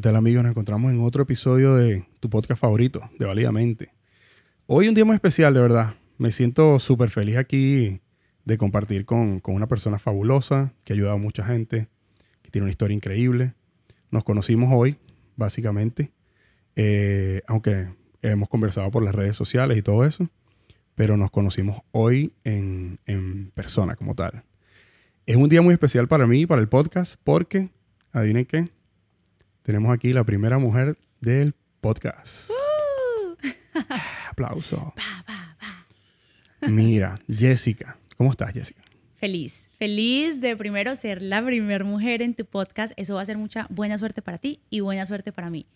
¿Qué tal amigos? Nos encontramos en otro episodio de tu podcast favorito, de Validamente. Hoy un día muy especial, de verdad. Me siento súper feliz aquí de compartir con, con, una persona fabulosa que ha ayudado a mucha gente, que tiene una historia increíble. Nos conocimos hoy, básicamente, eh, aunque hemos conversado por las redes sociales y todo eso, pero nos conocimos hoy en, en persona como tal. Es un día muy especial para mí para el podcast porque, adivinen qué, tenemos aquí la primera mujer del podcast. Uh. Aplauso. Mira, Jessica. ¿Cómo estás, Jessica? Feliz, feliz de primero ser la primera mujer en tu podcast. Eso va a ser mucha buena suerte para ti y buena suerte para mí.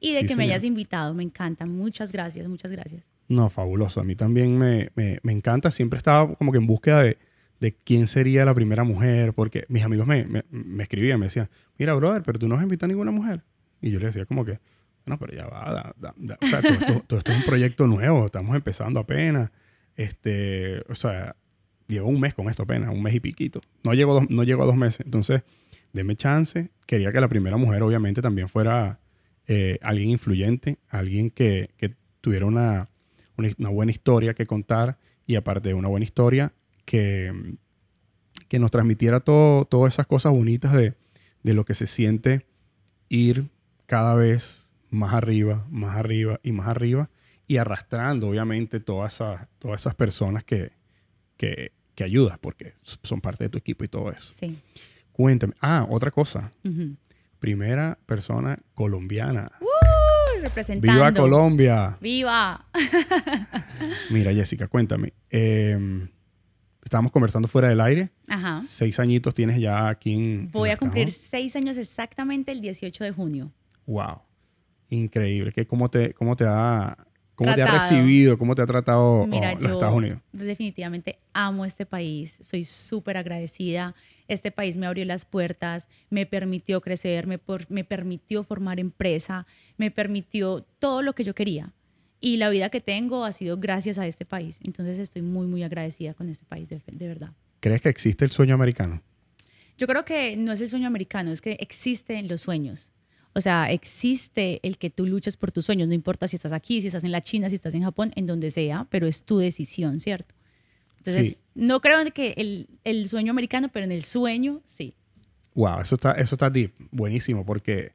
Y de Sí, que me hayas invitado, me encanta. Muchas gracias, muchas gracias. No, fabuloso. A mí también me, me- me encanta. Siempre estaba como que en búsqueda de, de quién sería la primera mujer, porque mis amigos me, me, me escribían, me decían, mira, brother, pero tú no has invitado a ninguna mujer. Y yo le decía como que, bueno, pero ya va, da- da- da". o sea, todo esto, todo esto es un proyecto nuevo, estamos empezando apenas. Este, o sea, llevo un mes con esto apenas, un mes y piquito. No llego, dos- no llego a dos meses. Entonces, deme chance. Quería que la primera mujer, obviamente, también fuera eh, alguien influyente, alguien que, que tuviera una, una, una buena historia que contar y aparte de una buena historia, que, que nos transmitiera todo, todas esas cosas bonitas de, de lo que se siente ir cada vez más arriba, más arriba y más arriba y arrastrando obviamente todas esas, todas esas personas que, que, que ayudas porque son parte de tu equipo y todo eso. Sí. Cuéntame. Ah, otra cosa. Primera persona colombiana. Representando. ¡Viva Colombia! ¡Viva! Mira, Jessica, cuéntame. Eh, estábamos conversando fuera del aire. Ajá. Seis añitos tienes ya aquí en. Voy en a cumplir Arcajón. seis años exactamente el 18 de junio. Wow. Increíble. ¿Qué, cómo, te, ¿Cómo te ha. ¿Cómo te ha Tratado. recibido? ¿Cómo te ha tratado Mira, oh, los Estados Unidos? definitivamente amo este país, soy súper agradecida. Este país me abrió las puertas, me permitió crecer, me, por- me permitió formar empresa, me permitió todo lo que yo quería. Y la vida que tengo ha sido gracias a este país. Entonces estoy muy, muy agradecida con este país, de, de verdad. ¿Crees que existe el sueño americano? Yo creo que no es el sueño americano, es que existen los sueños. O sea, existe el que tú luches por tus sueños, no importa si estás aquí, si estás en la China, si estás en Japón, en donde sea, pero es tu decisión, ¿cierto? Entonces, Sí. no creo en que el, el sueño americano, pero en el sueño, sí. Wow, eso está, eso está deep. Buenísimo, porque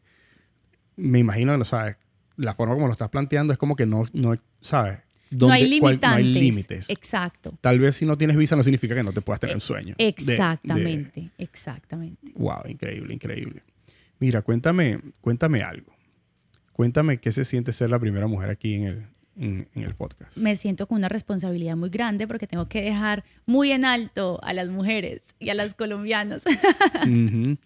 me imagino, ¿no ¿sabes? La forma como lo estás planteando es como que no, no ¿sabes? No hay ¿Dónde- cuál- limitantes. no hay límites. Exacto. Tal vez si no tienes visa no significa que no te puedas tener un sueño. de- de- Exactamente, exactamente. Wow, increíble, increíble. Mira, cuéntame, cuéntame algo. Cuéntame qué se siente ser la primera mujer aquí en el, en, en el podcast. Me siento con una responsabilidad muy grande porque tengo que dejar muy en alto a las mujeres y a los colombianos. Ujú.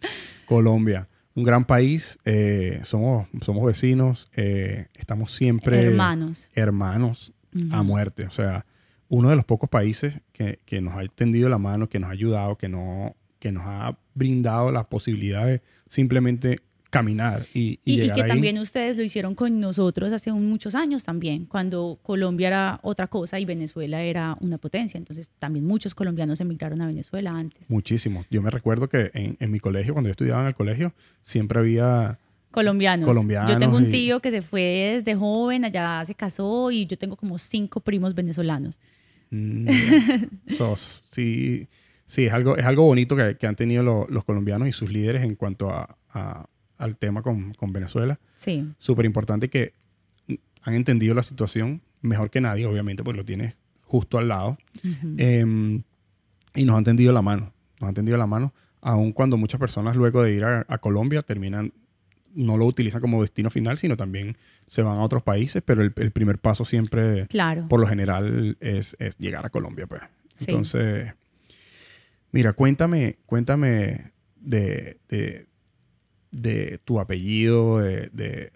Colombia, un gran país. eh, somos, somos vecinos. eh, estamos siempre Hermanos. hermanos a muerte. O sea, uno de los pocos países que, que nos ha tendido la mano, que nos ha ayudado, que, no, que nos ha brindado la posibilidad de simplemente caminar y, y Y, y llegar que ahí. también ustedes lo hicieron con nosotros hace un- muchos años también, cuando Colombia era otra cosa y Venezuela era una potencia. Entonces también muchos colombianos emigraron a Venezuela antes. Muchísimo. Yo me recuerdo que en, en mi colegio, cuando yo estudiaba en el colegio, siempre había... Colombianos. Colombianos Yo tengo un y- tío que se fue desde joven, allá se casó y yo tengo como cinco primos venezolanos. mm, so, sí, sí, es algo, es algo bonito que, que han tenido lo- los colombianos y sus líderes en cuanto a, a- al tema con, con Venezuela. Sí, Súper importante que han entendido la situación mejor que nadie, obviamente, porque lo tienes justo al lado. Eh, y nos han tendido la mano. Nos han tendido la mano, aun cuando muchas personas luego de ir a, a Colombia terminan, no lo utilizan como destino final, sino también se van a otros países, pero el, el primer paso siempre, claro. por lo general, es, es llegar a Colombia. Pues. Sí. Entonces, mira, cuéntame, cuéntame de, de, de tu apellido, de, de-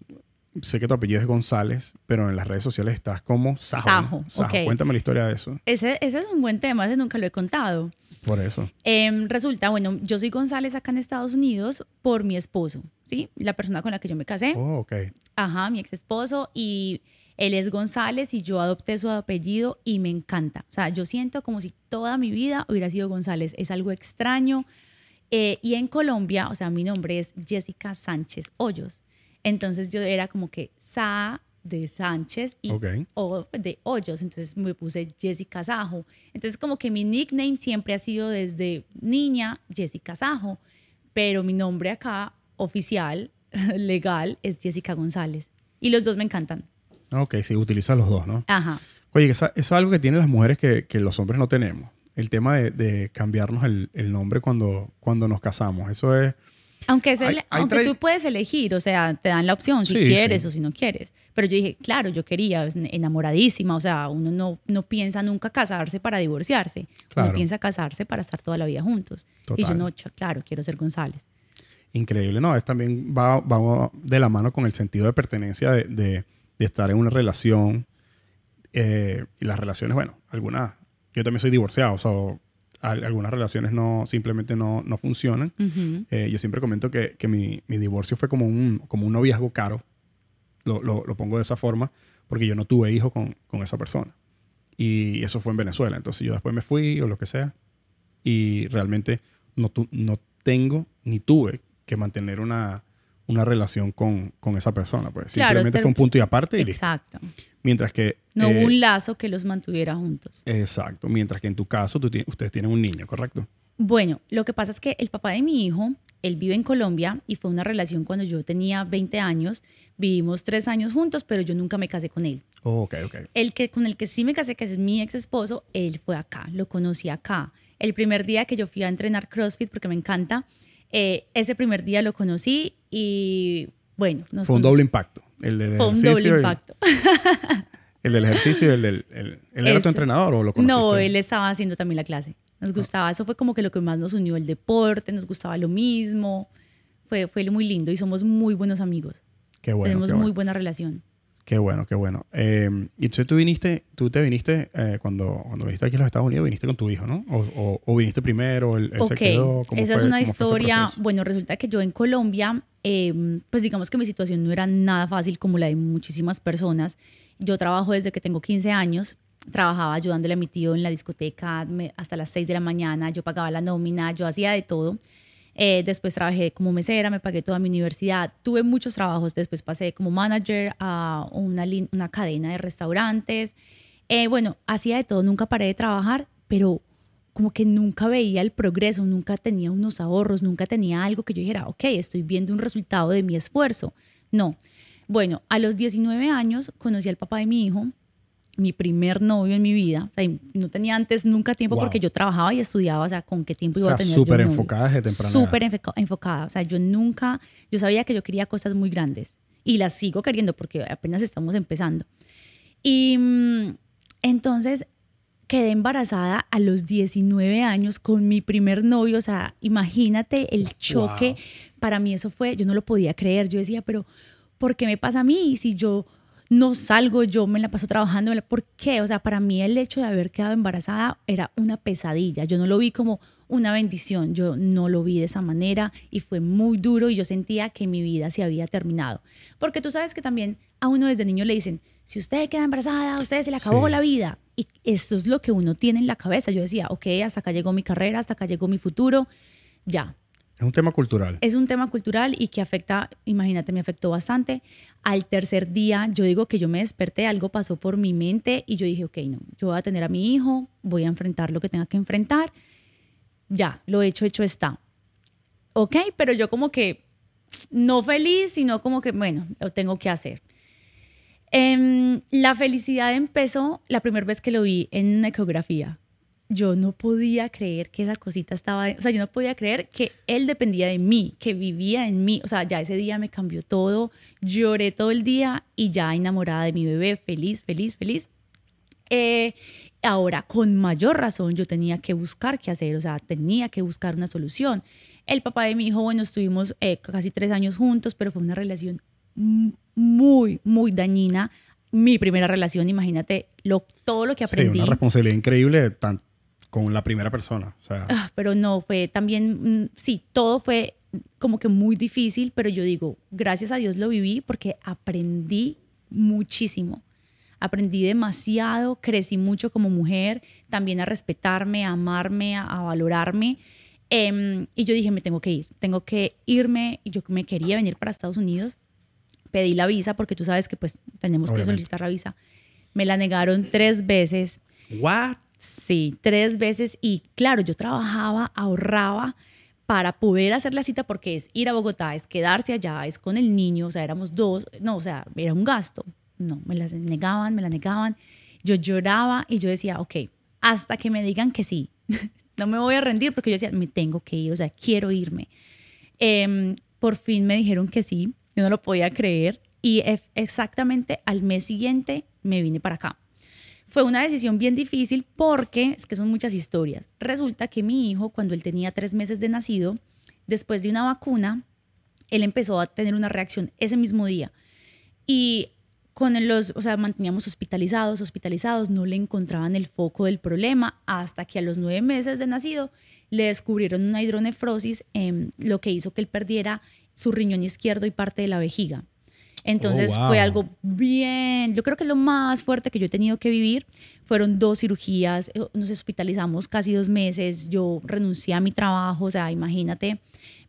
sé que tu apellido es González, pero en las redes sociales estás como Sajo. Sajo. Cuéntame la historia de eso. Ese, ese es un buen tema, ese nunca lo he contado. Por eso. Em, resulta, bueno, yo soy González acá en Estados Unidos por mi esposo, ¿sí? La persona con la que yo me casé. Oh, ok. Ajá, mi ex esposo y él es González y yo adopté su apellido y me encanta. O sea, yo siento como si toda mi vida hubiera sido González. Es algo extraño. Eh, y en Colombia, o sea, mi nombre es Jessica Sánchez Hoyos. Entonces yo era como que Sa de Sánchez y Ok. o de Hoyos, entonces me puse Jessica Sajo. Entonces como que mi nickname siempre ha sido desde niña Jessica Sajo, pero mi nombre acá oficial, legal, es Jessica González. Y los dos me encantan. Ok, sí, utiliza los dos, ¿no? Ajá. Oye, que esa- eso es algo que tienen las mujeres que, que los hombres no tenemos. El tema de, de cambiarnos el, el nombre cuando, cuando nos casamos. Eso es... Aunque, es el- hay aunque tú puedes elegir, o sea, te dan la opción si Sí, quieres sí. o si no quieres. Pero yo dije, claro, yo quería, es enamoradísima, o sea, uno no, no piensa nunca casarse para divorciarse, Claro. uno piensa casarse para estar toda la vida juntos. Y yo no, claro, quiero ser González. Increíble, ¿no? Es también va, va de la mano con el sentido de pertenencia de, de- de estar en una relación. eh, y las relaciones, bueno, algunas, yo también soy divorciado, o sea, al- algunas relaciones no, simplemente no, no funcionan. Ujú. Eh, yo siempre comento que, que mi, mi divorcio fue como un, como un noviazgo caro. Lo, lo- lo pongo de esa forma porque yo no tuve hijos con, con esa persona. Y eso fue en Venezuela. Entonces yo después me fui o lo que sea. Y realmente no, tu- no tengo ni tuve que mantener una, una relación con, con esa persona. Pues Claro, simplemente te- fue un punto y aparte y listo. Mientras que... No eh, hubo un lazo que los mantuviera juntos. Exacto. Mientras que en tu caso tú ustedes tienen un niño, ¿correcto? Bueno, lo que pasa es que el papá de mi hijo, él vive en Colombia y fue una relación cuando yo tenía 20 años. Vivimos tres años juntos, pero yo nunca me casé con él. Oh, ok, ok. El que con el que sí me casé, que es mi ex esposo, él fue acá, lo conocí acá. El primer día que yo fui a entrenar CrossFit, porque me encanta, eh, ese primer día lo conocí y bueno, nos Fue un doble impacto. El del Fue un doble y- impacto. El del ejercicio y el del... el- ¿Él era tu entrenador o lo conociste? No, él estaba haciendo también la clase. Nos gustaba, eso fue como que lo que más nos unió, el deporte, nos gustaba lo mismo. Fue, fue muy lindo y somos muy buenos amigos. Qué bueno, Tenemos qué muy buena relación. Qué bueno, qué bueno. Eh, y entonces tú viniste, tú te viniste eh, cuando, cuando viniste aquí a los Estados Unidos, viniste con tu hijo, ¿no? O, o- o viniste primero, él, él se Ok, quedó. ¿Cómo esa es fue- una fue ese historia. Bueno, resulta que yo en Colombia, eh, pues digamos que mi situación no era nada fácil como la de muchísimas personas. Yo trabajo desde que tengo 15 años. Trabajaba ayudándole a mi tío en la discoteca hasta las 6 de la mañana. Yo pagaba la nómina, yo hacía de todo. Eh, después trabajé como mesera, me pagué toda mi universidad. Tuve muchos trabajos. Después pasé como manager a una, cadena de restaurantes. Eh, bueno, hacía de todo, nunca paré de trabajar, pero como que nunca veía el progreso, nunca tenía unos ahorros, nunca tenía algo que yo dijera, ok, estoy viendo un resultado de mi esfuerzo. No. Bueno, a los 19 años conocí al papá de mi hijo, mi primer novio en mi vida. O sea, no tenía antes nunca tiempo Wow. porque yo trabajaba y estudiaba, o sea, con qué tiempo O iba sea, a tener súper enfocada desde temprana edad. Súper enfoca- enfocada. O sea, yo nunca, yo sabía que yo quería cosas muy grandes y las sigo queriendo porque apenas estamos empezando. Y mm, entonces quedé embarazada a los 19 años con mi primer novio. O sea, imagínate el choque. Wow. Para mí eso fue, yo no lo podía creer. Yo decía, pero ¿por qué me pasa a mí? Si yo no salgo, yo me la paso trabajando, ¿por qué? O sea, para mí el hecho de haber quedado embarazada era una pesadilla. Yo no lo vi como una bendición, yo no lo vi de esa manera y fue muy duro y yo sentía que mi vida se había terminado. Porque tú sabes que también a uno desde niño le dicen, si usted queda embarazada, a usted se le acabó Sí. la vida. Y eso es lo que uno tiene en la cabeza. Yo decía, ok, hasta acá llegó mi carrera, hasta acá llegó mi futuro, ya, Es un tema cultural. es un tema cultural y que afecta, imagínate, me afectó bastante. Al tercer día, yo digo que yo me desperté, algo pasó por mi mente y yo dije, ok, no, yo voy a tener a mi hijo, voy a enfrentar lo que tenga que enfrentar. Ya, lo hecho, hecho está. Ok, pero yo como que no feliz, sino como que, bueno, lo tengo que hacer. Em, la felicidad empezó la primera vez que lo vi en una ecografía. Yo no podía creer que esa cosita estaba, o sea, yo no podía creer que él dependía de mí, que vivía en mí. O sea, ya ese día me cambió todo, lloré todo el día y ya enamorada de mi bebé, feliz, feliz, feliz. Eh, ahora, con mayor razón, yo tenía que buscar qué hacer, o sea, tenía que buscar una solución. El papá de mi hijo, bueno, estuvimos eh, casi tres años juntos, pero fue una relación muy, muy dañina. Mi primera relación, imagínate lo, todo lo que Sí, aprendí. una responsabilidad increíble tan- con la primera persona. O sea, Ah, pero no, fue también, mm, sí, todo fue como que muy difícil, pero yo digo, gracias a Dios lo viví porque aprendí muchísimo. Aprendí demasiado, crecí mucho como mujer, también a respetarme, a amarme, a, a valorarme. Em, y yo dije, me tengo que ir, tengo que irme. Y yo me quería venir para Estados Unidos. Pedí la visa porque tú sabes que pues tenemos que solicitar la visa. Me la negaron tres veces. What? Sí, tres veces. Y claro, yo trabajaba, ahorraba para poder hacer la cita porque es ir a Bogotá, es quedarse allá, es con el niño, o sea, éramos dos, no, o sea, era un gasto. No, me las negaban, me la negaban. Yo lloraba y yo decía, ok, hasta que me digan que sí. no me voy a rendir porque yo decía, me tengo que ir, o sea, quiero irme. Em, por fin me dijeron que sí, yo no lo podía creer y e- exactamente al mes siguiente me vine para acá. Fue una decisión bien difícil porque es que son muchas historias. Resulta que mi hijo, cuando él tenía tres meses de nacido, después de una vacuna, él empezó a tener una reacción ese mismo día. Y con los, o sea, manteníamos hospitalizados, hospitalizados, no le encontraban el foco del problema hasta que a los nueve meses de nacido le descubrieron una hidronefrosis, em, lo que hizo que él perdiera su riñón izquierdo y parte de la vejiga. Entonces wow. fue algo bien, yo creo que es lo más fuerte que yo he tenido que vivir. Fueron dos cirugías, eh, nos hospitalizamos casi dos meses, yo renuncié a mi trabajo, o sea, imagínate,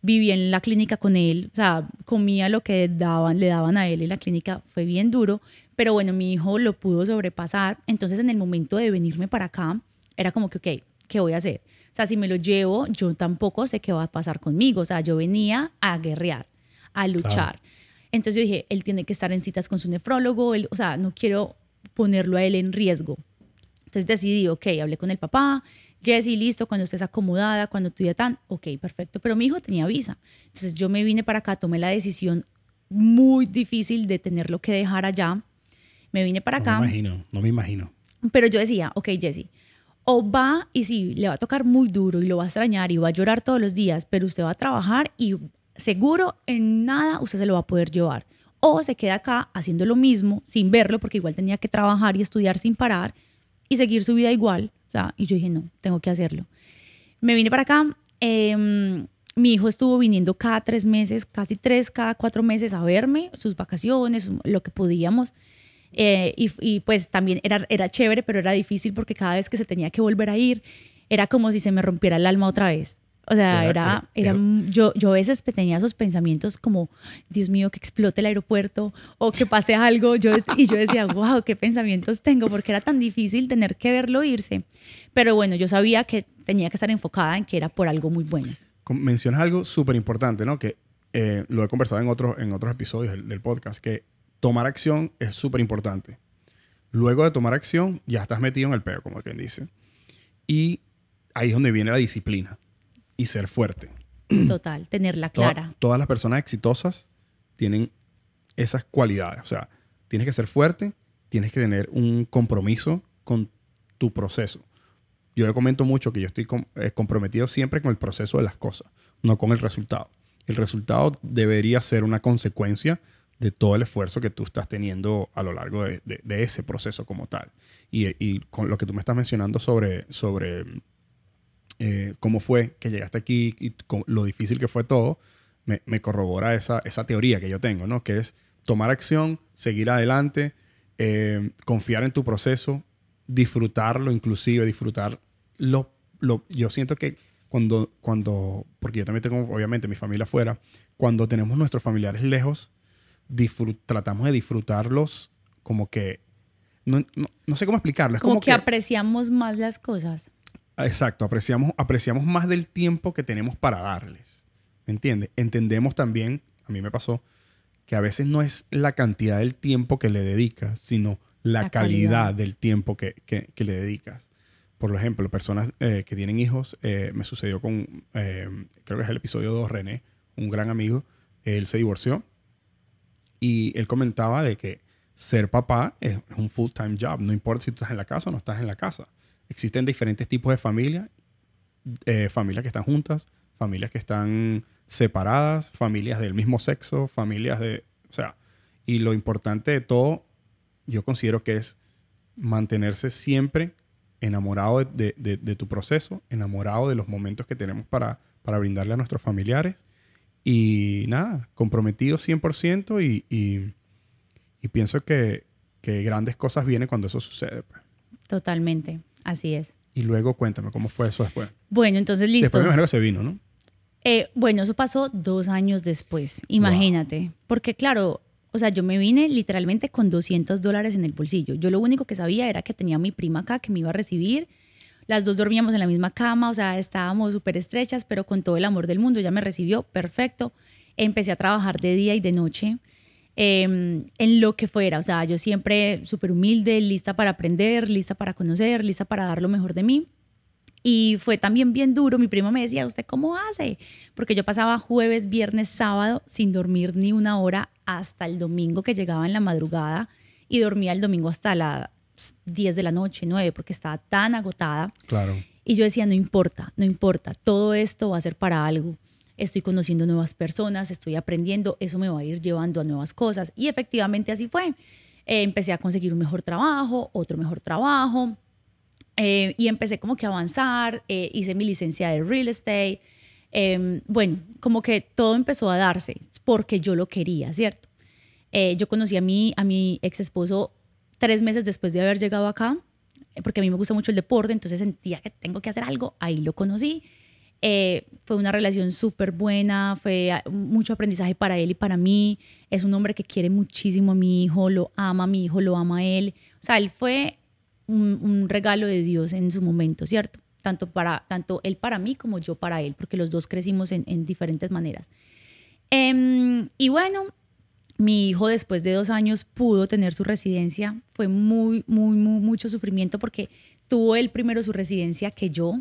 viví en la clínica con él, o sea, comía lo que daban, le daban a él en la clínica, fue bien duro, pero bueno, mi hijo lo pudo sobrepasar. Entonces en el momento de venirme para acá, era como que, ok, ¿qué voy a hacer? O sea, si me lo llevo, yo tampoco sé qué va a pasar conmigo, o sea, yo venía a guerrear, a luchar. Entonces yo dije, él tiene que estar en citas con su nefrólogo, él, o sea, no quiero ponerlo a él en riesgo. Entonces decidí, ok, hablé con el papá, Jessy, listo, cuando estés acomodada, cuando tú ya tan, ok, perfecto. Pero mi hijo tenía visa. Entonces yo me vine para acá, tomé la decisión muy difícil de tenerlo que dejar allá. Me vine para acá. No me imagino, no me imagino. Pero yo decía, ok, Jessy, o va y sí, le va a tocar muy duro y lo va a extrañar y va a llorar todos los días, pero usted va a trabajar y seguro en nada usted se lo va a poder llevar. O se queda acá haciendo lo mismo sin verlo, porque igual tenía que trabajar y estudiar sin parar y seguir su vida igual. O y yo dije, no, tengo que hacerlo. Me vine para acá. eh, mi hijo estuvo viniendo cada tres meses, casi tres, cada cuatro meses a verme, sus vacaciones, lo que podíamos. Eh, y, y, pues también era, era chévere, pero era difícil porque cada vez que se tenía que volver a ir, era como si se me rompiera el alma otra vez. O sea, era, era, era, yo, yo a veces tenía esos pensamientos como, Dios mío, que explote el aeropuerto o que pase algo. Yo, y yo decía, wow, qué pensamientos tengo, porque era tan difícil tener que verlo irse. Pero bueno, yo sabía que tenía que estar enfocada en que era por algo muy bueno. Mencionas algo súper importante, ¿no? Que eh, lo he conversado en otros, en otros episodios del, del podcast, que tomar acción es súper importante. Luego de tomar acción, ya estás metido en el peo, como quien dice. Y ahí es donde viene la disciplina y ser fuerte. Total, tenerla clara. Toda, todas las personas exitosas tienen esas cualidades. O sea, tienes que ser fuerte, tienes que tener un compromiso con tu proceso. Yo le comento mucho que yo estoy com eh, comprometido siempre con el proceso de las cosas, no con el resultado. El resultado debería ser una consecuencia de todo el esfuerzo que tú estás teniendo a lo largo de, de, de ese proceso como tal. Y, y, con lo que tú me estás mencionando sobre, sobre eh, cómo fue que llegaste aquí y con lo difícil que fue todo, me, me, corrobora esa, esa teoría que yo tengo, ¿no? Que es tomar acción, seguir adelante, eh, confiar en tu proceso, disfrutarlo, inclusive disfrutar lo, lo, yo siento que cuando, cuando, porque yo también tengo obviamente mi familia afuera, cuando tenemos nuestros familiares lejos, tratamos de disfrutarlos como que, no, no, no sé cómo explicarlo. Es como, como que, que, apreciamos más las cosas. Exacto, apreciamos, apreciamos más del tiempo que tenemos para darles. ¿Me entiendes? Entendemos también, a mí me pasó, que a veces no es la cantidad del tiempo que le dedicas, sino la, la calidad, calidad, del tiempo que, que, que, le dedicas. Por ejemplo, personas eh, que tienen hijos, eh, me sucedió con, eh, creo que es el episodio 2, René, un gran amigo, él se divorció y él comentaba de que ser papá es un full-time job, no importa si tú estás en la casa o no estás en la casa. Existen diferentes tipos de familias, eh, familias que están juntas, familias que están separadas, familias del mismo sexo, familias de... O sea, y lo importante de todo, yo considero que es mantenerse siempre enamorado de, de, de, de tu proceso, enamorado de los momentos que tenemos para, para brindarle a nuestros familiares y nada, comprometido 100% y, y, y pienso que, que, grandes cosas vienen cuando eso sucede. Pues. Totalmente, así es. Y luego cuéntame, ¿cómo fue eso después? Bueno, entonces listo. Después me imagino que se vino, ¿no? Eh, bueno, eso pasó dos años después, imagínate. Wow. Porque claro, o sea, yo me vine literalmente con 200 dólares en el bolsillo. Yo lo único que sabía era que tenía a mi prima acá que me iba a recibir. Las dos dormíamos en la misma cama, o sea, estábamos súper estrechas, pero con todo el amor del mundo. Ella me recibió, perfecto. Empecé a trabajar de día y de noche em, en lo que fuera. O sea, yo siempre súper humilde, lista para aprender, lista para conocer, lista para dar lo mejor de mí. Y fue también bien duro. Mi primo me decía, ¿usted cómo hace? Porque yo pasaba jueves, viernes, sábado sin dormir ni una hora hasta el domingo que llegaba en la madrugada y dormía el domingo hasta las 10 de la noche, 9, porque estaba tan agotada. Claro. Y yo decía, no importa, no importa, todo esto va a ser para algo. Estoy conociendo nuevas personas, estoy aprendiendo, eso me va a ir llevando a nuevas cosas. Y efectivamente así fue. Eh, empecé a conseguir un mejor trabajo, otro mejor trabajo, eh, y empecé como que a avanzar, eh, hice mi licencia de real estate. Em, bueno, como que todo empezó a darse porque yo lo quería, ¿cierto? Eh, yo conocí a mi, a mi ex esposo tres meses después de haber llegado acá, porque a mí me gusta mucho el deporte, entonces sentía que tengo que hacer algo, ahí lo conocí. Fue una relación súper buena, fue ah, mucho aprendizaje para él y para mí. Es un hombre que quiere muchísimo a mi hijo, lo ama a mi hijo, lo ama a él. O sea, él fue un, regalo de Dios en su momento, ¿cierto? Tanto, para, tanto él para mí como yo para él, porque los dos crecimos en, diferentes maneras. Em, y bueno, mi hijo después de dos años pudo tener su residencia. Fue muy, muy, muy, mucho sufrimiento porque tuvo él primero su residencia que yo.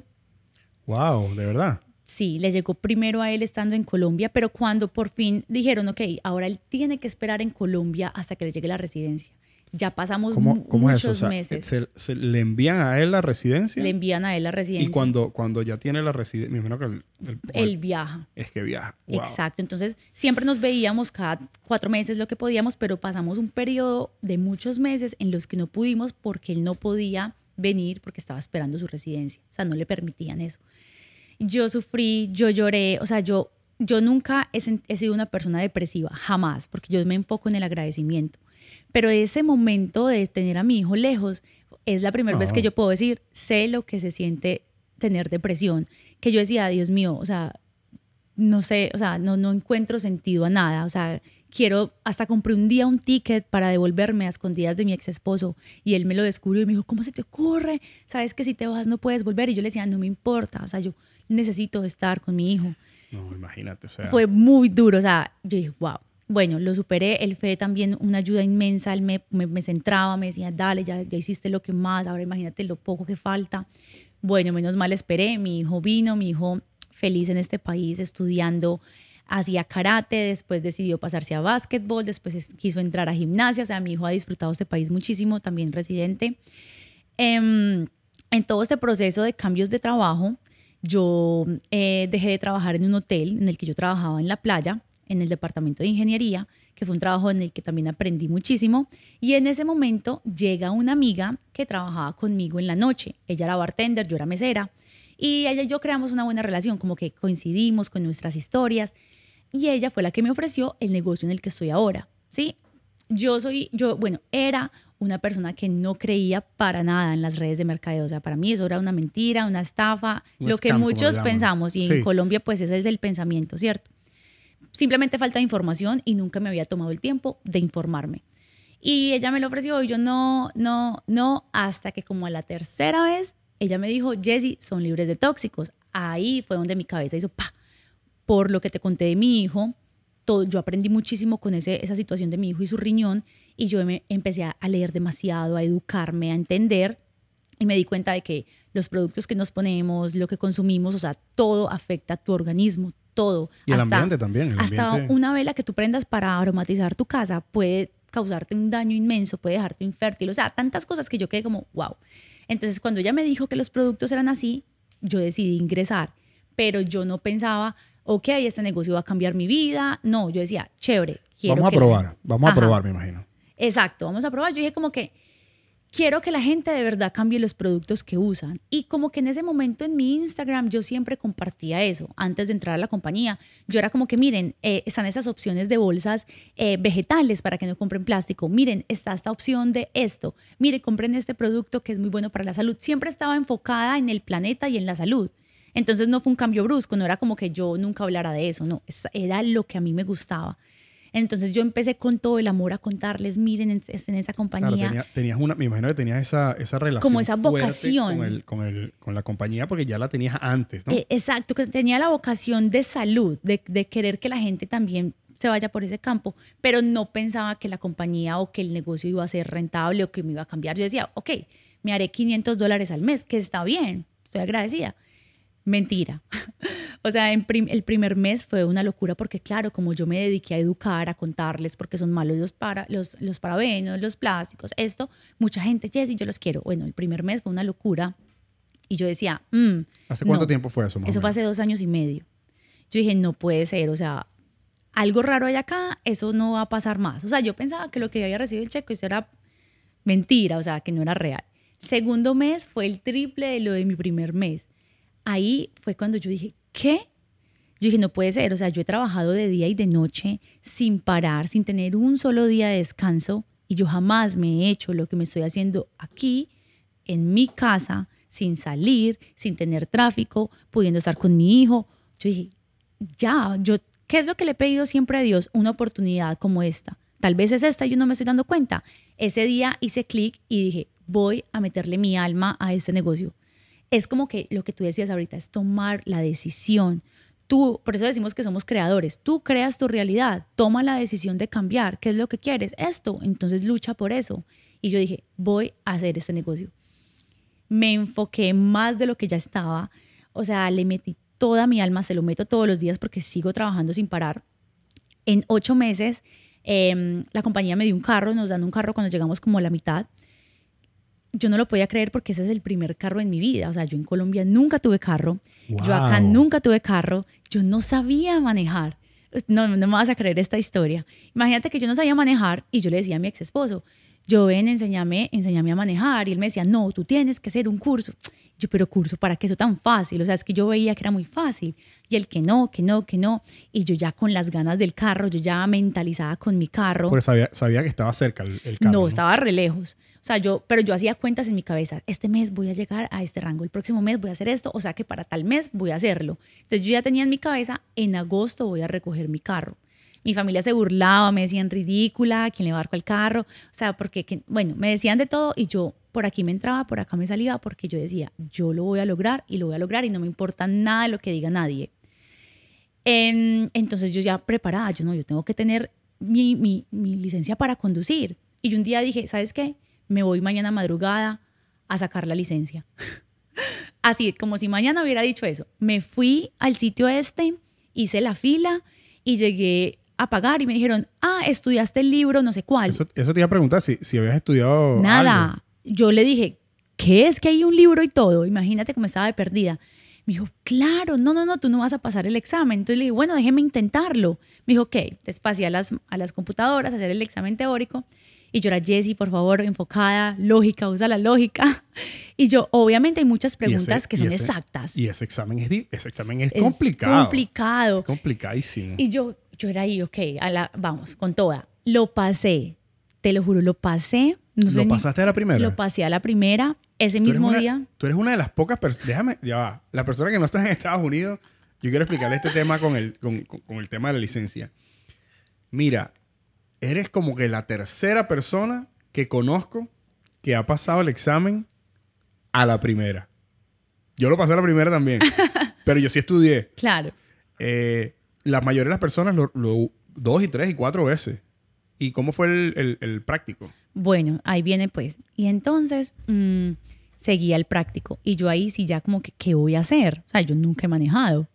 Wow, de verdad. Sí, le llegó primero a él estando en Colombia, pero cuando por fin dijeron, ok, ahora él tiene que esperar en Colombia hasta que le llegue la residencia. Ya pasamos muchos meses. Se, ¿Le envían a él la residencia? Le envían a él la residencia. Y cuando, cuando ya tiene la residencia, me imagino que el, él viaja. Es que viaja. Exacto. Entonces, siempre nos veíamos cada cuatro meses lo que podíamos, pero pasamos un periodo de muchos meses en los que no pudimos porque él no podía venir porque estaba esperando su residencia. O sea, no le permitían eso. Yo sufrí, yo lloré, o sea, yo, yo nunca he, he sido una persona depresiva, jamás, porque yo me enfoco en el agradecimiento pero ese momento de tener a mi hijo lejos es la primera vez que yo puedo decir, sé lo que se siente tener depresión, que yo decía, Dios mío, o sea, no sé, o sea, no, no encuentro sentido a nada, o sea, quiero, hasta compré un día un ticket para devolverme a escondidas de mi ex esposo y él me lo descubrió y me dijo, ¿cómo se te ocurre? Sabes que si te vas no puedes volver y yo le decía, no me importa, o sea, yo necesito estar con mi hijo. No, imagínate, o sea. Fue muy duro, o sea, yo dije, wow, bueno, lo superé, él fue también una ayuda inmensa, él me, me, centraba, me decía, dale, ya, ya hiciste lo que más, ahora imagínate lo poco que falta. Bueno, menos mal esperé, mi hijo vino, mi hijo feliz en este país estudiando, hacía karate, después decidió pasarse a básquetbol, después quiso entrar a gimnasia, o sea, mi hijo ha disfrutado este país muchísimo, también residente. Em, en todo este proceso de cambios de trabajo, yo eh, dejé de trabajar en un hotel en el que yo trabajaba en la playa en el departamento de ingeniería, que fue un trabajo en el que también aprendí muchísimo. Y en ese momento llega una amiga que trabajaba conmigo en la noche. Ella era bartender, yo era mesera. Y ella y yo creamos una buena relación, como que coincidimos con nuestras historias. Y ella fue la que me ofreció el negocio en el que estoy ahora. ¿sí? Yo soy, yo, bueno, era una persona que no creía para nada en las redes de mercadeo. O sea, para mí eso era una mentira, una estafa, lo que muchos pensamos. Y en Colombia, pues ese es el pensamiento, ¿cierto? simplemente falta de información y nunca me había tomado el tiempo de informarme. Y ella me lo ofreció y yo no, no, no, hasta que como a la tercera vez ella me dijo, Jesse, son libres de tóxicos. Ahí fue donde mi cabeza hizo, pa, por lo que te conté de mi hijo, todo, yo aprendí muchísimo con ese, esa situación de mi hijo y su riñón y yo me empecé a leer demasiado, a educarme, a entender y me di cuenta de que los productos que nos ponemos, lo que consumimos, o sea, todo afecta a tu organismo, todo. Y el ambiente también. hasta una vela que tú prendas para aromatizar tu casa puede causarte un daño inmenso, puede dejarte infértil, o sea, tantas cosas que yo quedé como, wow. Entonces, cuando ella me dijo que los productos eran así, yo decidí ingresar, pero yo no pensaba, ok, este negocio va a cambiar mi vida. No, yo decía, chévere. vamos a probar, vamos a probar, me imagino. Exacto, vamos a probar. Yo dije como que quiero que la gente de verdad cambie los productos que usan. Y como que en ese momento en mi Instagram yo siempre compartía eso. Antes de entrar a la compañía, yo era como que, miren, eh, están esas opciones de bolsas eh, vegetales para que no compren plástico. Miren, está esta opción de esto. Miren, compren este producto que es muy bueno para la salud. Siempre estaba enfocada en el planeta y en la salud. Entonces no fue un cambio brusco, no era como que yo nunca hablara de eso, no, era lo que a mí me gustaba. Entonces yo empecé con todo el amor a contarles, miren, en, esa compañía. Claro, tenía- tenías una, me imagino que tenías esa, esa relación. Como esa vocación. Con, el- con, el- con la compañía porque ya la tenías antes, ¿no? Eh, exacto, que tenía la vocación de salud, de, de querer que la gente también se vaya por ese campo, pero no pensaba que la compañía o que el negocio iba a ser rentable o que me iba a cambiar. Yo decía, ok, me haré 500 dólares al mes, que está bien, estoy agradecida. Mentira. o sea, en prim- el primer mes fue una locura porque, claro, como yo me dediqué a educar, a contarles porque son malos los, para, los, los parabenos, los plásticos, esto, mucha gente, Jessy, yo los quiero. Bueno, el primer mes fue una locura y yo decía, mm, ¿Hace cuánto no. tiempo fue eso? eso fue hace dos años y medio. Yo dije, no puede ser, o sea, algo raro hay acá, eso no va a pasar más. O sea, yo pensaba que lo que había recibido el cheque eso era mentira, o sea, que no era real. Segundo mes fue el triple de lo de mi primer mes. Ahí fue cuando yo dije, ¿qué? Yo dije, no puede ser, o sea, yo he trabajado de día y de noche sin parar, sin tener un solo día de descanso y yo jamás me he hecho lo que me estoy haciendo aquí, en mi casa, sin salir, sin tener tráfico, pudiendo estar con mi hijo. Yo dije, ya, yo, ¿qué es lo que le he pedido siempre a Dios? Una oportunidad como esta. Tal vez es esta y yo no me estoy dando cuenta. Ese día hice clic y dije, voy a meterle mi alma a este negocio. Es como que lo que tú decías ahorita es tomar la decisión. Tú, por eso decimos que somos creadores. Tú creas tu realidad, toma la decisión de cambiar. ¿Qué es lo que quieres? Esto. Entonces lucha por eso. Y yo dije, voy a hacer este negocio me enfoqué más de lo que ya estaba. O sea, le metí toda mi alma, se lo meto todos los días porque sigo trabajando sin parar. En ocho meses, eh, la compañía me dio un carro, nos dan un carro cuando llegamos como a la mitad. Yo no lo podía creer porque ese es el primer carro en mi vida. O sea, yo en Colombia nunca tuve carro. Yo acá nunca tuve carro. Yo no sabía manejar. No, no me vas a creer esta historia. Imagínate que yo no sabía manejar y yo le decía a mi ex esposo, yo ven, enséñame, enséñame a manejar. Y él me decía, no, tú tienes que hacer un curso. Yo, pero curso, ¿para qué eso tan fácil? O sea, es que yo veía que era muy fácil. Y él que no, que no, que no. Y yo ya con las ganas del carro, yo ya mentalizada con mi carro. Porque sabía, sabía que estaba cerca el, el carro. No, estaba re lejos. O sea, yo, pero yo hacía cuentas en mi cabeza. Este mes voy a llegar a este rango, el próximo mes voy a hacer esto, o sea que para tal mes voy a hacerlo. Entonces yo ya tenía en mi cabeza, en agosto voy a recoger mi carro. Mi familia se burlaba, me decían ridícula, ¿quién le barco el carro? O sea, porque, que- bueno, me decían de todo y yo por aquí me entraba, por acá me salía, porque yo decía, yo lo voy a lograr y lo voy a lograr y no me importa nada lo que diga nadie. Em, entonces yo ya preparada, yo no, yo tengo que tener mi, mi, licencia para conducir. Y un día dije, ¿sabes qué? Me voy mañana madrugada a sacar la licencia. Así, como si mañana hubiera dicho eso. Me fui al sitio este, hice la fila y llegué a pagar y me dijeron, ah, estudiaste el libro, no sé cuál. Eso, eso te iba a preguntar si, si habías estudiado. Nada. algo. Yo le dije, ¿qué es que hay un libro y todo? Imagínate cómo estaba de perdida. Me dijo, claro, no, no, no, tú no vas a pasar el examen. Entonces le dije, bueno, déjeme intentarlo. Me dijo, ok, te pasé a las, a las computadoras a hacer el examen teórico. Y yo era, Jessie, por favor, enfocada, lógica, usa la lógica. Y yo, obviamente hay muchas Y ese- preguntas que son ese- exactas. Y ese examen es, ese examen es, Es complicado. complicado. Complicadísimo. Y yo, yo era ahí, ok, a la, vamos, con toda. Lo pasé, te lo juro, lo pasé. No ¿Lo ni- pasaste a la primera? Lo pasé a la primera, ese mismo una- día. Tú eres una de las pocas personas. Déjame, ya va. La persona que no está en Estados Unidos, yo quiero explicarle este tema con el, con, con- con el tema de la licencia. Mira, eres como que la tercera persona que conozco que ha pasado el examen a la primera. Yo lo pasé a la primera también, pero yo sí estudié. Claro. Eh, la mayoría de las personas lo, lo- dos y tres y cuatro veces. ¿Y cómo fue el, el- el práctico? Bueno, ahí viene pues. Y entonces mm, seguía el práctico. Y yo ahí sí ya como que, ¿qué voy a hacer? O sea, yo nunca he manejado.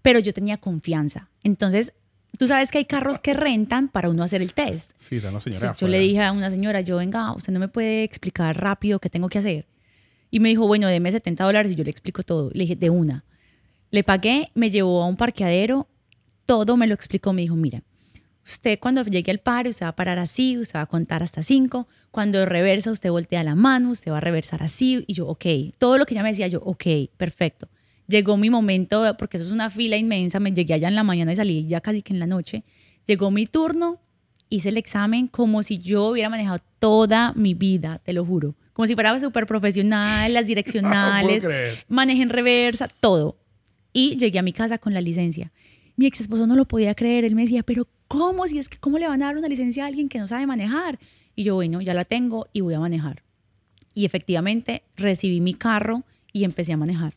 Pero yo tenía confianza. Entonces, tú sabes que hay carros que rentan para uno hacer el test. Sí, está la señora. Entonces, yo le dije a una señora, yo venga, usted no me puede explicar rápido qué tengo que hacer. Y me dijo, bueno, deme 70 dólares y yo le explico todo. Le dije, de una. Le pagué, me llevó a un parqueadero, todo me lo explicó. Me dijo, mira, usted cuando llegue al paro, usted va a parar así, usted va a contar hasta cinco. Cuando reversa, usted voltea la mano, usted va a reversar así. Y yo, ok. Todo lo que ella me decía, yo, ok, perfecto. Llegó mi momento, porque eso es una fila inmensa, me llegué allá en la mañana y salí ya casi que en la noche. Llegó mi turno, hice el examen como si yo hubiera manejado toda mi vida, te lo juro. Como si fuera súper profesional, las No direccionales, creer. manejé en reversa, todo. Y llegué a mi casa con la licencia. Mi ex esposo no lo podía creer. Él me decía, pero ¿cómo? Si es que, ¿cómo le van a dar una licencia a alguien que no sabe manejar? Y yo, bueno, ya la tengo y voy a manejar. Y efectivamente recibí mi carro y empecé a manejar.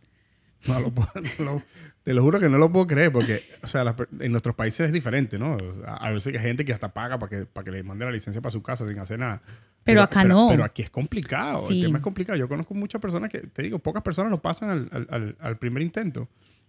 No lo puedo, no lo- te lo juro que no lo puedo creer porque, o sea, las en nuestros países es diferente, ¿no? A a veces hay gente que hasta paga para que, para que le mande la licencia para su casa sin hacer nada. Pero acá no. Pero aquí es complicado. Sí. El tema es complicado. Yo conozco muchas personas que, te digo, pocas personas lo pasan al, al- primer intento.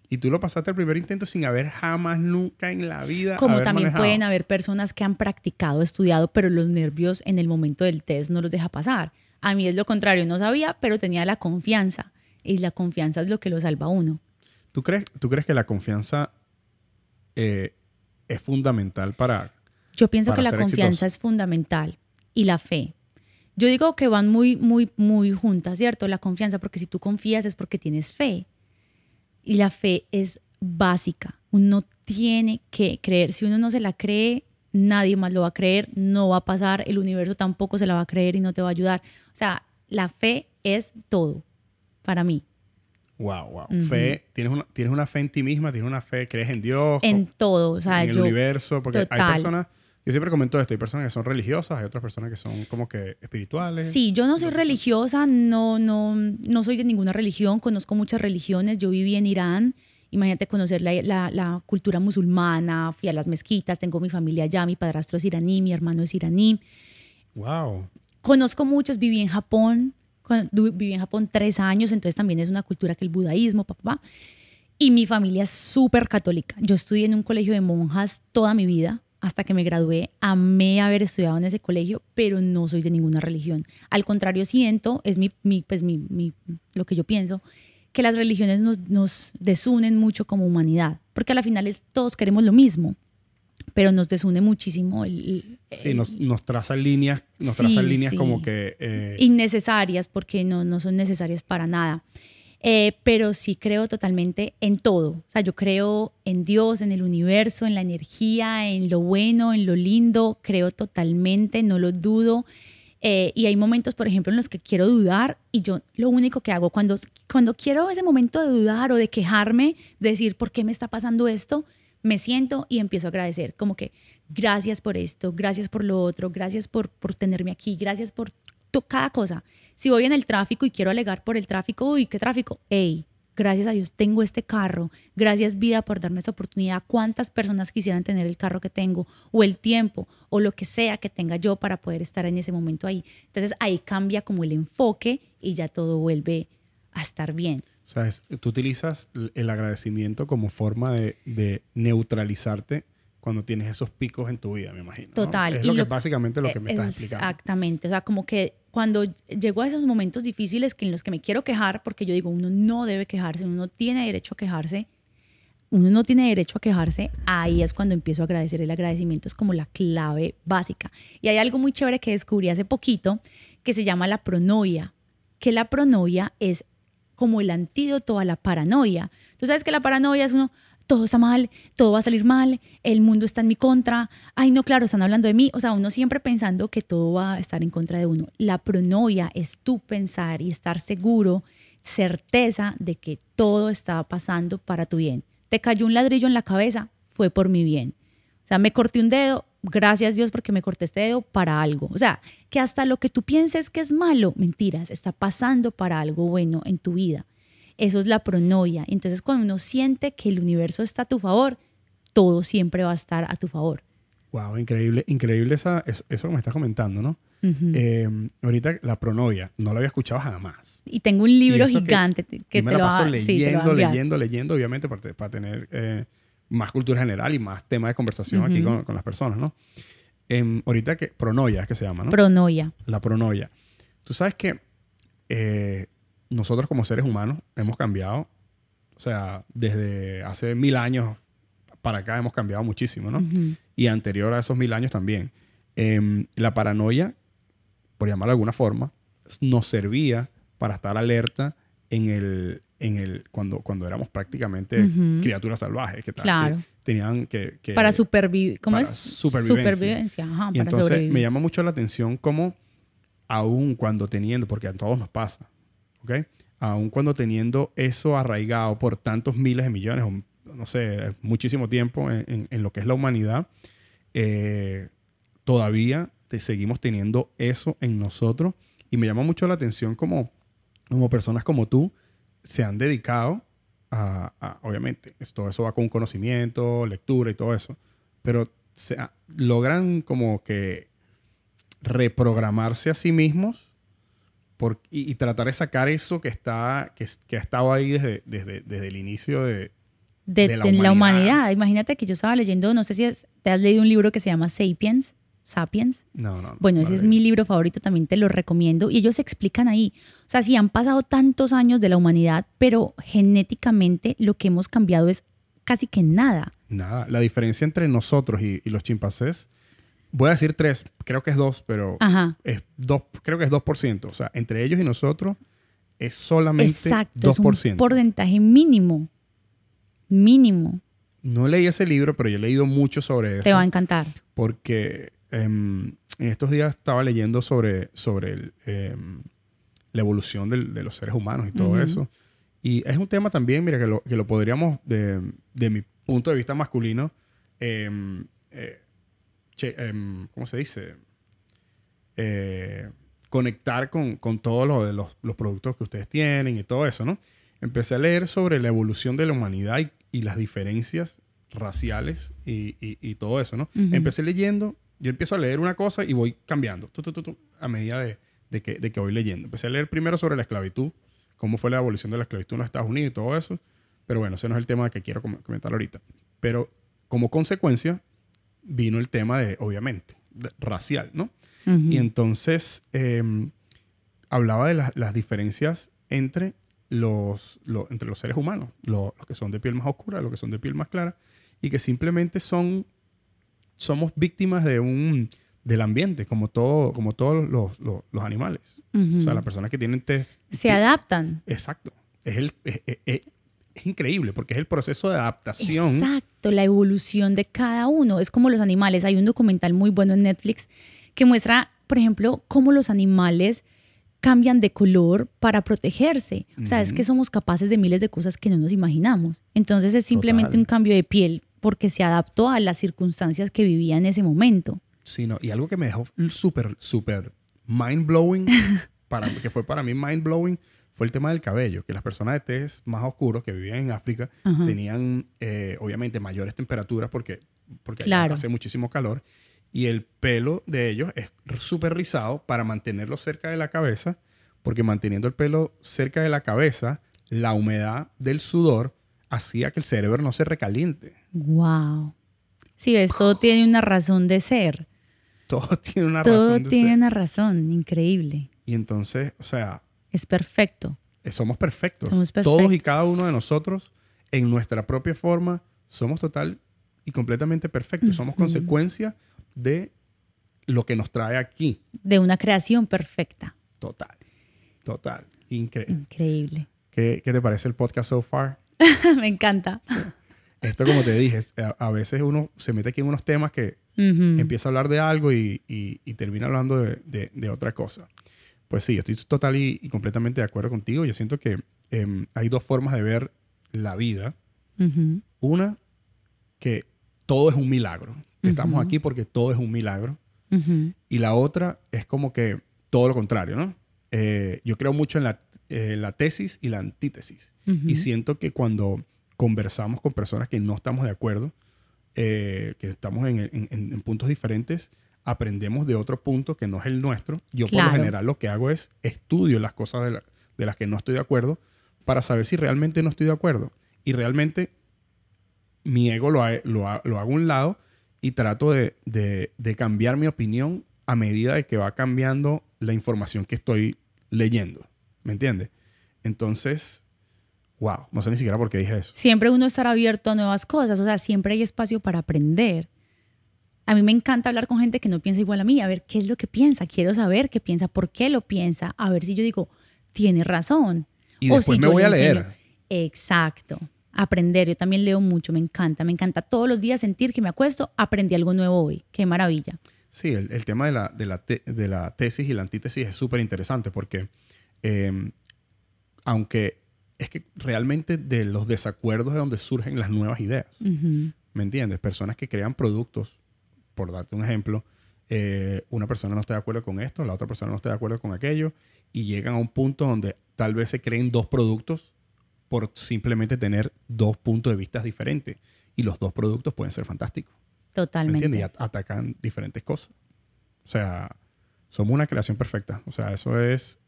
Y tú lo pasaste al primer intento sin haber jamás, nunca en la vida. Como también manejado. pueden haber personas que han practicado, estudiado, pero los nervios en el momento del test no los deja pasar. A mí es lo contrario, no sabía, pero tenía la confianza. Y la confianza es lo que lo salva a uno. ¿Tú crees, ¿Tú crees que la confianza eh, es fundamental para... Yo pienso Para que la confianza exitoso. es fundamental y la fe. Yo digo que van muy, muy, muy juntas, ¿cierto? La confianza, porque si tú confías es porque tienes fe. Y la fe es básica. Uno tiene que creer. Si uno no se la cree, nadie más lo va a creer, no va a pasar, el universo tampoco se la va a creer y no te va a ayudar. O sea, la fe es todo para mí. Wow, wow. Fe, ¿tienes una, tienes una fe en ti misma, tienes una fe, crees en Dios, En todo. O sea, en el yo. universo, porque hay personas, yo siempre comento esto, hay personas que son religiosas, hay otras personas que son como que espirituales. Sí, yo no soy religiosa, no, no, no soy de ninguna religión, conozco muchas religiones, yo viví en Irán, imagínate conocer la, la- la cultura musulmana, fui a las mezquitas, tengo mi familia allá, mi padrastro es iraní, mi hermano es iraní, Wow. conozco muchos, viví en Japón, cuando- viví en Japón tres años, entonces también es una cultura que el budaísmo, papá, y mi familia es súper católica. Yo estudié en un colegio de monjas toda mi vida, hasta que me gradué, amé haber estudiado en ese colegio, pero no soy de ninguna religión. Al contrario, siento, es mi, mi- pues mi, mi- lo que yo pienso, que las religiones nos, nos desunen mucho como humanidad, porque a la final es, todos queremos lo mismo, pero nos desune muchísimo el, Sí, el- nos, nos trazan líneas, nos Sí, trazan líneas sí. como que... eh, innecesarias porque no, no son necesarias para nada. Eh, pero sí creo totalmente en todo. O sea, yo creo en Dios, en el universo, en la energía, en lo bueno, en lo lindo. Creo totalmente, no lo dudo. Eh, y hay momentos, por ejemplo, en los que quiero dudar y yo lo único que hago cuando, cuando quiero ese momento de dudar o de quejarme, de decir, ¿por qué me está pasando esto? Me siento y empiezo a agradecer, como que gracias por esto, gracias por lo otro, gracias por, por tenerme aquí, gracias por cada cosa. Si voy en el tráfico y quiero alegar por el tráfico, uy, ¿qué tráfico? Ey, gracias a Dios tengo este carro, gracias vida por darme esta oportunidad. ¿Cuántas personas quisieran tener el carro que tengo o el tiempo o lo que sea que tenga yo para poder estar en ese momento ahí? Entonces ahí cambia como el enfoque y ya todo vuelve a estar bien. o sea, es- tú utilizas el agradecimiento como forma de, de neutralizarte cuando tienes esos picos en tu vida, me imagino. ¿no? Total, Es y lo que lo- básicamente lo que me estás explicando. Exactamente, o sea, como que cuando llego a esos momentos difíciles que en los que me quiero quejar, porque yo digo, uno no debe quejarse, uno no tiene derecho a quejarse, uno no tiene derecho a quejarse, ahí es cuando empiezo a agradecer. El agradecimiento es como la clave básica. Y hay algo muy chévere que descubrí hace poquito que se llama la pronoia, que la pronoia es como el antídoto a la paranoia. Tú sabes que la paranoia es uno, todo está mal, todo va a salir mal, el mundo está en mi contra, ay no, claro, están hablando de mí, o sea, uno siempre pensando que todo va a estar en contra de uno. La pronoia es tú pensar y estar seguro, certeza de que todo está pasando para tu bien. Te cayó un ladrillo en la cabeza, fue por mi bien. O sea, me corté un dedo, gracias Dios porque me corté este dedo para algo. O sea, que hasta lo que tú pienses que es malo, mentiras, está pasando para algo bueno en tu vida. Eso es la pronoia. Entonces, cuando uno siente que el universo está a tu favor, todo siempre va a estar a tu favor. Wow, increíble, increíble esa, eso, eso que me estás comentando, ¿no? Ujú. Eh, ahorita la pronovia, no la había escuchado jamás. y tengo un libro que- gigante que, y me te la lo va paso a- sí, te lo va leyendo, leyendo, leyendo, obviamente para, para tener eh, más cultura general y más temas de conversación aquí Ujú. con, con las personas, ¿no? Em, ahorita que pronoia es que se llama, ¿no? Pronoia. la pronoia. Tú sabes que eh, nosotros como seres humanos hemos cambiado, o sea, desde hace mil años para acá hemos cambiado muchísimo, ¿no? Y anterior a esos mil años también. Em, la paranoia, por llamarlo de alguna forma, nos servía para estar alerta en el, en el, cuando, cuando éramos prácticamente Ujú. criaturas salvajes, que, Claro. que tenían que... que- para supervivir. ¿Cómo para es? supervivencia. Supervivencia. Ajá, y para entonces sobrevivir. me llama mucho la atención cómo, aún cuando teniendo, porque a todos nos pasa, ¿ok? Aún cuando teniendo eso arraigado por tantos miles de millones, o no sé, muchísimo tiempo en, en- en lo que es la humanidad, eh, todavía te seguimos teniendo eso en nosotros y me llama mucho la atención como, como personas como tú se han dedicado a, a- obviamente, todo eso va con conocimiento, lectura y todo eso, pero se, logran como que reprogramarse a sí mismos por, y, y tratar de sacar eso que está que, que ha estado ahí desde, desde, desde el inicio de, de, de la de la humanidad. humanidad. Imagínate que yo estaba leyendo, no sé si es- te has leído un libro que se llama Sapiens, Sapiens. no, no, no, Bueno, no ese es mi libro favorito, también te lo recomiendo. Y ellos explican ahí, o sea, si han pasado tantos años de la humanidad, pero genéticamente lo que hemos cambiado es casi que nada. Nada, la diferencia entre nosotros y, y los chimpancés, voy a decir tres, creo que es dos, pero Ajá. es dos, creo que es 2%. O sea, entre ellos y nosotros es solamente Exacto, es 2%. un porcentaje mínimo. Mínimo. No leí ese libro, pero yo he leído mucho sobre eso. Te va a encantar. Porque en estos días estaba leyendo sobre, sobre el, em, la evolución del- de los seres humanos y todo eso. Y es un tema también, mira, que lo, que lo podríamos, de, de mi punto de vista masculino, em, eh, che- em, ¿cómo se dice? Eh, conectar con, con todos lo los, los productos que ustedes tienen y todo eso, ¿no? Empecé a leer sobre la evolución de la humanidad y, y las diferencias raciales y, y- y todo eso, ¿no? Ujú. Empecé leyendo, yo empiezo a leer una cosa y voy cambiando tu, tu, tu, tu, a medida de, de que, de que voy leyendo. Empecé a leer primero sobre la esclavitud, cómo fue la evolución de la esclavitud en los Estados Unidos y todo eso, pero bueno, ese no es el tema que quiero com- comentar ahorita. Pero como consecuencia vino el tema de, obviamente, de- racial, ¿no? Y entonces em, hablaba de las- las diferencias entre los, lo- entre los seres humanos, lo- los que son de piel más oscura, los que son de piel más clara, y que simplemente son, somos víctimas de un, del ambiente, como, todo, como todos los, los- los animales. Ujú. O sea, las personas que tienen test... Se adaptan. Exacto. Es, el, es, es- es- increíble porque es el proceso de adaptación. Exacto, la evolución de cada uno. Es como los animales. Hay un documental muy bueno en Netflix que muestra, por ejemplo, cómo los animales cambian de color para protegerse. O sea, es que somos capaces de miles de cosas que no nos imaginamos. Entonces es simplemente Total. un cambio de piel porque se adaptó a las circunstancias que vivía en ese momento. Sí, no, y algo que me dejó súper, súper mind blowing, para, que fue para mí mind blowing, fue el tema del cabello. Que las personas de tez más oscuros que vivían en África Ajá. tenían, eh, obviamente, mayores temperaturas porque, porque Claro. hace muchísimo calor. Y el pelo de ellos es súper rizado para mantenerlo cerca de la cabeza, porque manteniendo el pelo cerca de la cabeza, la humedad del sudor hacía que el cerebro no se recaliente. Wow. Sí, ves, todo tiene una razón de ser. Todo tiene una Todo razón de tiene ser. una razón. Increíble. Y entonces, o sea, Es perfecto. eh, somos perfectos. Somos Todos y perfectos. cada uno de nosotros, en nuestra propia forma, somos total y completamente perfectos. Somos consecuencia de lo que nos trae aquí. De una creación perfecta. Total. Total. Increíble. Increíble. ¿Qué, qué te parece el podcast so far? Me encanta. Esto, como te dije, a, a veces uno se mete aquí en unos temas que Ujú. empieza a hablar de algo y, y- y termina hablando de, de- de otra cosa. Pues sí, estoy total y, y completamente de acuerdo contigo. Yo siento que em, hay dos formas de ver la vida. Ujú. Una, que todo es un milagro. Que Estamos Ujú. aquí porque todo es un milagro. Y la otra es como que todo lo contrario, ¿no? Eh, yo creo mucho en la, eh, la tesis y la antítesis. Y siento que cuando conversamos con personas que no estamos de acuerdo, eh, que estamos en, en- en- en puntos diferentes, aprendemos de otro punto que no es el nuestro. Yo por lo general lo que hago es estudio las cosas de, la- de las que no estoy de acuerdo para saber si realmente no estoy de acuerdo. Y realmente mi ego lo, lo, ha- lo hago a un lado y trato de, de- de cambiar mi opinión a medida de que va cambiando la información que estoy leyendo. ¿Me entiendes? Entonces, wow, no sé ni siquiera por qué dije eso. Siempre uno estar abierto a nuevas cosas, o sea, siempre hay espacio para aprender. A mí me encanta hablar con gente que no piensa igual a mí, a ver qué es lo que piensa, quiero saber qué piensa, por qué lo piensa, a ver si yo digo, tiene razón. Y O después si me voy a leer. enseño. Exacto. Aprender, yo también leo mucho, me encanta, me encanta todos los días sentir que me acuesto, aprendí algo nuevo hoy, qué maravilla. Sí, el, el tema de la, de, la te- de la tesis y la antítesis es súper interesante porque eh, aunque es que realmente de los desacuerdos es donde surgen las nuevas ideas. Ujú. ¿Me entiendes? Personas que crean productos por darte un ejemplo, eh, una persona no está de acuerdo con esto, la otra persona no está de acuerdo con aquello, y llegan a un punto donde tal vez se creen dos productos por simplemente tener dos puntos de vista diferentes. Y los dos productos pueden ser fantásticos. Totalmente. ¿Me entiendes? Y atacan diferentes cosas. O sea, somos una creación perfecta. O sea, eso es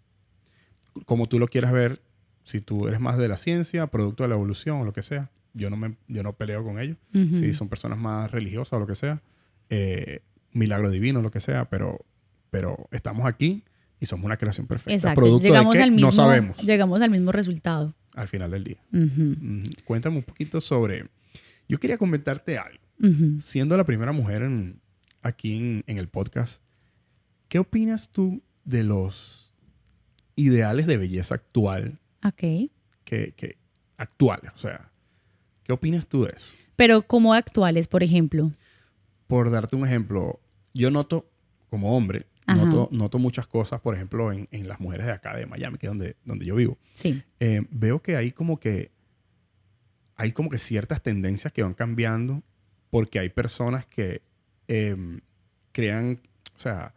como tú lo quieras ver. Si tú eres más de la ciencia, producto de la evolución o lo que sea, yo no, me, yo no peleo con ellos. Si son personas más religiosas o lo que sea, eh, milagro divino, lo que sea, pero, pero estamos aquí y somos una creación perfecta. Exacto. Producto llegamos de que al mismo, no sabemos Llegamos al mismo resultado. al final del día. Cuéntame un poquito sobre... Yo quería comentarte algo. Siendo la primera mujer en- aquí en, en el podcast, ¿qué opinas tú de los ideales de belleza actual Ok. que, que actuales? O sea, ¿qué opinas tú de eso? Pero como actuales, por ejemplo. Por darte un ejemplo, yo noto como hombre, noto, noto muchas cosas, por ejemplo, en, en las mujeres de acá, de Miami, que es donde, donde yo vivo. Sí. Eh, veo que hay como que hay como que ciertas tendencias que van cambiando porque hay personas que em, crean, o sea,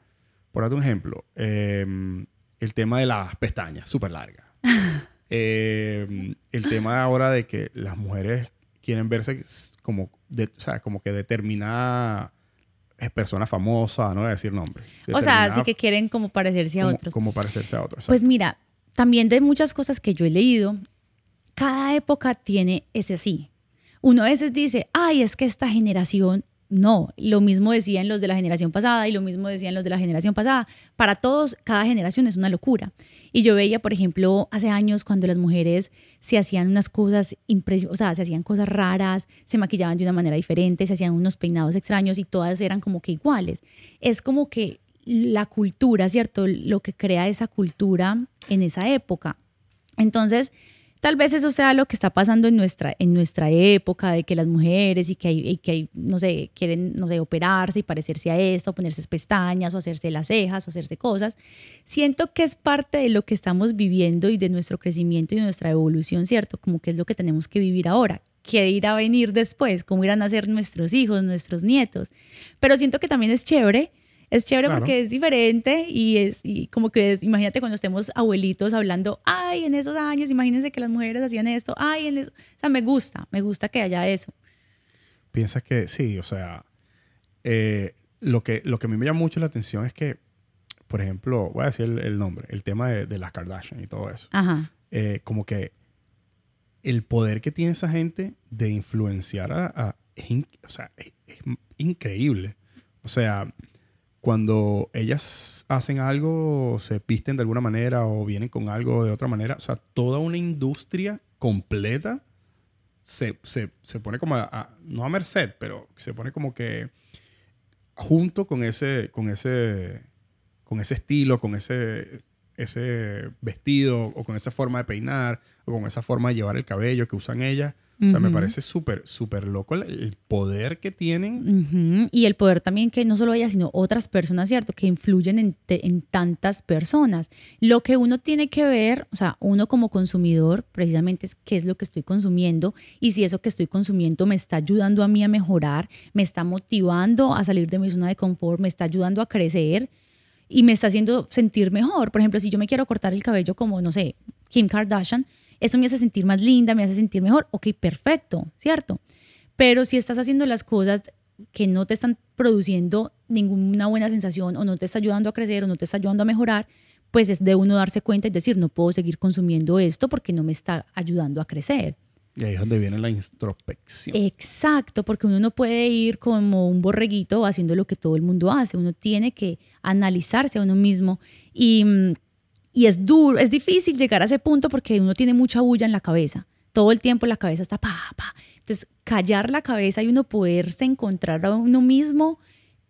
por darte un ejemplo, em, el tema de las pestañas, súper largas. Em, el tema ahora de que las mujeres quieren verse como, de- o sea, como que determinada eh, persona famosa, no voy a decir nombre. O sea, así que quieren como parecerse a como, otros. como parecerse a otros. Pues mira, también de muchas cosas que yo he leído, cada época tiene ese sí. Uno a veces dice, ay, es que esta generación, no, lo mismo decían los de la generación pasada y lo mismo decían los de la generación pasada. Para todos, cada generación es una locura. Y yo veía, por ejemplo, hace años cuando las mujeres se hacían unas cosas impresionantes, o sea, se hacían cosas raras, se maquillaban de una manera diferente, se hacían unos peinados extraños y todas eran como que iguales. Es como que la cultura, ¿cierto? Lo que crea esa cultura en esa época. Entonces, tal vez eso sea lo que está pasando en nuestra, en nuestra época, de que las mujeres y que hay, que hay, no sé, quieren, no sé, operarse y parecerse a esto, ponerse pestañas o hacerse las cejas o hacerse cosas. Siento que es parte de lo que estamos viviendo y de nuestro crecimiento y de nuestra evolución, ¿cierto? Como que es lo que tenemos que vivir ahora. ¿Qué irá a venir después? ¿Cómo irán a ser nuestros hijos, nuestros nietos? Pero siento que también es chévere es chévere Claro. porque es diferente y es y como que es, imagínate cuando estemos abuelitos hablando, ay, en esos años, imagínense que las mujeres hacían esto, ay, en eso. O sea, me gusta, me gusta que haya eso. Piensas que sí, o sea, eh, lo, que, lo que a mí me llama mucho la atención es que, por ejemplo, voy a decir el, el nombre, el tema de, de las Kardashian y todo eso. Ajá. Eh, como que el poder que tiene esa gente de influenciar a... a- es, o sea, es, es increíble. O sea, cuando ellas hacen algo, se visten de alguna manera o vienen con algo de otra manera, o sea, toda una industria completa se, se- se pone como a, a- no a merced, pero se pone como que junto con ese, con ese, con ese estilo, con ese, ese vestido o con esa forma de peinar o con esa forma de llevar el cabello que usan ellas. O sea, me Ujú. parece súper, súper loco el, poder que tienen. Ujú. Y el poder también que no solo ella, sino otras personas, ¿cierto? Que influyen en, te- en tantas personas. Lo que uno tiene que ver, o sea, uno como consumidor, precisamente es qué es lo que estoy consumiendo y si eso que estoy consumiendo me está ayudando a mí a mejorar, me está motivando a salir de mi zona de confort, me está ayudando a crecer y me está haciendo sentir mejor. Por ejemplo, si yo me quiero cortar el cabello como, no sé, Kim Kardashian, eso me hace sentir más linda, me hace sentir mejor. Ok, perfecto, ¿cierto? Pero si estás haciendo las cosas que no te están produciendo ninguna buena sensación o no te está ayudando a crecer o no te está ayudando a mejorar, pues es de uno darse cuenta y decir, no puedo seguir consumiendo esto porque no me está ayudando a crecer. Y ahí es donde viene la introspección. Exacto, porque uno no puede ir como un borreguito haciendo lo que todo el mundo hace. Uno tiene que analizarse a uno mismo y, mm, y es duro, es difícil llegar a ese punto porque uno tiene mucha bulla en la cabeza. Todo el tiempo la cabeza está pa, pa. Entonces, callar la cabeza y uno poderse encontrar a uno mismo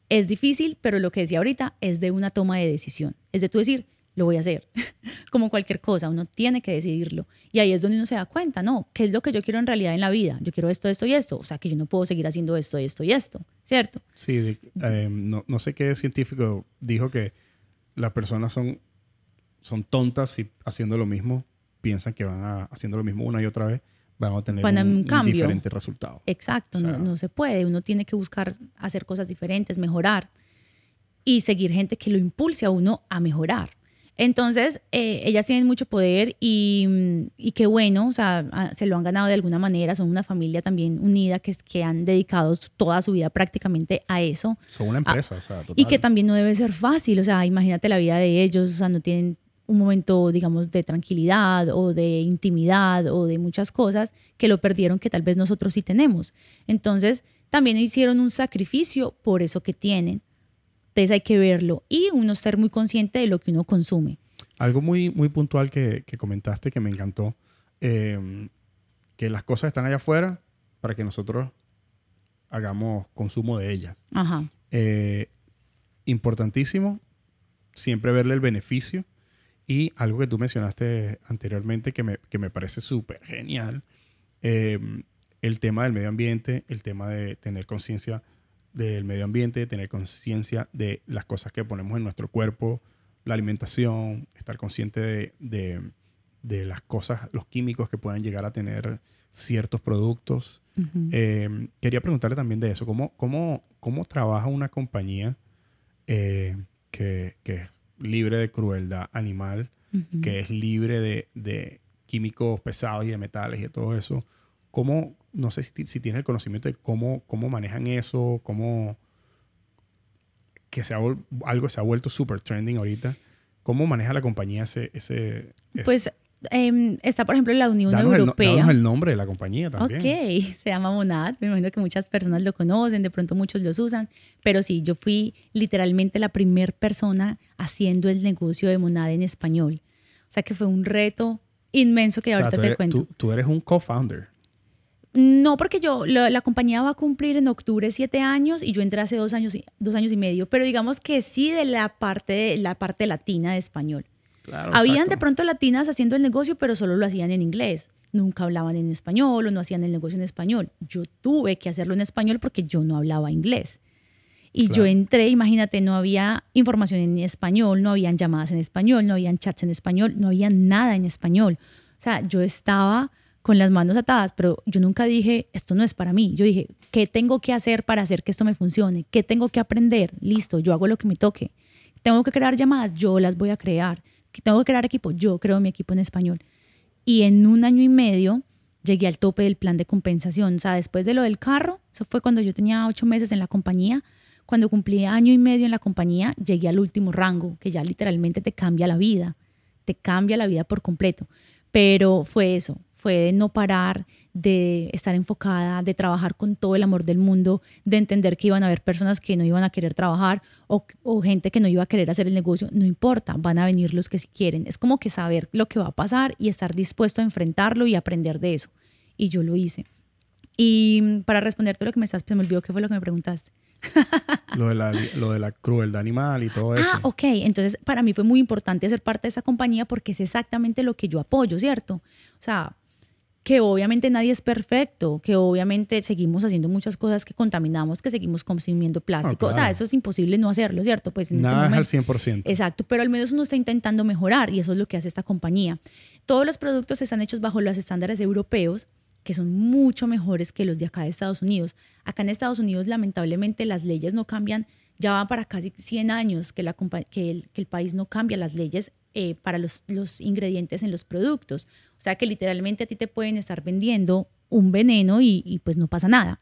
es difícil, pero lo que decía ahorita es de una toma de decisión. Es de tú decir, lo voy a hacer. Como cualquier cosa, uno tiene que decidirlo. Y ahí es donde uno se da cuenta, ¿no? ¿Qué es lo que yo quiero en realidad en la vida? Yo quiero esto, esto y esto. O sea, que yo no puedo seguir haciendo esto, esto y esto, ¿cierto? Sí, eh, no, no sé qué científico dijo que las personas son, son tontas y haciendo lo mismo, piensan que van a, haciendo lo mismo una y otra vez, vamos a tener Van a un, un un cambio. diferente resultado. Exacto, O sea- no, no se puede. Uno tiene que buscar hacer cosas diferentes, mejorar y seguir gente que lo impulse a uno a mejorar. Entonces, eh, ellas tienen mucho poder y, y qué bueno, o sea, a- se lo han ganado de alguna manera. Son una familia también unida que, que han dedicado toda su vida prácticamente a eso. Son una empresa, o sea, total. Y que también no debe ser fácil, o sea, imagínate la vida de ellos, o sea, no tienen un momento, digamos, de tranquilidad o de intimidad o de muchas cosas que lo perdieron que tal vez nosotros sí tenemos. Entonces, también hicieron un sacrificio por eso que tienen. Entonces hay que verlo y uno ser muy consciente de lo que uno consume. Algo muy, muy puntual que, que comentaste que me encantó, eh, que las cosas están allá afuera para que nosotros hagamos consumo de ellas. Ajá. Eh, importantísimo, siempre verle el beneficio y algo que tú mencionaste anteriormente que me, que me parece súper genial, eh, el tema del medio ambiente, el tema de tener conciencia del medio ambiente, tener conciencia de las cosas que ponemos en nuestro cuerpo, la alimentación, estar consciente de, de- de las cosas, los químicos que puedan llegar a tener ciertos productos. Eh, quería preguntarle también de eso. ¿Cómo, cómo, cómo trabaja una compañía eh, que, que es libre de crueldad animal, que es libre de, de químicos pesados y de metales y de todo eso? ¿Cómo, no sé si, si tiene el conocimiento de cómo, cómo manejan eso, cómo que se ha algo se ha vuelto super trending ahorita? ¿Cómo maneja la compañía ese... ese eso? Pues em, está, por ejemplo, la Unión danos, el, no- Europea. danos el nombre de la compañía también. Ok, se llama Monad. Me imagino que muchas personas lo conocen, de pronto muchos los usan, pero sí, yo fui literalmente la primera persona haciendo el negocio de Monad en español. O sea que fue un reto inmenso que O sea, ahorita te eres, cuento. tú- tú eres un co-founder. No, porque yo, la, la compañía va a cumplir en octubre siete años y yo entré hace dos años, y- dos años y medio, pero digamos que sí de la parte, de, la parte latina de español. Claro, Habían exacto. de pronto latinas haciendo el negocio, pero solo lo hacían en inglés. Nunca hablaban en español o no hacían el negocio en español. Yo tuve que hacerlo en español porque yo no hablaba inglés. Y yo Claro. entré, imagínate, no había información en español, no habían llamadas en español, no habían chats en español, no había nada en español. O sea, yo estaba con las manos atadas, pero yo nunca dije, esto no es para mí. Yo dije, ¿qué tengo que hacer para hacer que esto me funcione? ¿Qué tengo que aprender? Listo, yo hago lo que me toque. Tengo que crear llamadas, yo las voy a crear. Tengo que crear equipo, yo creo mi equipo en español. Y en un año y medio llegué al tope del plan de compensación. O sea, después de lo del carro, eso fue cuando yo tenía ocho meses en la compañía. Cuando cumplí año y medio en la compañía, llegué al último rango, que ya literalmente te cambia la vida. Te cambia la vida por completo. Pero fue eso, fue de no parar, de estar enfocada, de trabajar con todo el amor del mundo, de entender que iban a haber personas que no iban a querer trabajar o, o gente que no iba a querer hacer el negocio. No importa, van a venir los que sí quieren. Es como que saber lo que va a pasar y estar dispuesto a enfrentarlo y aprender de eso. Y yo lo hice. Y para responderte lo que me estás, se me olvidó qué fue lo que me preguntaste. Lo de, la, lo de la crueldad animal y todo eso. Ah, ok. Entonces, para mí fue muy importante ser parte de esa compañía porque es exactamente lo que yo apoyo, ¿cierto? O sea, que obviamente nadie es perfecto, que obviamente seguimos haciendo muchas cosas que contaminamos, que seguimos consumiendo plástico. O sea, claro. eso es imposible no hacerlo, ¿cierto? Pues en ese Nada momento- es al 100%. Exacto, pero al menos uno está intentando mejorar y eso es lo que hace esta compañía. Todos los productos están hechos bajo los estándares europeos, que son mucho mejores que los de acá de Estados Unidos. Acá en Estados Unidos, lamentablemente, las leyes no cambian, ya van para casi 100 años que, la, que, el, que el país no cambia las leyes eh, para los, los ingredientes en los productos. O sea que literalmente a ti te pueden estar vendiendo un veneno y, y pues no pasa nada.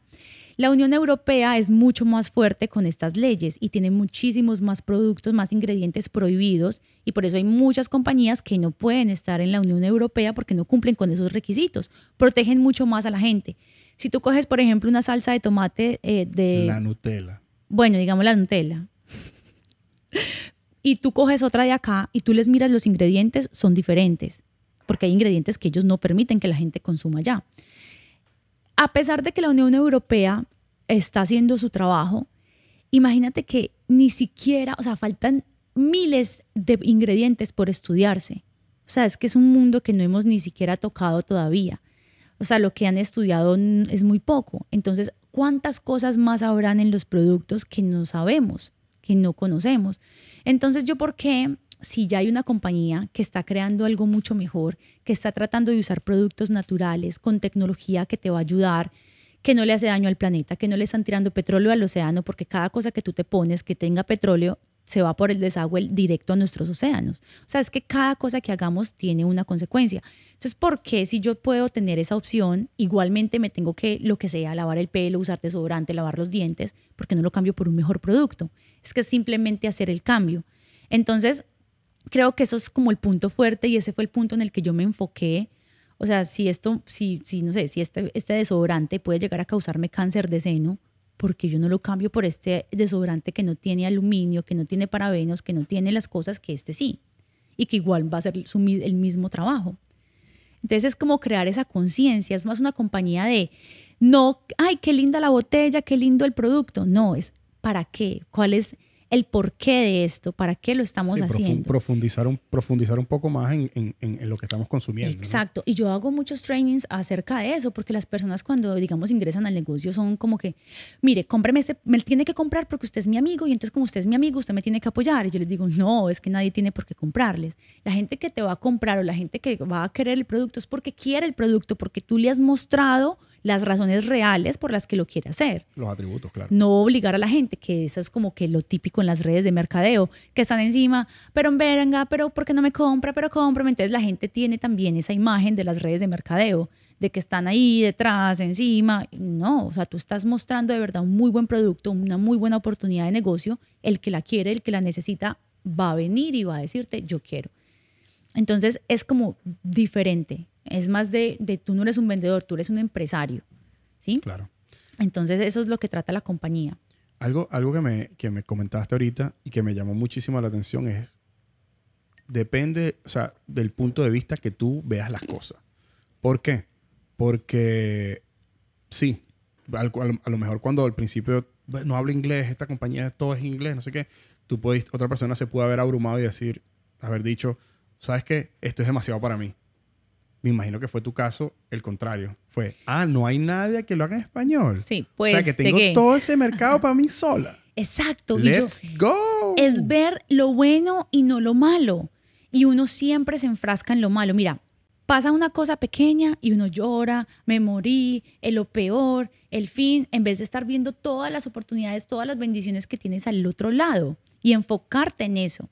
La Unión Europea es mucho más fuerte con estas leyes y tiene muchísimos más productos, más ingredientes prohibidos y por eso hay muchas compañías que no pueden estar en la Unión Europea porque no cumplen con esos requisitos. Protegen mucho más a la gente. Si tú coges, por ejemplo, una salsa de tomate eh, de, La Nutella. bueno, digamos la Nutella, y tú coges otra de acá y tú les miras los ingredientes, son diferentes, porque hay ingredientes que ellos no permiten que la gente consuma allá. A pesar de que la Unión Europea está haciendo su trabajo, imagínate que ni siquiera, o sea, faltan miles de ingredientes por estudiarse. O sea, es que es un mundo que no hemos ni siquiera tocado todavía. O sea, lo que han estudiado es muy poco. Entonces, ¿cuántas cosas más habrán en los productos que no sabemos, que no conocemos? Entonces, ¿yo por qué si ya hay una compañía que está creando algo mucho mejor, que está tratando de usar productos naturales con tecnología que te va a ayudar, que no le hace daño al planeta, que no le están tirando petróleo al océano, porque cada cosa que tú te pones que tenga petróleo se va por el desagüe directo a nuestros océanos. O sea, es que cada cosa que hagamos tiene una consecuencia. Entonces, ¿por qué si yo puedo tener esa opción, igualmente me tengo que, lo que sea, lavar el pelo, usar desodorante, lavar los dientes, porque no lo cambio por un mejor producto? Es que es simplemente hacer el cambio. Entonces, creo que eso es como el punto fuerte y ese fue el punto en el que yo me enfoqué. O sea, si esto, si, si no sé, si este, este desodorante puede llegar a causarme cáncer de seno, porque yo no lo cambio por este desodorante que no tiene aluminio, que no tiene parabenos, que no tiene las cosas que este sí, y que igual va a ser el mismo trabajo. Entonces es como crear esa conciencia, es más una compañía de, no, ay, qué linda la botella, qué lindo el producto, no, es para qué, cuál es el porqué de esto, para qué lo estamos haciendo. Profundizar un, profundizar un poco más en, en, en lo que estamos consumiendo. Exacto. Y yo hago muchos trainings acerca de eso, porque las personas cuando, digamos, ingresan al negocio son como que, mire, cómpreme este, me tiene que comprar porque usted es mi amigo y entonces como usted es mi amigo, usted me tiene que apoyar. Y yo les digo, no, es que nadie tiene por qué comprarles. La gente que te va a comprar o la gente que va a querer el producto es porque quiere el producto, porque tú le has mostrado las razones reales por las que lo quiere hacer. Los atributos, claro. No obligar a la gente, que eso es como que lo típico en las redes de mercadeo, que están encima, pero venga, pero ¿por qué no me compra? Pero cómprame. Entonces la gente tiene también esa imagen de las redes de mercadeo, de que están ahí detrás, encima. No, o sea, tú estás mostrando de verdad un muy buen producto, una muy buena oportunidad de negocio. El que la quiere, el que la necesita, va a venir y va a decirte, yo quiero. Entonces es como diferente. Es más de, de, tú no eres un vendedor, tú eres un empresario. ¿Sí? Claro. Entonces eso es lo que trata la compañía. Algo, algo que, me, que me comentaste ahorita y que me llamó muchísimo la atención es, depende, o sea, del punto de vista que tú veas las cosas. ¿Por qué? Porque sí, a lo mejor cuando al principio no hablo inglés, esta compañía todo es inglés, no sé qué, tú puedes, otra persona se puede haber abrumado y decir, haber dicho, ¿sabes qué? Esto es demasiado para mí. Me imagino que fue tu caso el contrario. Fue, ah, no hay nadie que lo haga en español. Sí, pues. O sea, que tengo todo ese mercado para mí sola. Exacto. Let's go. Es ver lo bueno y no lo malo. Y uno siempre se enfrasca en lo malo. Mira, pasa una cosa pequeña y uno llora, me morí, es lo peor, el fin, en vez de estar viendo todas las oportunidades, todas las bendiciones que tienes al otro lado y enfocarte en eso.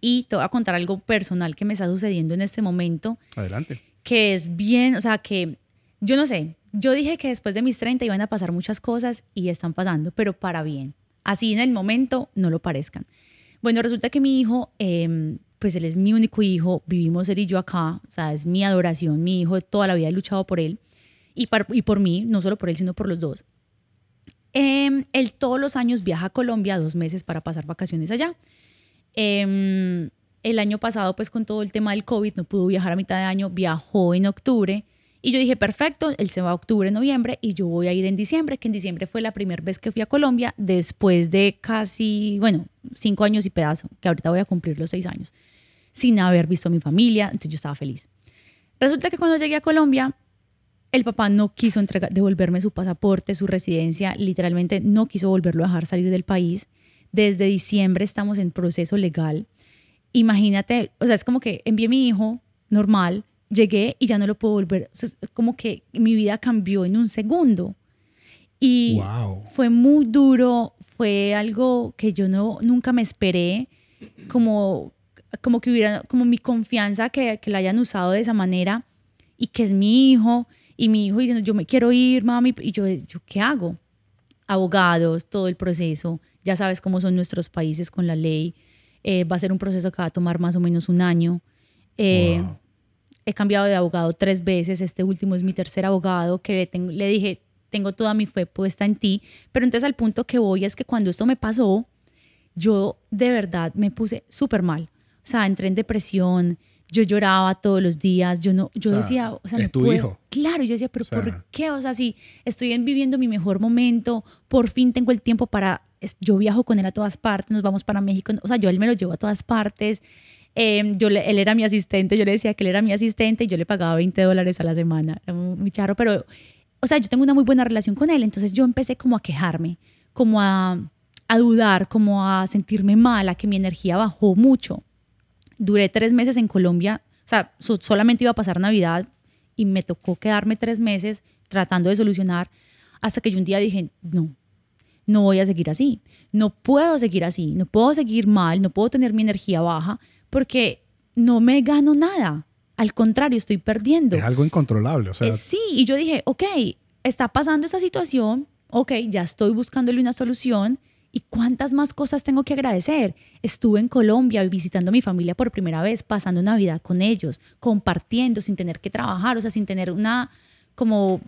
Y te voy a contar algo personal que me está sucediendo en este momento. Adelante. Que es bien, o sea, que yo no sé, yo dije que después de mis 30 iban a pasar muchas cosas y están pasando, pero para bien. Así en el momento no lo parezcan. Bueno, resulta que mi hijo, em, pues él es mi único hijo, vivimos él y yo acá, o sea, es mi adoración, mi hijo, toda la vida he luchado por él y, y por mí, no solo por él, sino por los dos. Em, él todos los años viaja a Colombia dos meses para pasar vacaciones allá. Em, el año pasado, pues con todo el tema del COVID, no pudo viajar a mitad de año, viajó en octubre. Y yo dije, perfecto, él se va a octubre, noviembre y yo voy a ir en diciembre, que en diciembre fue la primera vez que fui a Colombia después de casi, bueno, cinco años y pedazo, que ahorita voy a cumplir los seis años, sin haber visto a mi familia, entonces yo estaba feliz. Resulta que cuando llegué a Colombia, el papá no quiso devolverme su pasaporte, su residencia, literalmente no quiso volverlo a dejar salir del país. Desde diciembre estamos en proceso legal. Imagínate, o sea, es como que envié a mi hijo normal, llegué y ya no lo puedo volver. es como que mi vida cambió en un segundo. Y fue muy duro, fue algo que yo no, nunca me esperé, como, como que hubiera, como mi confianza que, que la hayan usado de esa manera y que es mi hijo, y mi hijo diciendo, yo me quiero ir, mami, y yo, yo ¿qué hago? Abogados, todo el proceso, ya sabes cómo son nuestros países con la ley. Eh, va a ser un proceso que va a tomar más o menos un año. Eh, he cambiado de abogado tres veces. Este último es mi tercer abogado que le, le dije, tengo toda mi fe puesta en ti. Pero entonces al punto que voy es que cuando esto me pasó, yo de verdad me puse súper mal. O sea, entré en depresión, yo lloraba todos los días, yo no, yo decía, o sea, es tu hijo. Claro, yo decía, pero ¿por qué? O sea, si estoy viviendo mi mejor momento, por fin tengo el tiempo para, yo viajo con él a todas partes, nos vamos para México, o sea, yo él me lo llevo a todas partes. Em, yo él era mi asistente, yo le decía que él era mi asistente y yo le pagaba 20 dólares a la semana, era muy charro, pero, o sea, yo tengo una muy buena relación con él, entonces yo empecé como a quejarme, como a, a dudar, como a sentirme mal, a que mi energía bajó mucho. Duré tres meses en Colombia, o sea, so- solamente iba a pasar Navidad y me tocó quedarme tres meses tratando de solucionar hasta que yo un día dije, no, no voy a seguir así, no puedo seguir así, no puedo seguir mal, no puedo tener mi energía baja porque no me gano nada. Al contrario, estoy perdiendo. Es algo incontrolable. O sea, Eh, sí, y yo dije, ok, está pasando esa situación, ok, ya estoy buscándole una solución. ¿Y cuántas más cosas tengo que agradecer? Estuve en Colombia visitando a mi familia por primera vez, pasando Navidad con ellos, compartiendo sin tener que trabajar, o sea, sin tener una como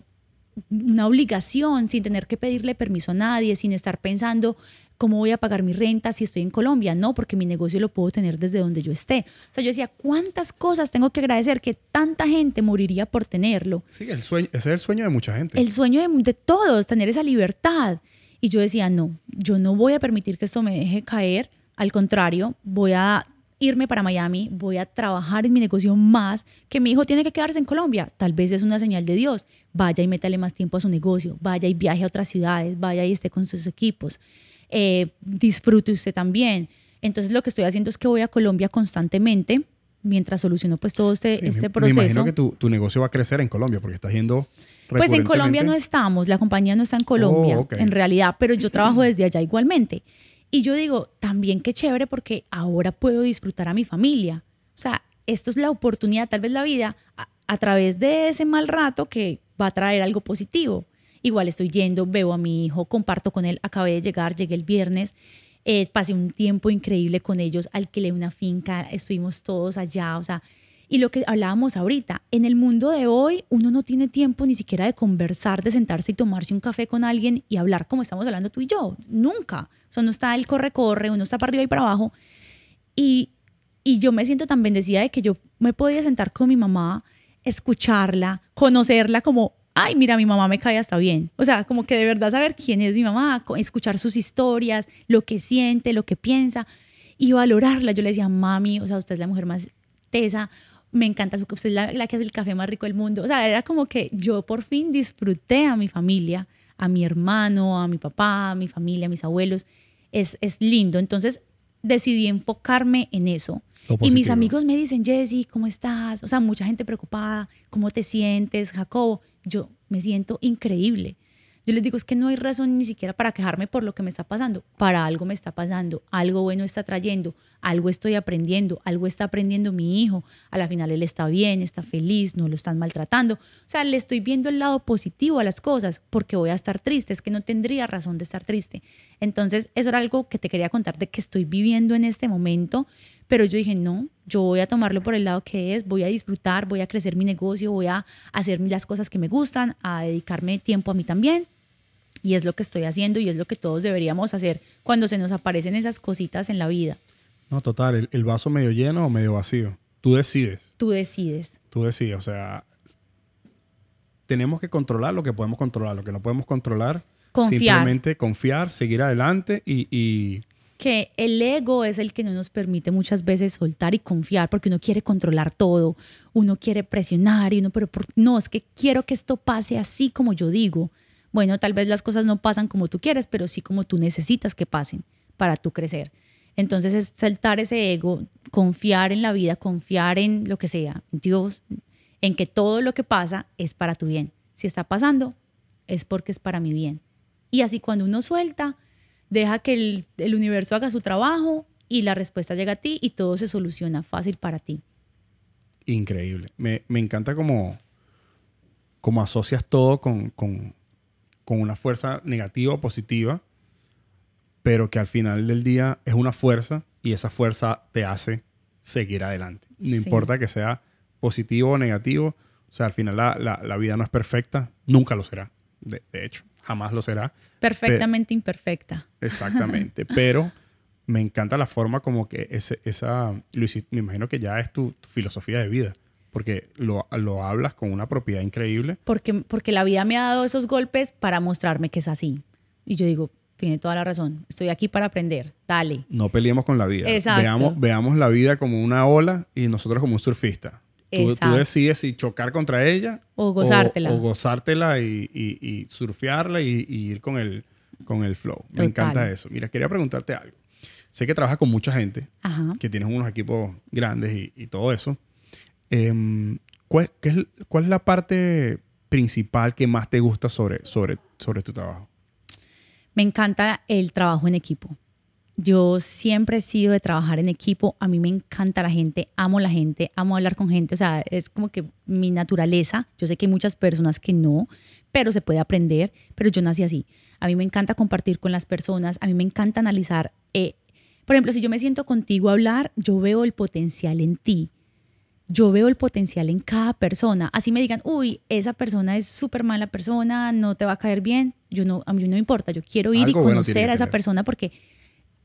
una obligación, sin tener que pedirle permiso a nadie, sin estar pensando cómo voy a pagar mi renta si estoy en Colombia. No, porque mi negocio lo puedo tener desde donde yo esté. O sea, yo decía, ¿cuántas cosas tengo que agradecer que tanta gente moriría por tenerlo? sí, el sueño, ese es el sueño de mucha gente. El sueño de, de todos, tener esa libertad. Y yo decía, no, yo no voy a permitir que esto me deje caer. Al contrario, voy a irme para Miami, voy a trabajar en mi negocio más, que mi hijo tiene que quedarse en Colombia. Tal vez es una señal de Dios. Vaya y métale más tiempo a su negocio, vaya y viaje a otras ciudades, vaya y esté con sus equipos. Eh, disfrute usted también. Entonces lo que estoy haciendo es que voy a Colombia constantemente mientras soluciono pues todo este, Sí, este proceso. Me imagino que tu, tu negocio va a crecer en Colombia porque estás yendo. Pues en Colombia no estamos, la compañía no está en Colombia, Oh, en realidad, pero yo trabajo desde allá igualmente. Y yo digo, también qué chévere porque ahora puedo disfrutar a mi familia. O sea, esto es la oportunidad, tal vez la vida, a, través de ese mal rato que va a traer algo positivo. Igual estoy yendo, veo a mi hijo, comparto con él, acabé de llegar, llegué el viernes, eh, pasé un tiempo increíble con ellos, alquilé una finca, estuvimos todos allá, o sea, y lo que hablábamos ahorita, en el mundo de hoy uno no tiene tiempo ni siquiera de conversar, de sentarse y tomarse un café con alguien y hablar como estamos hablando tú y yo. Nunca. O sea, uno está el corre-corre, uno está para arriba y para abajo. Y, y yo me siento tan bendecida de que yo me podía sentar con mi mamá, escucharla, conocerla como, ay, mira, mi mamá me cae hasta bien. O sea, como que de verdad saber quién es mi mamá, escuchar sus historias, lo que siente, lo que piensa y valorarla. Yo le decía, mami, o sea, usted es la mujer más tesa, me encanta su usted es la, la que hace el café más rico del mundo. O sea, era como que yo por fin disfruté a mi familia, a mi hermano, a mi papá, a mi familia, a mis abuelos. Es, es lindo. Entonces decidí enfocarme en eso. Y mis amigos me dicen, Jessy, ¿cómo estás? O sea, mucha gente preocupada, ¿cómo te sientes, Jacobo? Yo me siento increíble. Yo les digo, es que no hay razón ni siquiera para quejarme por lo que me está pasando. Para algo me está pasando, algo bueno está trayendo, algo estoy aprendiendo, algo está aprendiendo mi hijo. A la final él está bien, está feliz, no lo están maltratando. O sea, le estoy viendo el lado positivo a las cosas porque voy a estar triste, es que no tendría razón de estar triste. Entonces, eso era algo que te quería contar de que estoy viviendo en este momento, pero yo dije, no, yo voy a tomarlo por el lado que es, voy a disfrutar, voy a crecer mi negocio, voy a hacer las cosas que me gustan, a dedicarme tiempo a mí también. Y es lo que estoy haciendo y es lo que todos deberíamos hacer cuando se nos aparecen esas cositas en la vida. No, total, el, el vaso medio lleno o medio vacío. Tú decides, Tú decides. tú decides. O sea, tenemos que controlar lo que podemos controlar, lo que no podemos controlar. Confiar. Simplemente confiar, seguir adelante y, y que el ego es el que no nos permite muchas veces soltar y confiar porque uno quiere controlar todo, uno quiere presionar y uno, pero por- no, es que quiero que esto pase así como yo digo. Bueno, tal vez las cosas no pasan como tú quieres, pero sí como tú necesitas que pasen para tú crecer. Entonces es saltar ese ego, confiar en la vida, confiar en lo que sea, Dios, en que todo lo que pasa es para tu bien. Si está pasando, es porque es para mi bien. Y así cuando uno suelta, deja que el, el universo haga su trabajo y la respuesta llega a ti y todo se soluciona fácil para ti. increíble. Me, me encanta como, como asocias todo con, con, con una fuerza negativa o positiva, pero que al final del día es una fuerza y esa fuerza te hace seguir adelante. No Sí. importa que sea positivo o negativo, o sea, al final la, la- la vida no es perfecta, nunca lo será, de, de hecho, jamás lo será. Perfectamente imperfecta. Exactamente, pero me encanta la forma como que ese, esa, hici- me imagino que ya es tu, tu filosofía de vida, porque lo, lo hablas con una propiedad increíble. Porque, porque la vida me ha dado esos golpes para mostrarme que es así. Y yo digo, tiene toda la razón, estoy aquí para aprender, dale. No peleemos con la vida. Exacto. Veamos, veamos la vida como una ola y nosotros como un surfista. Tú, decides si chocar contra ella O gozártela. o, o gozártela y, y- y surfearla y, y ir con el, con el flow. Me encanta eso. Mira, quería preguntarte algo. sé que trabajas con mucha gente, Ajá. que tienes unos equipos grandes y, todo eso. Em, ¿cuál, qué es, cuál es la parte principal que más te gusta sobre, sobre, sobre tu trabajo? Me encanta el trabajo en equipo. Yo siempre he sido de trabajar en equipo. A mí me encanta la gente, amo la gente, amo hablar con gente. O sea, es como que mi naturaleza. Yo sé que hay muchas personas que no, pero se puede aprender. Pero yo nací así. A mí me encanta compartir con las personas. A mí me encanta analizar. eh, por ejemplo, si yo me siento contigo a hablar, yo veo el potencial en ti. Yo veo el potencial en cada persona. Así me digan, uy, esa persona es súper mala persona, no te va a caer bien. Yo no, a mí no me importa. Yo quiero ir Algo y conocer a esa tener. persona porque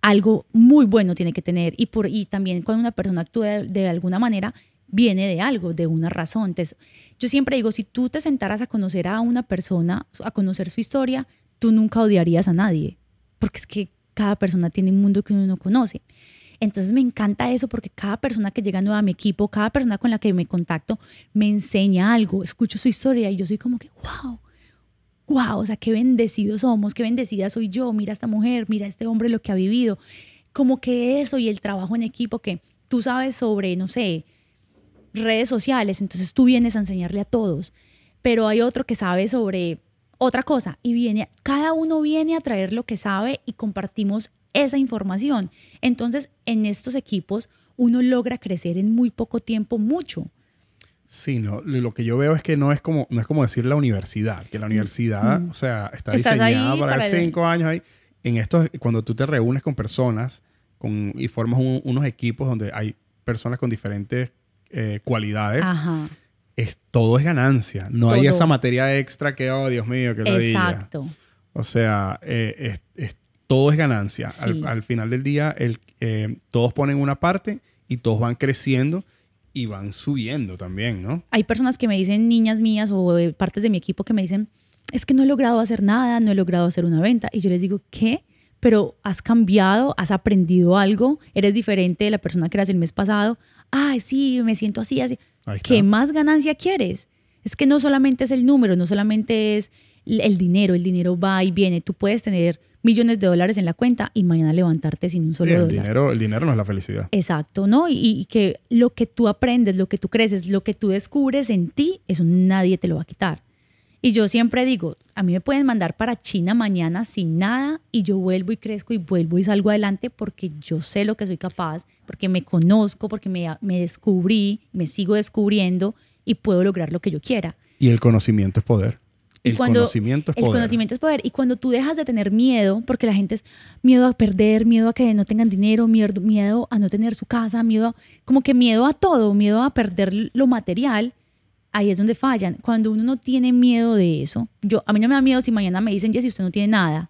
algo muy bueno tiene que tener. Y, por, y también cuando una persona actúa de, de alguna manera, viene de algo, de una razón. Entonces, yo siempre digo, si tú te sentaras a conocer a una persona, a conocer su historia, tú nunca odiarías a nadie. Porque es que cada persona tiene un mundo que uno no conoce. Entonces me encanta eso porque cada persona que llega nueva a mi equipo, cada persona con la que me contacto, me enseña algo, escucho su historia y yo soy como que, wow, wow, o sea, qué bendecidos somos, qué bendecida soy yo, mira a esta mujer, mira a este hombre lo que ha vivido. Como que eso y el trabajo en equipo que tú sabes sobre, no sé, redes sociales, entonces tú vienes a enseñarle a todos, pero hay otro que sabe sobre otra cosa y viene, cada uno viene a traer lo que sabe y compartimos esa información. Entonces, en estos equipos uno logra crecer en muy poco tiempo mucho. Sí, no, lo lo que yo veo es que no es como, no es como decir la universidad, que la universidad, Mm. o sea, está diseñada para, para el- cinco años ahí. En estos, cuando tú te reúnes con personas con, y formas un- unos equipos donde hay personas con diferentes eh, cualidades, Ajá. es, todo es ganancia. No hay Todo. esa materia extra que, oh, Dios mío, que ladilla. Exacto. O sea, eh, es- es- todo es ganancia. Al, Sí. al final del día, el, eh, todos ponen una parte y todos van creciendo y van subiendo también, ¿no? Hay personas que me dicen, niñas mías o eh, partes de mi equipo que me dicen, es que no he logrado hacer nada, no he logrado hacer una venta. Y yo les digo, ¿qué? Pero has cambiado, has aprendido algo, eres diferente de la persona que eras el mes pasado. Ay, sí, me siento así, así. ¿Qué más ganancia quieres? Es que no solamente es el número, no solamente es el dinero, el dinero va y viene. Tú puedes tener millones de dólares en la cuenta y mañana levantarte sin un Sí, solo el, dólar. dinero, el dinero no es la felicidad. Exacto, ¿no? Y, y que lo que tú aprendes, lo que tú creces, lo que tú descubres en ti, eso nadie te lo va a quitar. Y yo siempre digo, a mí me pueden mandar para China mañana sin nada y yo vuelvo y crezco y vuelvo y salgo adelante porque yo sé lo que soy capaz, porque me conozco, porque me, me descubrí, me sigo descubriendo y puedo lograr lo que yo quiera. Y el conocimiento es poder. El cuando conocimiento es El poder. conocimiento es poder. Y cuando tú dejas de tener miedo, porque la gente es miedo a perder, miedo a que no tengan dinero, miedo, miedo a no tener su casa, miedo, a- como que miedo a todo, miedo a perder lo material, ahí es donde fallan. Cuando uno no tiene miedo de eso, yo a mí no me da miedo si mañana me dicen, Jessy, usted no tiene nada.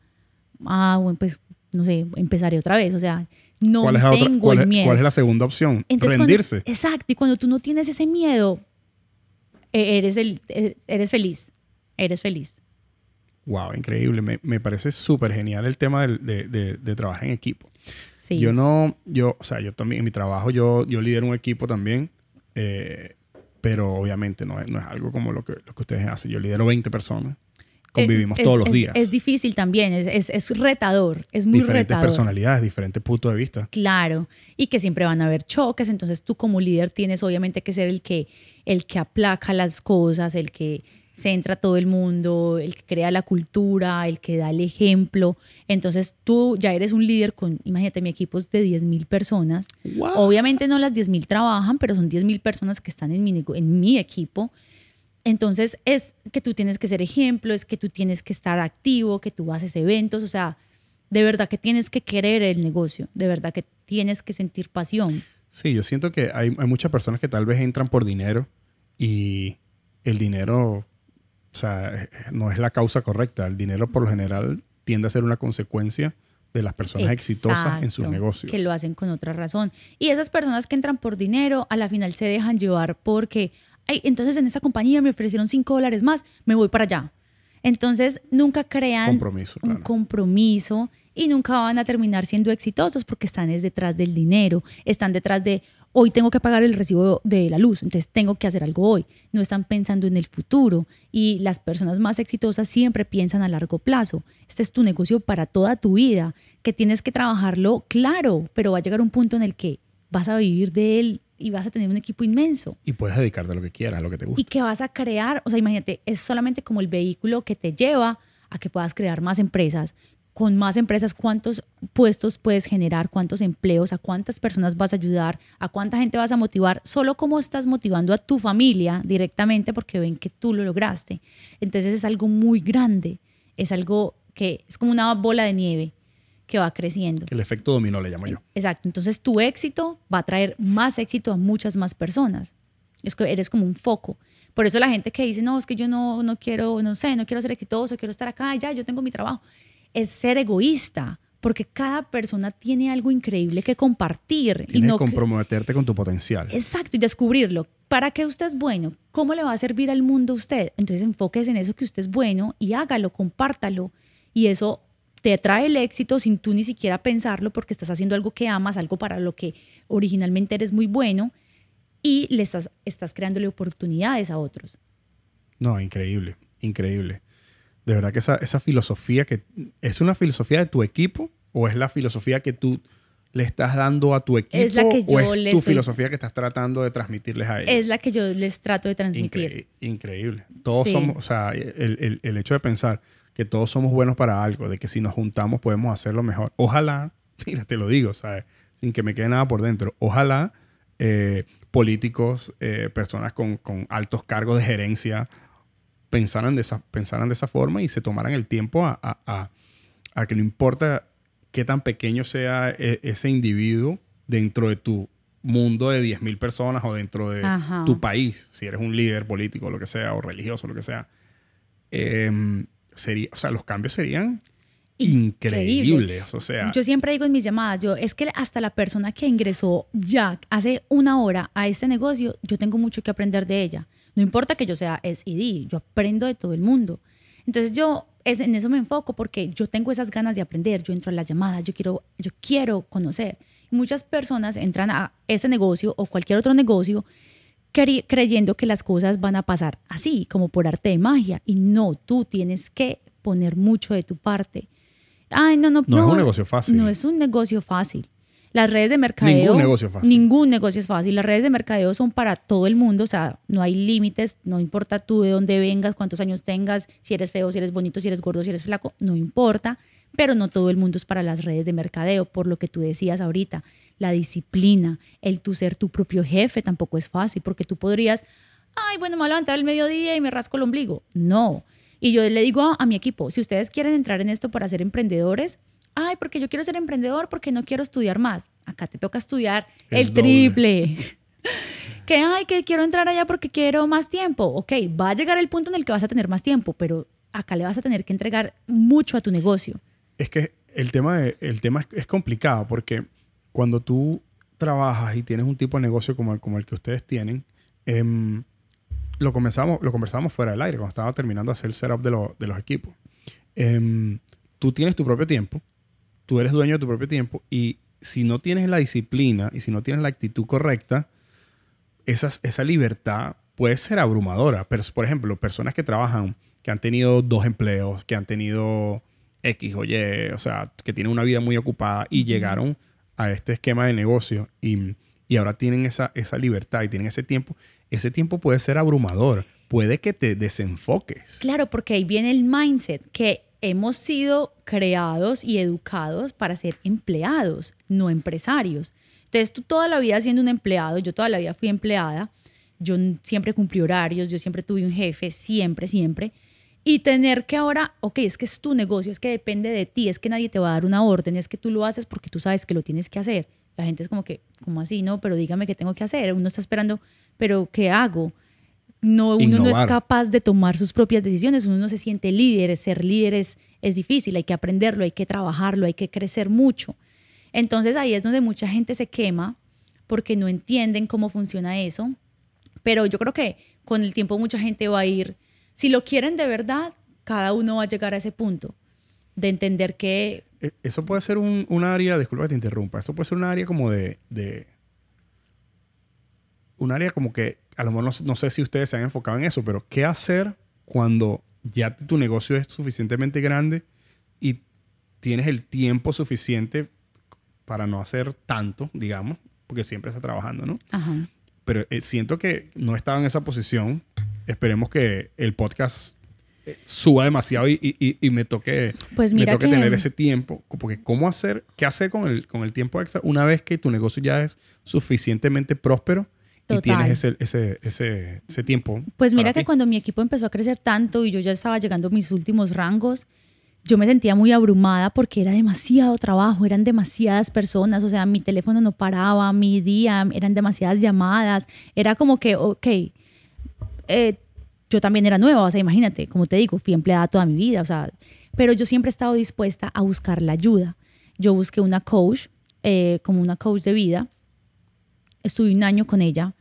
Ah, bueno, pues no sé, empezaré otra vez. O sea, no ¿Cuál es, la otra- tengo cuál el miedo. cuál es la segunda opción? Entonces, cuando- Rendirse. exacto, y cuando tú no tienes ese miedo, eh, eres, el, eh, eres feliz, eres feliz. Wow, increíble. Me, me parece súper genial el tema de, de- de trabajar en equipo. Sí. Yo no, yo, o sea, yo también en mi trabajo yo, yo lidero un equipo también, eh, pero obviamente no es, no es algo como lo que, lo que ustedes hacen. Yo lidero 20 personas, convivimos Eh, es- todos los es- días. Es difícil también, es, es, es retador, es muy diferentes retador. personalidades, diferentes puntos de vista. Claro, y que siempre van a haber choques, entonces tú como líder tienes obviamente que ser el que, el que aplaca las cosas, el que centra a todo el mundo, el que crea la cultura, el que da el ejemplo. Entonces tú ya eres un líder con, imagínate, mi equipo es de 10 mil personas. Wow. Obviamente no las 10 mil trabajan, pero son 10 mil personas que están en mi, en mi equipo. Entonces es que tú tienes que ser ejemplo, es que tú tienes que estar activo, que tú haces eventos, o sea, de verdad que tienes que querer el negocio, de verdad que tienes que sentir pasión. Sí, yo siento que hay, hay muchas personas que tal vez entran por dinero y el dinero, o sea, eh, no es la causa correcta. El dinero por lo general tiende a ser una consecuencia de las personas exitosas en sus negocios. Que lo hacen con otra razón. Y esas personas que entran por dinero, a la final se dejan llevar porque, ay, entonces en esta compañía me ofrecieron 5 dólares más, me voy para allá. Entonces nunca crean Compromiso, un claro. compromiso y nunca van a terminar siendo exitosos porque están es detrás del dinero, están detrás de hoy tengo que pagar el recibo de la luz, entonces tengo que hacer algo hoy. No están pensando en el futuro y las personas más exitosas siempre piensan a largo plazo. Este es tu negocio para toda tu vida, que tienes que trabajarlo, claro, pero va a llegar un punto en el que vas a vivir de él y vas a tener un equipo inmenso. Y puedes dedicarte a lo que quieras, a lo que te gusta. Y que vas a crear, o sea, imagínate, es solamente como el vehículo que te lleva a que puedas crear más empresas, con más empresas, cuántos puestos puedes generar, cuántos empleos, a cuántas personas vas a ayudar, a cuánta gente vas a motivar, solo cómo estás motivando a tu familia directamente porque ven que tú lo lograste. Entonces es algo muy grande, es algo que es como una bola de nieve que va creciendo. El efecto dominó le llamo yo. Exacto, entonces tu éxito va a traer más éxito a muchas más personas. Es que eres como un foco. Por eso la gente que dice, no, es que yo no, no quiero, no sé, no quiero ser exitoso, quiero estar acá, ya, yo tengo mi trabajo es ser egoísta, porque cada persona tiene algo increíble que compartir. Tienes y no que comprometerte con tu potencial. Exacto, y descubrirlo. ¿Para qué usted es bueno? ¿Cómo le va a servir al mundo a usted? Entonces enfóquese en eso que usted es bueno y hágalo, compártalo. Y eso te trae el éxito sin tú ni siquiera pensarlo porque estás haciendo algo que amas, algo para lo que originalmente eres muy bueno y le estás, estás creándole oportunidades a otros. No, increíble, increíble. De verdad que esa, esa filosofía que es una filosofía de tu equipo o es la filosofía que tú le estás dando a tu equipo es la que yo o es tu filosofía que estás tratando de transmitirles a ellos. Es la que yo les trato de transmitir. increíble. Todos somos, o sea, el, el, el, hecho de pensar que todos somos buenos para algo, de que si nos juntamos podemos hacerlo mejor. Ojalá, mira, te lo digo, ¿sabes? Sin que me quede nada por dentro. Ojalá eh, políticos, eh, personas con, con altos cargos de gerencia, pensaran de esa, pensaran de esa forma y se tomaran el tiempo a, a, a, que no importa qué tan pequeño sea e, ese individuo dentro de tu mundo de 10.000 personas o dentro de tu país, si eres un líder político, lo que sea, o religioso, lo que sea, em, sería, o sea, los cambios serían increíbles. O sea, yo siempre digo en mis llamadas, yo es que hasta la persona que ingresó ya hace una hora a este negocio, yo tengo mucho que aprender de ella. No importa que yo sea SED, yo aprendo de todo el mundo. Entonces yo es, en eso me enfoco porque yo tengo esas ganas de aprender, yo entro a las llamadas, yo quiero, yo quiero conocer. muchas personas entran a ese negocio o cualquier otro negocio creyendo que las cosas van a pasar así, como por arte de magia. Y no, tú tienes que poner mucho de tu parte. Ay, no, no, no. No es un negocio fácil. No es un negocio fácil. Las redes de mercadeo. Ningún negocio es fácil. Ningún negocio es fácil. Las redes de mercadeo son para todo el mundo. O sea, no hay límites. No importa tú de dónde vengas, cuántos años tengas, si eres feo, si eres bonito, si eres gordo, si eres flaco. No importa. Pero no todo el mundo es para las redes de mercadeo. Por lo que tú decías ahorita, la disciplina, el tú ser tu propio jefe tampoco es fácil. Porque tú podrías, ay, bueno, me voy a levantar al mediodía y me rasco el ombligo. No. Y yo le digo a, a mi equipo, si ustedes quieren entrar en esto para ser emprendedores, ay, porque yo quiero ser emprendedor, porque no quiero estudiar más. Acá te toca estudiar el, triple. que, ay, que quiero entrar allá porque quiero más tiempo. Ok, va a llegar el punto en el que vas a tener más tiempo, pero acá le vas a tener que entregar mucho a tu negocio. Es que el tema, el tema es, complicado porque cuando tú trabajas y tienes un tipo de negocio como el, como el que ustedes tienen, em, lo, comenzamos, lo conversamos fuera del aire, cuando estaba terminando de hacer el setup de, de los equipos. Em, tú tienes tu propio tiempo, tú eres dueño de tu propio tiempo y si no tienes la disciplina y si no tienes la actitud correcta, esa, esa libertad puede ser abrumadora. Pero, por ejemplo, personas que trabajan, que han tenido dos empleos, que han tenido X o Y, o sea, que tienen una vida muy ocupada y llegaron a este esquema de negocio y, y ahora tienen esa, esa libertad y tienen ese tiempo, ese tiempo puede ser abrumador. Puede que te desenfoques. Claro, porque ahí viene el mindset, que hemos sido creados y educados para ser empleados, no empresarios. Entonces tú toda la vida siendo un empleado, yo toda la vida fui empleada, yo siempre cumplí horarios, yo siempre tuve un jefe, siempre, siempre. Y tener que ahora, ok, es que es tu negocio, es que depende de ti, es que nadie te va a dar una orden, es que tú lo haces porque tú sabes que lo tienes que hacer. La gente es como que, ¿cómo así? No, pero dígame qué tengo que hacer. Uno está esperando, pero ¿qué hago? No, uno no es capaz de tomar sus propias decisiones, uno no se siente líder, ser líder es, difícil, hay que aprenderlo, hay que trabajarlo, hay que crecer mucho. Entonces ahí es donde mucha gente se quema porque no entienden cómo funciona eso, pero yo creo que con el tiempo mucha gente va a ir, si lo quieren de verdad, cada uno va a llegar a ese punto de entender que... E, eso puede ser un, área, disculpa que te interrumpa, eso puede ser un área como de un área como que, a lo mejor no, no sé si ustedes se han enfocado en eso, pero ¿qué hacer cuando ya tu negocio es suficientemente grande y tienes el tiempo suficiente para no hacer tanto, digamos, porque siempre está trabajando, ¿no? Ajá. Pero eh, siento que no estaba en esa posición. Esperemos que el podcast eh, suba demasiado y, y- y- me toque, Pues me toque que tener ese tiempo. Porque cómo hacer, qué hacer con el, con el tiempo extra una vez que tu negocio ya es suficientemente próspero y Total. tienes ese, ese, ese, ese tiempo. Pues mira que ti? cuando mi equipo empezó a crecer tanto y yo ya estaba llegando a mis últimos rangos, yo me sentía muy abrumada porque era demasiado trabajo, eran demasiadas personas, o sea, mi teléfono no paraba, mi día, eran demasiadas llamadas, era como que, ok, eh, yo también era nueva, o sea, imagínate, como te digo, fui empleada toda mi vida, o sea, pero yo siempre he estado dispuesta a buscar la ayuda. Yo busqué una coach, eh, como una coach de vida, estuve un año con ella,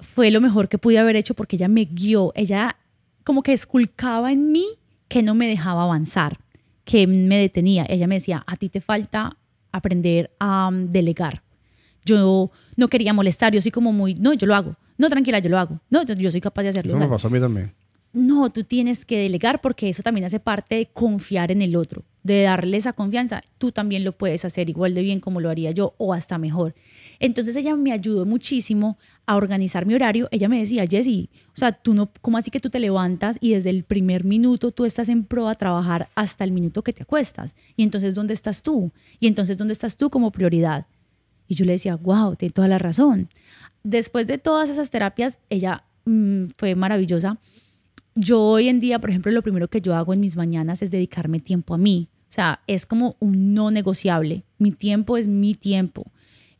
fue lo mejor que pude haber hecho porque ella me guió, ella como que esculcaba en mí que no me dejaba avanzar, que me detenía. Ella me decía, a ti te falta aprender a um, delegar. Yo no quería molestar, yo soy como muy, no, yo lo hago. No, tranquila, yo lo hago. No, yo, yo soy capaz de hacerlo. Eso me pasó a mí también. no, tú tienes que delegar porque eso también hace parte de confiar en el otro, de darle esa confianza. Tú también lo puedes hacer igual de bien como lo haría yo o hasta mejor. Entonces ella me ayudó muchísimo a organizar mi horario. Ella me decía, Jessy, o sea, tú no, ¿cómo así que tú te levantas y desde el primer minuto tú estás en pro a trabajar hasta el minuto que te acuestas? Y entonces, ¿dónde estás tú? Y entonces, ¿dónde estás tú como prioridad? Y yo le decía, wow, tienes toda la razón. Después de todas esas terapias, ella mm, fue maravillosa. Yo hoy en día, por ejemplo, lo primero que yo hago en mis mañanas es dedicarme tiempo a mí. O sea, es como un no negociable. Mi tiempo es mi tiempo.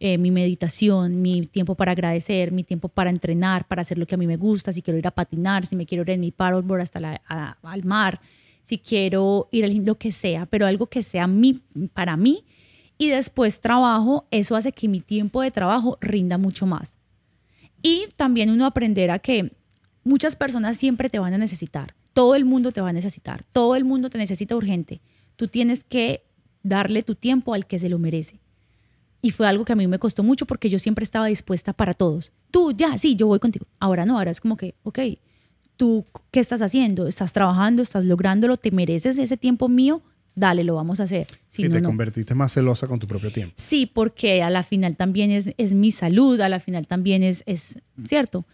Eh, mi meditación, mi tiempo para agradecer, mi tiempo para entrenar, para hacer lo que a mí me gusta, si quiero ir a patinar, si me quiero ir en mi paddleboard hasta la, a- al mar, si quiero ir al lo que sea, pero algo que sea mi, para mí. Y después trabajo, eso hace que mi tiempo de trabajo rinda mucho más. Y también uno aprender a que muchas personas siempre te van a necesitar. Todo el mundo te va a necesitar. Todo el mundo te necesita urgente. Tú tienes que darle tu tiempo al que se lo merece. Y fue algo que a mí me costó mucho porque yo siempre estaba dispuesta para todos. Tú, ya, sí, yo voy contigo. Ahora no, ahora es como que, ok, tú, ¿qué estás haciendo? ¿Estás trabajando? ¿Estás lográndolo? ¿Te mereces ese tiempo mío? Dale, lo vamos a hacer. Si Si no, te no. convertiste más celosa con tu propio tiempo. Sí, porque a la final también es, es mi salud, a la final también es, es cierto.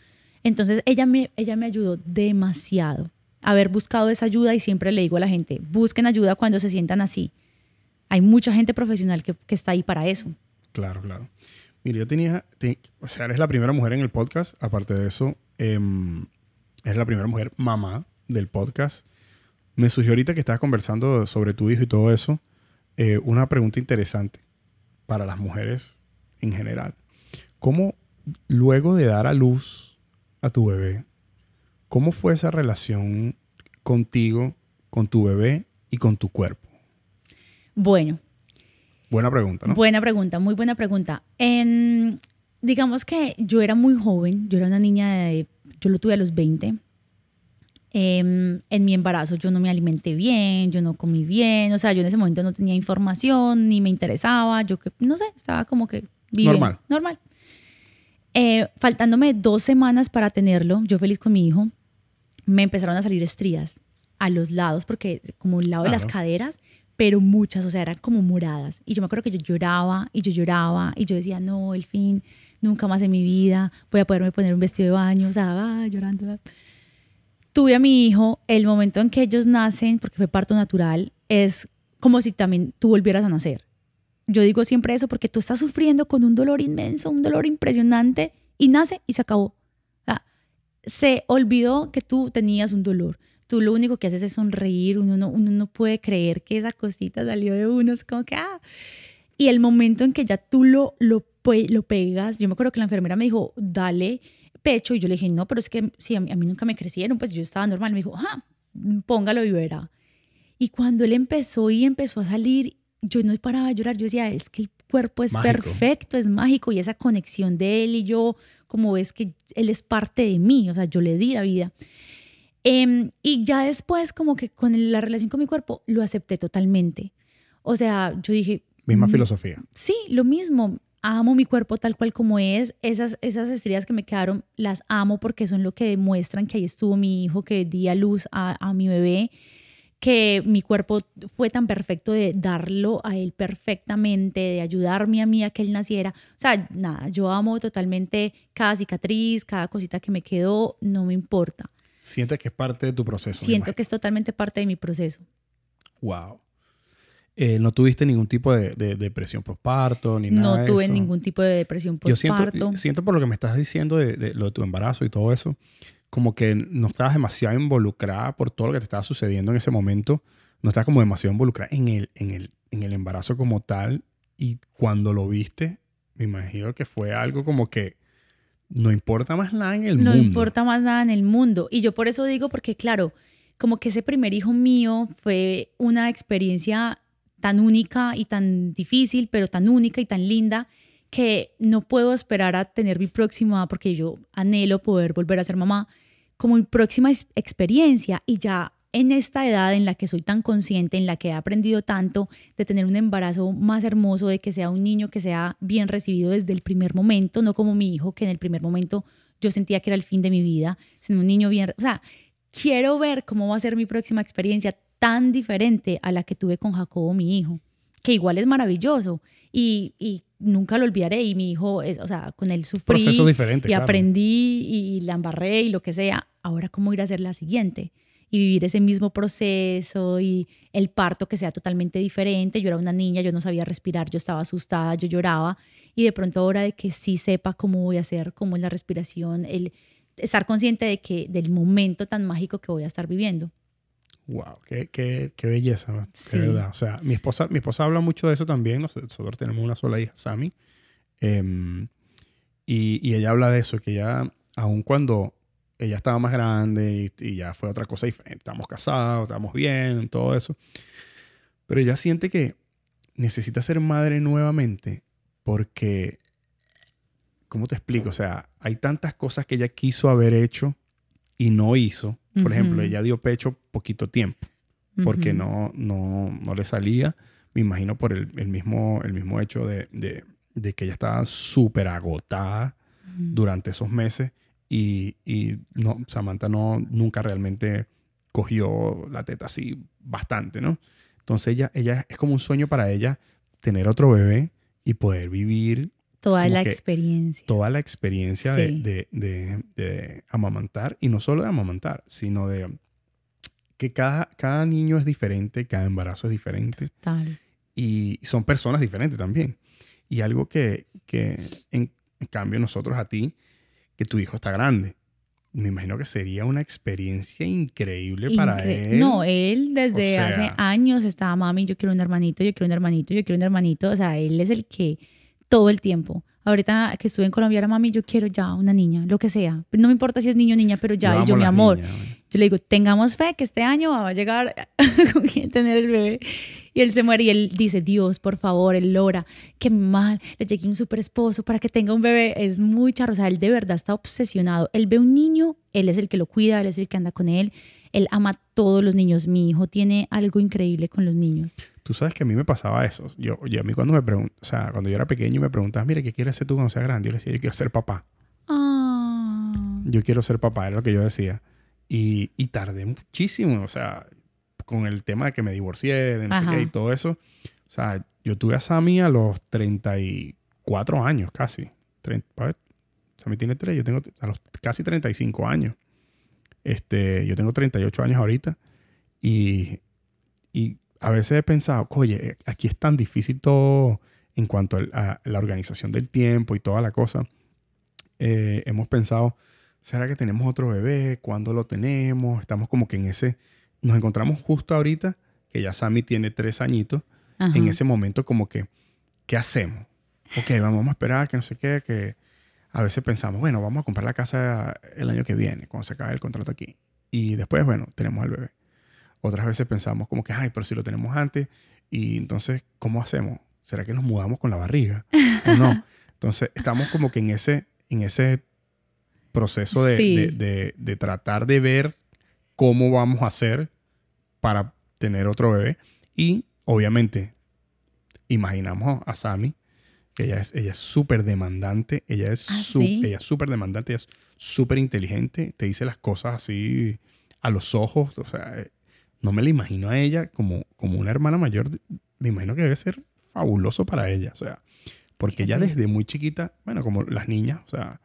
Entonces ella me, ella me ayudó demasiado. Haber buscado esa ayuda y siempre le digo a la gente, busquen ayuda cuando se sientan así. Hay mucha gente profesional que, que está ahí para eso. Claro, claro. Mira, yo tenía, te- o sea, eres la primera mujer en el podcast. Aparte de eso, em, eres la primera mujer mamá del podcast. Me surgió ahorita que estabas conversando sobre tu hijo y todo eso, eh, una pregunta interesante para las mujeres en general. ¿Cómo, luego de dar a luz a tu bebé, cómo fue esa relación contigo, con tu bebé y con tu cuerpo? Bueno, Buena pregunta, ¿no? buena pregunta, muy buena pregunta. Em, digamos que yo era muy joven, yo era una niña de, yo lo tuve a los 20. Em, en mi embarazo yo no me alimenté bien, yo no comí bien, o sea, yo en ese momento no tenía información, ni me interesaba, yo que, no sé, estaba como que viviendo- Normal. Normal. Eh, faltándome dos semanas para tenerlo, yo feliz con mi hijo, me empezaron a salir estrías a los lados, porque como un lado de las caderas, pero muchas, o sea, eran como moradas. Y yo me acuerdo que yo lloraba y yo lloraba y yo decía, no, el fin, nunca más en mi vida voy a poderme poner un vestido de baño, o sea, va llorando. va. Tuve a mi hijo, el momento en que ellos nacen, porque fue parto natural, es como si también tú volvieras a nacer. Yo digo siempre eso porque tú estás sufriendo con un dolor inmenso, un dolor impresionante, y nace y se acabó. Se olvidó que tú tenías un dolor. Tú lo único que haces es sonreír, uno no, uno no puede creer que esa cosita salió de uno, es como que, ah. Y el momento en que ya tú lo, lo, lo pegas, yo me acuerdo que la enfermera me dijo, dale pecho, y yo le dije, no, pero es que si a mí, a mí nunca me crecieron, pues yo estaba normal. Me dijo, ah, póngalo y verá. Y cuando él empezó y empezó a salir, yo no paraba de llorar, yo decía, es que el cuerpo es Mágico. perfecto, es mágico, y esa conexión de él y yo, como ves que él es parte de mí, o sea, yo le di la vida. Em, y ya después, como que con la relación con mi cuerpo, lo acepté totalmente. O sea, yo dije, Misma "Mm, filosofía. Sí, lo mismo. amo mi cuerpo tal cual como es. Esas, esas estrías que me quedaron, las amo porque son lo que demuestran que ahí estuvo mi hijo, que di a luz a, a mi bebé, que mi cuerpo fue tan perfecto de darlo a él perfectamente, de ayudarme a mí a que él naciera. O sea, nada, yo amo totalmente cada cicatriz, cada cosita que me quedó, no me importa. Sientes que es parte de tu proceso. Siento que es totalmente parte de mi proceso. Wow. Eh, ¿No tuviste ningún tipo de, depresión postparto ni nada? No tuve ningún tipo de depresión postparto. Yo siento, por lo que me estás diciendo de, lo de tu embarazo y todo eso, como que no estabas demasiado involucrada por todo lo que te estaba sucediendo en ese momento. No estabas como demasiado involucrada en el, en el, en el embarazo como tal. Y cuando lo viste, me imagino que fue algo como que no importa más nada en el mundo. No importa más nada en el mundo. Y yo por eso digo, porque claro, como que ese primer hijo mío fue una experiencia tan única y tan difícil, pero tan única y tan linda que no puedo esperar a tener mi próxima, porque yo anhelo poder volver a ser mamá, como mi próxima experiencia y ya en esta edad en la que soy tan consciente, en la que he aprendido tanto de tener un embarazo más hermoso, de que sea un niño que sea bien recibido desde el primer momento, no como mi hijo que en el primer momento yo sentía que era el fin de mi vida, sino un niño bien, o sea, quiero ver cómo va a ser mi próxima experiencia tan diferente a la que tuve con Jacobo, mi hijo, que igual es maravilloso y, nunca lo olvidaré. Y mi hijo, es, o sea, con él sufrí Proceso diferente, y aprendí y la embarré y lo que sea. Ahora, ¿cómo ir a hacer la siguiente? Y vivir ese mismo proceso y el parto que sea totalmente diferente. Yo era una niña, yo no sabía respirar, yo estaba asustada, yo lloraba. Y de pronto ahora de que sí sepa cómo voy a hacer, cómo es la respiración, el estar consciente de que del momento tan mágico que voy a estar viviendo. Wow, qué, qué, qué belleza, sí. verdad. O sea, mi esposa, mi esposa habla mucho de eso también. Nosotros tenemos una sola hija, Sammy. Em, y, y, ella habla de eso, que ya, aun cuando ella estaba más grande y, y, ya fue otra cosa diferente, estamos casados, estamos bien, todo eso. Pero ella siente que necesita ser madre nuevamente porque, ¿cómo te explico? O sea, hay tantas cosas que ella quiso haber hecho y no hizo. Por ejemplo, ella dio pecho poquito tiempo porque no, no, no, le salía, me imagino por el, el mismo, el mismo hecho de, de, de que ella estaba súper agotada durante esos meses y, y, no, Samantha no, nunca realmente cogió la teta así bastante, ¿no? Entonces ella, ella es como un sueño para ella tener otro bebé y poder vivir Toda la experiencia. Toda la experiencia de, amamantar, y no solo de amamantar, sino de que cada, cada niño es diferente, cada embarazo es diferente. Total. Y son personas diferentes también. Y algo que, en, cambio nosotros a ti, que tu hijo está grande, me imagino que sería una experiencia increíble para él. No, él desde hace años estaba, mami, yo quiero un hermanito, yo quiero un hermanito, yo quiero un hermanito. O sea, él es el que todo el tiempo. Ahorita que estuve en Colombia, era mami, yo quiero ya una niña, lo que sea. No me importa si es niño o niña, pero ya, y yo, mi amor. yo le digo, tengamos fe que este año va a llegar con quien tener el bebé. Y él se muere y él dice, Dios, por favor, él logra que mal le llegue un super esposo para que tenga un bebé. Es muy charro. O sea, él de verdad está obsesionado. Él ve un niño, él es el que lo cuida, él es el que anda con él. Él ama a todos los niños. Mi hijo tiene algo increíble con los niños. Tú sabes que a mí me pasaba eso. Yo, yo a mí cuando me pregunto, o sea, cuando yo era pequeño y me preguntabas, mire, ¿qué quieres ser tú cuando seas grande? Yo le decía, yo quiero ser papá. Ah. Yo quiero ser papá, era lo que yo decía. Y, y, tardé muchísimo, o sea, con el tema de que me divorcié, de no sé qué y todo eso. O sea, yo tuve a Sammy a los 34 años casi. 30, Sammy tiene 3, yo tengo a los casi 35 años. Este, yo tengo 38 años ahorita. Y, y a veces he pensado, oye, eh, aquí es tan difícil todo en cuanto a la organización del tiempo y toda la cosa. Eh, hemos pensado, ¿será que tenemos otro bebé? ¿Cuándo lo tenemos? Estamos como que en ese, nos encontramos justo ahorita, que ya Sammy tiene tres añitos, en ese momento como que, ¿qué hacemos? Ok, vamos a esperar que no sé qué, que a veces pensamos, bueno, vamos a comprar la casa el año que viene, cuando se acabe el contrato aquí. Y después, bueno, tenemos al bebé. Otras veces pensamos como que, ay, pero si lo tenemos antes, y entonces, ¿cómo hacemos? ¿Será que nos mudamos con la barriga? ¿O no? Entonces, estamos como que en ese, en ese proceso de, de, tratar de ver cómo vamos a hacer para tener otro bebé. Y obviamente, imaginamos a Sammy Ella es ella es súper demandante, ella es ¿Ah, su- sí? ella es súper demandante, ella es súper inteligente, te dice las cosas así a los ojos, o sea, eh, no me la imagino a ella como, como una hermana mayor, me imagino que debe ser fabuloso para ella, o sea, porque ella desde muy chiquita, bueno, como las niñas, o sea,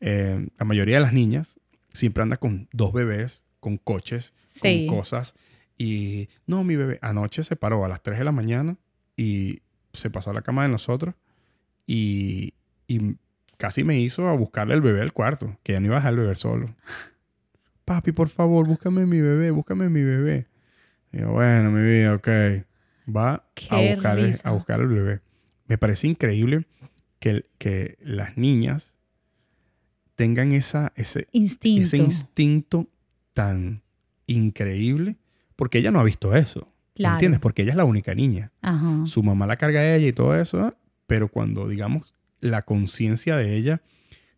eh, la mayoría de las niñas siempre anda con dos bebés, con coches, Sí. con cosas. Y no, mi bebé anoche se paró a las 3 de la mañana y se pasó a la cama de nosotros y, y casi me hizo a buscarle el bebé al cuarto, que ya no iba a dejar el bebé solo. Papi, por favor, búscame mi bebé, búscame mi bebé. Y yo, bueno, mi vida, ok. Va a buscar, el- a buscar el bebé. Me parece increíble que, que las niñas tengan esa, ese, Instinto. ese instinto tan increíble, porque ella no ha visto eso. ¿me Claro. ¿Entiendes? Porque ella es la única niña. Ajá. Su mamá la carga a ella y todo eso, pero cuando, digamos, la conciencia de ella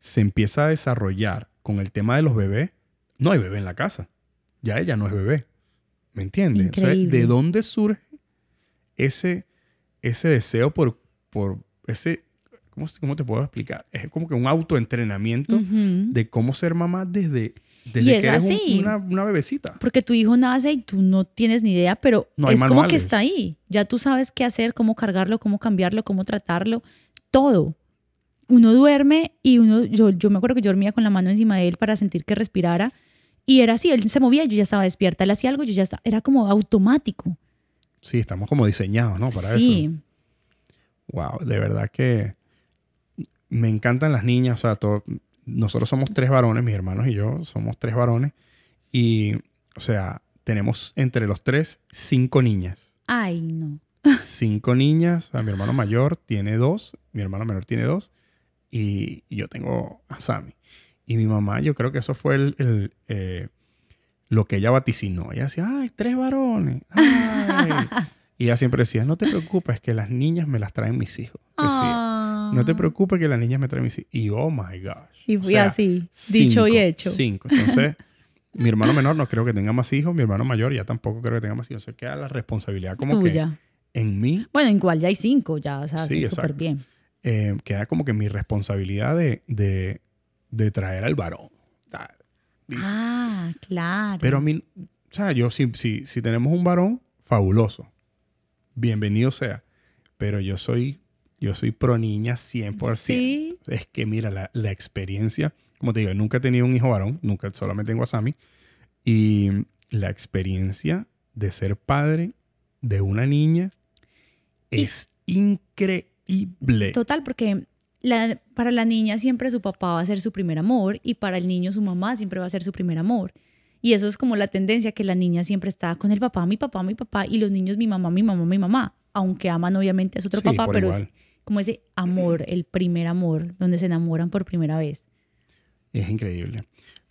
se empieza a desarrollar con el tema de los bebés, no hay bebé en la casa. Ya ella no es bebé. ¿Me entiendes? O sea, Increíble. ¿de dónde surge ese, ese deseo por, por ese, ¿cómo, cómo te puedo explicar? Es como que un autoentrenamiento de cómo ser mamá desde, desde Y es que eres un- así. una, una bebecita. Porque tu hijo nace y tú no tienes ni idea, pero No es como que manuales. está ahí. Ya tú sabes qué hacer, cómo cargarlo, cómo cambiarlo, cómo tratarlo, todo. Uno duerme y uno, yo, yo me acuerdo que yo dormía con la mano encima de él para sentir que respirara y era así, él se movía, yo ya estaba despierta, él hacía algo, yo ya estaba, era como automático. Sí, estamos como diseñados, ¿no? Para sí, eso. Wow, de verdad que me encantan las niñas. O sea, todo- nosotros somos tres varones, mis hermanos y yo somos tres varones. Y, o sea, tenemos entre los tres cinco niñas. ay no. Cinco niñas. O sea, mi hermano mayor tiene dos, mi hermano menor tiene dos. Y yo tengo a Sammy. Y mi mamá, yo creo que eso fue el, el, eh, lo que ella vaticinó. Ella decía, ay, tres varones. Ay. y ella siempre decía, no te preocupes, que las niñas me las traen mis hijos. Decía, no te Ah. preocupes, que las niñas me traen mis hijos. Y oh my gosh. Y O fui sea, así, dicho y hecho. Cinco. Entonces, mi hermano menor no creo que tenga más hijos. Mi hermano mayor ya tampoco creo que tenga más hijos. O sea, queda la responsabilidad como que en mí Bueno, igual ya hay cinco, ya, o sea, Sí, súper bien. eh, queda como que mi responsabilidad de, de, de traer al varón. Dice. Ah, claro. Pero a mí, o sea, yo si, si, si tenemos un varón, fabuloso. Bienvenido sea. Pero yo soy, yo soy pro niña 100%. Sí, Es que mira, la, la experiencia, como te digo, nunca he tenido un hijo varón, nunca solamente tengo a Sammy. Y la experiencia de ser padre de una niña Y- es increíble. Total, porque la- para la niña siempre su papá va a ser su primer amor y para el niño su mamá siempre va a ser su primer amor. Y eso es como la tendencia que la niña siempre está con el papá, mi papá, mi papá y los niños mi mamá, mi mamá, mi mamá. Aunque aman obviamente a su otro Sí, papá, pero igual. Como ese amor, el primer amor, donde se enamoran por primera vez. Es increíble.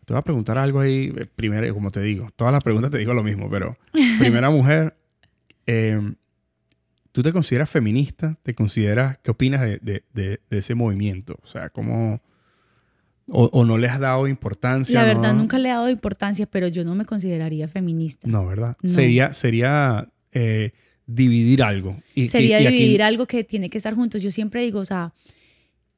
Te voy a preguntar algo ahí, eh, primero, como te digo, todas las preguntas te digo lo mismo, pero primera mujer, eh, ¿tú te consideras feminista? ¿Te consideras, qué opinas de, de- de- de ese movimiento? O sea, ¿cómo, o, o no le has dado importancia? La verdad ¿no? nunca le he dado importancia, pero yo no me consideraría feminista. No, ¿verdad? No. Sería, sería eh, dividir algo. Y- Sería y dividir algo que tiene que estar juntos. Yo siempre digo, o sea,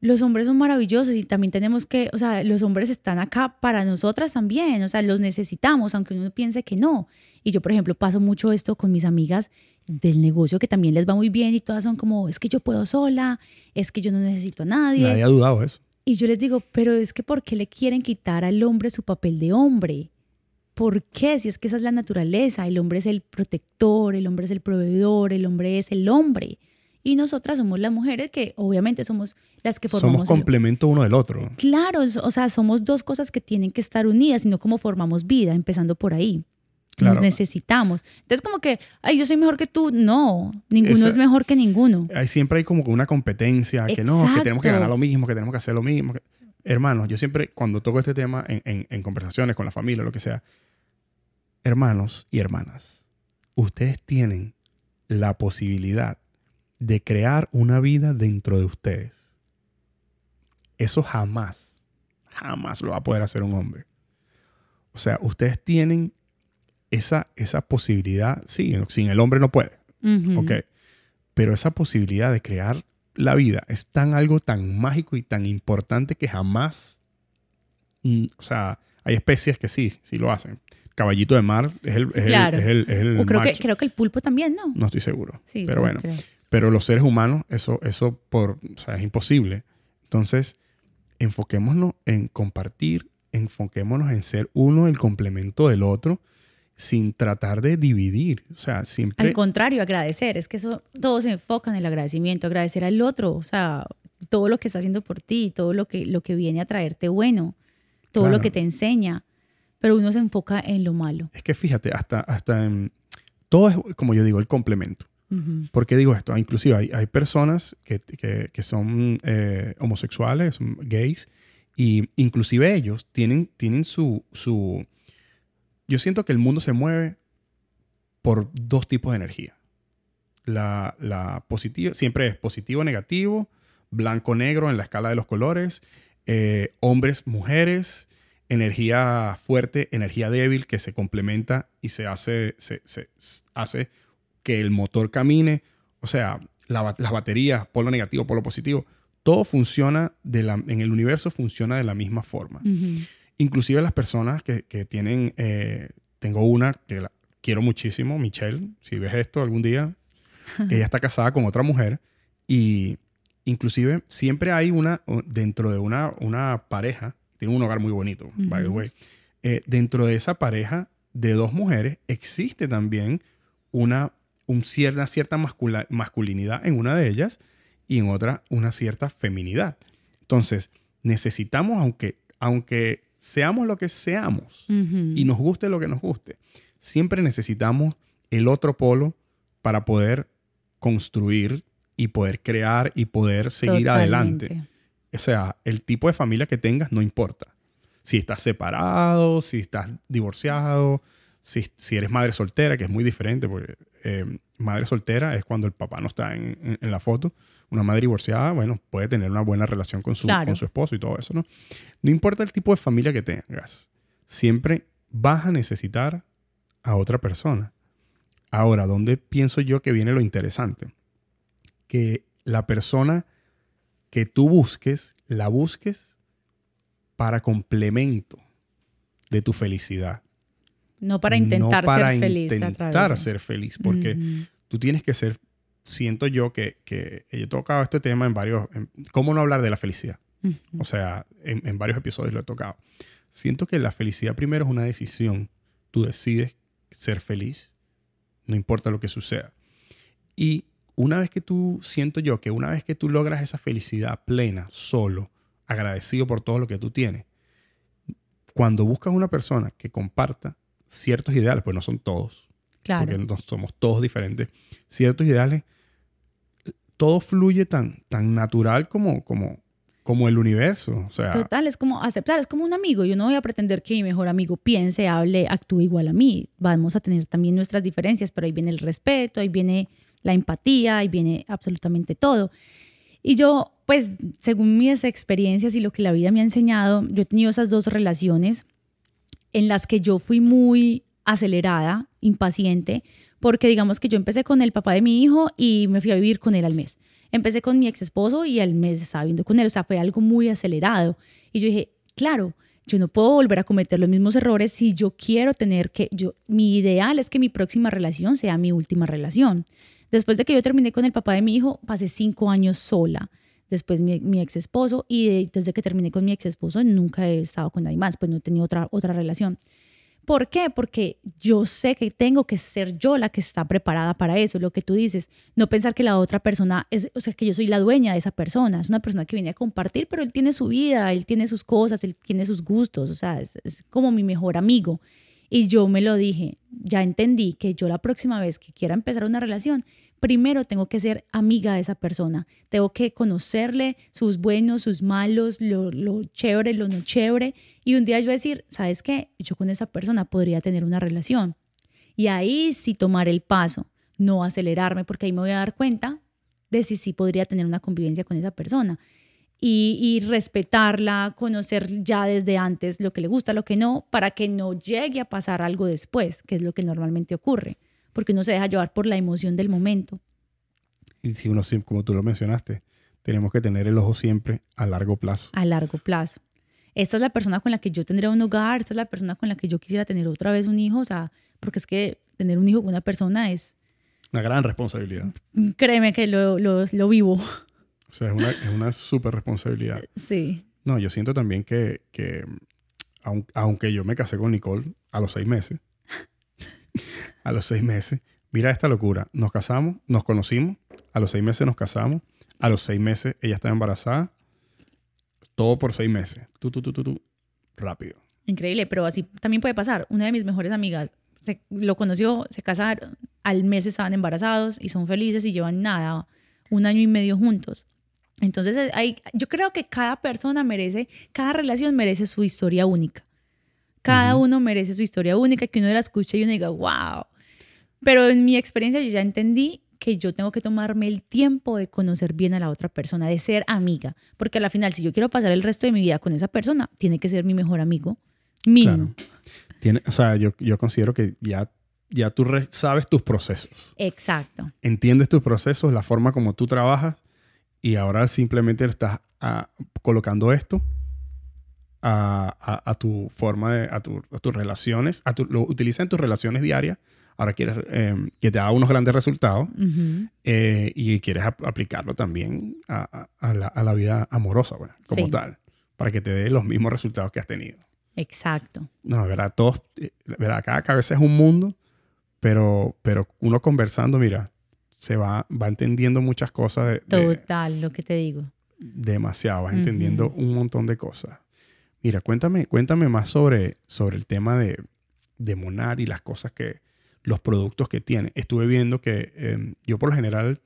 los hombres son maravillosos y también tenemos que, o sea, los hombres están acá para nosotras también, o sea, los necesitamos, aunque uno piense que no. Y yo, por ejemplo, paso mucho esto con mis amigas del negocio que también les va muy bien y todas son como, es que yo puedo sola, es que yo no necesito a nadie. Nadie ha dudado eso. Y yo les digo, pero es que ¿por qué le quieren quitar al hombre su papel de hombre? ¿Por qué? Si es que esa es la naturaleza, el hombre es el protector, el hombre es el proveedor, el hombre es el hombre. Y nosotras somos las mujeres que obviamente somos las que formamos. Somos el- complemento uno del otro. Claro, o sea, somos dos cosas que tienen que estar unidas, sino como formamos vida, empezando por ahí. Nos Claro. necesitamos. Entonces, como que, ay, yo soy mejor que tú. No, ninguno Esa- es mejor que ninguno. Hay, siempre hay como una competencia, que no, que tenemos que Exacto. ganar lo mismo, que tenemos que hacer lo mismo. que- Hermanos, yo siempre, cuando toco este tema en, en- en conversaciones con la familia, lo que sea, hermanos y hermanas, ustedes tienen la posibilidad de crear una vida dentro de ustedes. Eso jamás, jamás lo va a poder hacer un hombre. O sea, ustedes tienen esa, esa posibilidad, sí, sin el hombre no puede. Ok. Pero esa posibilidad de crear la vida es tan algo tan mágico y tan importante que jamás, mm, o sea, hay especies que sí, sí lo hacen. Caballito de mar es el, es el- Claro. es el- es el creo que, creo que el pulpo también, ¿no? No estoy seguro. Sí, pero bueno, creo. pero los seres humanos, eso, eso por, o sea, es imposible. Entonces, enfoquémonos en compartir, enfoquémonos en ser uno el complemento del otro, sin tratar de dividir. O sea, siempre... Al contrario, agradecer. Es que eso, todo se enfoca en el agradecimiento, agradecer al otro, o sea, todo lo que está haciendo por ti, todo lo que, lo que viene a traerte bueno, todo lo que te enseña, pero uno se enfoca en lo malo. Es que fíjate, hasta, hasta en... Todo es, como yo digo, el complemento. Ujú. ¿Por qué digo esto? Ah, Inclusive hay, hay personas que, que- que son eh, homosexuales, son gays, y inclusive ellos tienen, tienen su, su... Yo siento que el mundo se mueve por dos tipos de energía. La, la positiva, siempre es positivo, negativo, blanco, negro en la escala de los colores, eh, hombres, mujeres, energía fuerte, energía débil que se complementa y se hace, se, hace que el motor camine. O sea, la las baterías, polo negativo, polo positivo, todo funciona de la, en el universo funciona de la misma forma. Ujú. Inclusive las personas que, que tienen, eh, tengo una que la quiero muchísimo, Michelle, si ves esto algún día, ella está casada con otra mujer y inclusive siempre hay una, dentro de una, una pareja, tiene un hogar muy bonito, by the way, eh, dentro de esa pareja de dos mujeres existe también una, un cierta mascula- masculinidad en una de ellas y en otra una cierta feminidad. Entonces, necesitamos, aunque, aunque seamos lo que seamos y nos guste lo que nos guste, siempre necesitamos el otro polo para poder construir y poder crear y poder seguir adelante. O sea, el tipo de familia que tengas no importa. Si estás separado, si estás divorciado, si, si eres madre soltera, que es muy diferente, porque eh, madre soltera es cuando el papá no está en, en- en la foto. Una madre divorciada, bueno, puede tener una buena relación con su, Claro. con su esposo y todo eso, ¿no? No importa el tipo de familia que tengas, siempre vas a necesitar a otra persona. Ahora, ¿dónde pienso yo que viene lo interesante? Que la persona que tú busques, la busques para complemento de tu felicidad. No para intentar no para ser feliz. intentar ser feliz, porque tú tienes que ser, siento yo que, que he tocado este tema en varios, en- ¿cómo no hablar de la felicidad? O sea, en, en varios episodios lo he tocado. Siento que la felicidad primero es una decisión. Tú decides ser feliz, no importa lo que suceda. Y una vez que tú, siento yo que una vez que tú logras esa felicidad plena, solo, agradecido por todo lo que tú tienes, cuando buscas una persona que comparta ciertos ideales, pues no son todos, Claro. porque no somos todos diferentes, ciertos ideales, todo fluye tan, tan natural como, como, como el universo. O sea, Total, es como aceptar, es como un amigo. Yo no voy a pretender que mi mejor amigo piense, hable, actúe igual a mí. Vamos a tener también nuestras diferencias, pero ahí viene el respeto, ahí viene la empatía, ahí viene absolutamente todo. Y yo, pues, según mis experiencias y lo que la vida me ha enseñado, yo he tenido esas dos relaciones en las que yo fui muy acelerada, impaciente, porque digamos que yo empecé con el papá de mi hijo y me fui a vivir con él al mes. Empecé con mi ex esposo y al mes estaba viviendo con él, o sea, fue algo muy acelerado. Y yo dije, claro, yo no puedo volver a cometer los mismos errores si yo quiero tener que, yo, mi ideal es que mi próxima relación sea mi última relación. Después de que yo terminé con el papá de mi hijo, pasé cinco años sola. Después mi, mi ex esposo y de- desde que terminé con mi ex esposo nunca he estado con nadie más, pues no he tenido otra, otra relación. ¿Por qué? Porque yo sé que tengo que ser yo la que está preparada para eso, lo que tú dices, no pensar que la otra persona es, o sea, que yo soy la dueña de esa persona, es una persona que viene a compartir, pero él tiene su vida, él tiene sus cosas, él tiene sus gustos, o sea, es, es como mi mejor amigo. Y yo me lo dije, ya entendí que yo la próxima vez que quiera empezar una relación, primero tengo que ser amiga de esa persona, tengo que conocerle sus buenos, sus malos, lo, lo chévere, lo no chévere, y un día yo decir, ¿sabes qué? Yo con esa persona podría tener una relación. Y ahí sí tomar el paso, no acelerarme, porque ahí me voy a dar cuenta de si sí podría tener una convivencia con esa persona. Y, y respetarla, conocer ya desde antes lo que le gusta, lo que no, para que no llegue a pasar algo después, que es lo que normalmente ocurre, porque uno se deja llevar por la emoción del momento. y si uno, como tú lo mencionaste, tenemos que tener el ojo siempre a largo plazo. A largo plazo. Esta es la persona con la que yo tendría un hogar, esta es la persona con la que yo quisiera tener otra vez un hijo, o sea, porque es que tener un hijo con una persona es, Una gran responsabilidad. créeme que lo, lo, lo vivo. O sea, es una, es una súper responsabilidad. Sí. No, yo siento también que, que aun- aunque yo me casé con Nicole a los seis meses, a los seis meses, mira esta locura. Nos casamos, nos conocimos, a los seis meses nos casamos, a los seis meses ella estaba embarazada, todo por seis meses. Tú, tú, tú, tú, tú, rápido. Increíble, pero así también puede pasar. Una de mis mejores amigas se, lo conoció, se casaron, al mes estaban embarazados y son felices y llevan nada, un año y medio juntos. Entonces, eh, hay, yo creo que cada persona merece, cada relación merece su historia única. Cada uno merece su historia única, que uno la escuche y uno diga, wow. Pero en mi experiencia yo ya entendí que yo tengo que tomarme el tiempo de conocer bien a la otra persona, de ser amiga. Porque a la final, si yo quiero pasar el resto de mi vida con esa persona, tiene que ser mi mejor amigo. Mínimo. Claro. Tiene, o sea, yo, yo considero que ya, ya tú sabes tus procesos. Exacto. entiendes tus procesos, la forma como tú trabajas y ahora simplemente estás ah, colocando esto a, a- a tu forma de, a, tu- a tus relaciones, a tu, lo utiliza en tus relaciones diarias. Ahora quieres eh, que te haga unos grandes resultados Ujú. eh, y quieres ap- aplicarlo también a, a- a la, a la vida amorosa, bueno, como Sí. tal, para que te dé los mismos resultados que has tenido. Exacto. No, verdad, todos, eh, verdad, cada cabeza es un mundo, pero, pero uno conversando, mira, se va, va entendiendo muchas cosas de, de- Total, lo que te digo. demasiado, vas entendiendo un montón de cosas. Mira, cuéntame, cuéntame más sobre, sobre el tema de, de Monar y las cosas que, los productos que tiene. Estuve viendo que em, yo por lo general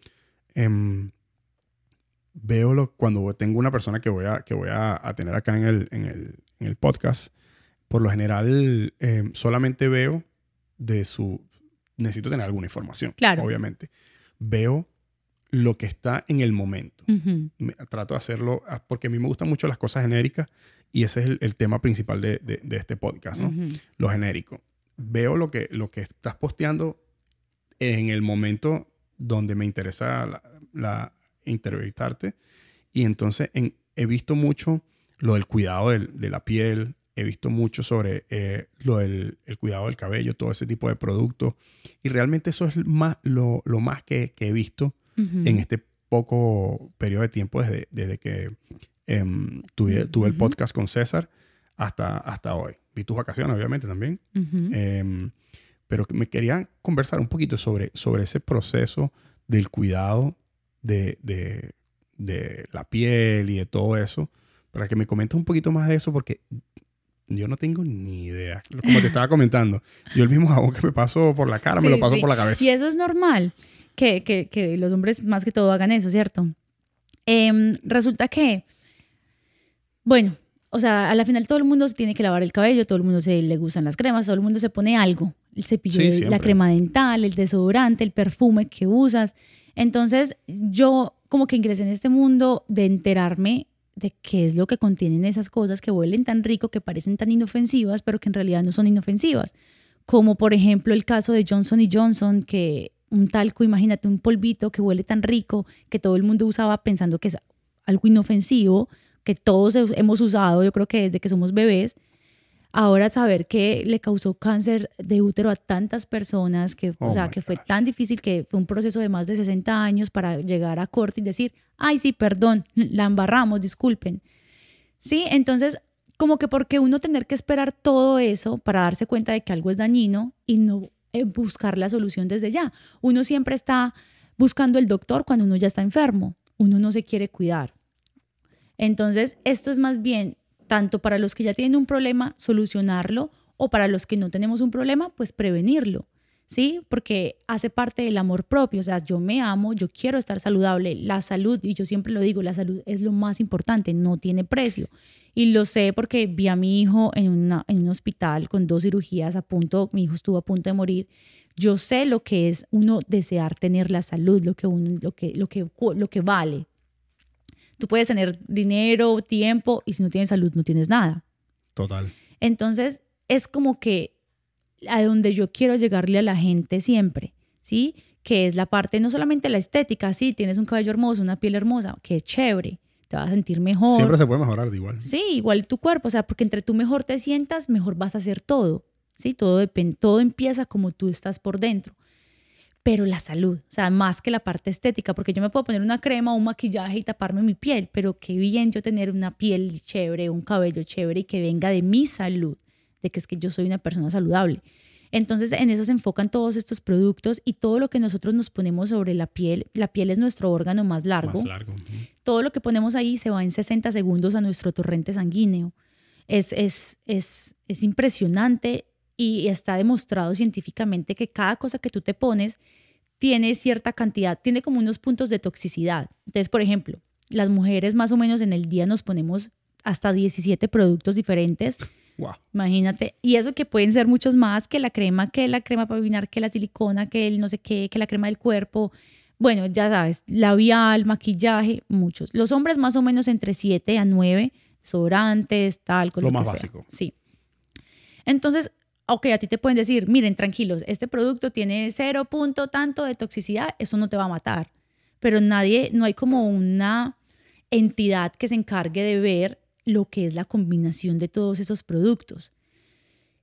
em, veo lo, cuando tengo una persona que voy a, que voy a, a tener acá en el, en, el, en el podcast, por lo general em, solamente veo de su... Necesito tener alguna información, Claro. obviamente. Veo lo que está en el momento me- trato de hacerlo ah, porque a mí me gustan mucho las cosas genéricas y ese es el, el tema principal de, de- de este podcast, ¿no? Ujú. Lo genérico. Veo lo que, lo que estás posteando en el momento donde me interesa la, la- entrevistarte y entonces en- he visto mucho lo del cuidado del- de la piel, he visto mucho sobre eh, lo del el cuidado del cabello, todo ese tipo de productos y realmente eso es más, lo, lo más que, que he visto Ujú. en este poco periodo de tiempo desde, desde que em, tuve, tuve el Ujú. podcast con César hasta, hasta hoy. Vi tus vacaciones, obviamente, también. Ujú. Em, pero me quería conversar un poquito sobre, sobre ese proceso del cuidado de, de- de la piel y de todo eso, para que me comentes un poquito más de eso, porque yo no tengo ni idea. Como te estaba comentando, yo el mismo jabón que me paso por la cara, me lo paso sí. por la cabeza. Y eso es normal, que, que- que los hombres más que todo hagan eso, ¿cierto? Em, resulta que, bueno, o sea, a la final todo el mundo se tiene que lavar el cabello, todo el mundo se le gustan las cremas, todo el mundo se pone algo, el cepillo, Sí, de- la crema dental, el desodorante, el perfume que usas. Entonces, yo como que ingresé en este mundo de enterarme de qué es lo que contienen esas cosas que huelen tan rico, que parecen tan inofensivas, pero que en realidad no son inofensivas como por ejemplo el caso de Johnson y Johnson, que un talco, imagínate, un polvito que huele tan rico, que todo el mundo usaba pensando que es algo inofensivo, que todos he- hemos usado, yo creo que desde que somos bebés. Ahora saber que le causó cáncer de útero a tantas personas, que, Oh o sea, my que fue gosh. tan difícil que fue un proceso de más de 60 años para llegar a corte y decir, ay, sí, perdón, la embarramos, disculpen. Sí, entonces como que porque uno tener que esperar todo eso para darse cuenta de que algo es dañino y no eh, buscar la solución desde ya. Uno siempre está buscando el doctor cuando uno ya está enfermo. Uno no se quiere cuidar. Entonces, esto es más bien tanto para los que ya tienen un problema, solucionarlo, o para los que no tenemos un problema, pues prevenirlo. ¿Sí? Porque hace parte del amor propio, o sea, yo me amo, yo quiero estar saludable, la salud, y yo siempre lo digo, la salud es lo más importante, no tiene precio. Y lo sé porque vi a mi hijo en, un hospital con dos cirugías a punto, mi hijo estuvo a punto de morir. Yo sé lo que es uno desear tener la salud, lo que, lo que, lo que, lo que vale. Tú puedes tener dinero, tiempo, y si no tienes salud, no tienes nada. Total. Entonces, es como que a donde yo quiero llegarle a la gente siempre, ¿sí? que es la parte, no solamente la estética, sí, tienes un cabello hermoso, una piel hermosa, que chévere, te vas a sentir mejor. Siempre se puede mejorar de igual. Sí, igual tu cuerpo, o sea, porque entre tú mejor te sientas, mejor vas a hacer todo, ¿sí? Todo, depende, todo empieza como tú estás por dentro. Pero la salud, o sea, más que la parte estética, porque yo me puedo poner una crema o un maquillaje y taparme mi piel, pero qué bien yo tener una piel chévere, un cabello chévere y que venga de mi salud, de que es que yo soy una persona saludable. Entonces, en eso se enfocan todos estos productos y todo lo que nosotros nos ponemos sobre la piel. La piel es nuestro órgano más largo. Más largo. Todo lo que ponemos ahí se va en 60 segundos a nuestro torrente sanguíneo. Es, es, es, es impresionante y está demostrado científicamente que cada cosa que tú te pones tiene cierta cantidad, tiene como unos puntos de toxicidad. Entonces, por ejemplo, las mujeres más o menos en el día nos ponemos hasta 17 productos diferentes. Wow. Imagínate. Y eso que pueden ser muchos más que la crema, que la crema para peinar, que la silicona, que el no sé qué, que la crema del cuerpo. Bueno, ya sabes, labial, maquillaje, muchos. Los hombres más o menos entre 7 a 9, sobrantes, tal, con Lo lo, más que sea. básico. Sí. Entonces, ok, a ti te pueden decir, miren, tranquilos, este producto tiene cero punto tanto de toxicidad, eso no te va a matar. Pero nadie, no hay como una entidad que se encargue de ver lo que es la combinación de todos esos productos.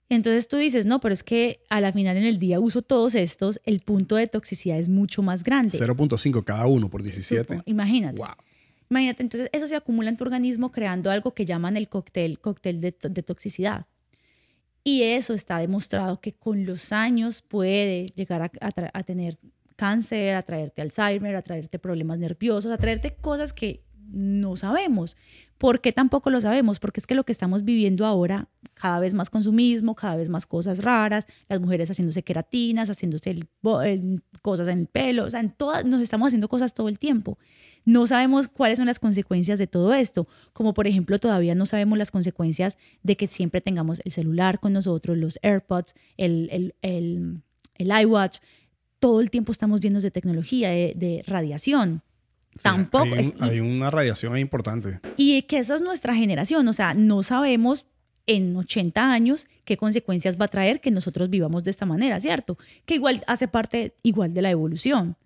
Entonces tú dices, no, pero es que a la final en el día uso todos estos, el punto de toxicidad es mucho más grande. 0.5 cada uno por 17. Supo- Imagínate. Wow. Imagínate, entonces eso se acumula en tu organismo creando algo que llaman el cóctel, cóctel de toxicidad. Y eso está demostrado que con los años puede llegar a, tener cáncer, a traerte Alzheimer, a traerte problemas nerviosos, a traerte cosas que no sabemos. ¿Por qué tampoco lo sabemos? Porque es que lo que estamos viviendo ahora, cada vez más consumismo, cada vez más cosas raras, las mujeres haciéndose queratinas, haciéndose cosas en el pelo, o sea, en todas, nos estamos haciendo cosas todo el tiempo. No sabemos cuáles son las consecuencias de todo esto, como por ejemplo todavía no sabemos las consecuencias de que siempre tengamos el celular con nosotros, los AirPods, el, el, el, el iWatch, todo el tiempo estamos llenos de tecnología, de radiación. Sí, Tampoco Hay, un- es- y- hay una radiación importante. y que esa es nuestra generación, o sea, no sabemos en 80 años qué consecuencias va a traer que nosotros vivamos de esta manera, ¿cierto? Que igual hace parte igual de la evolución.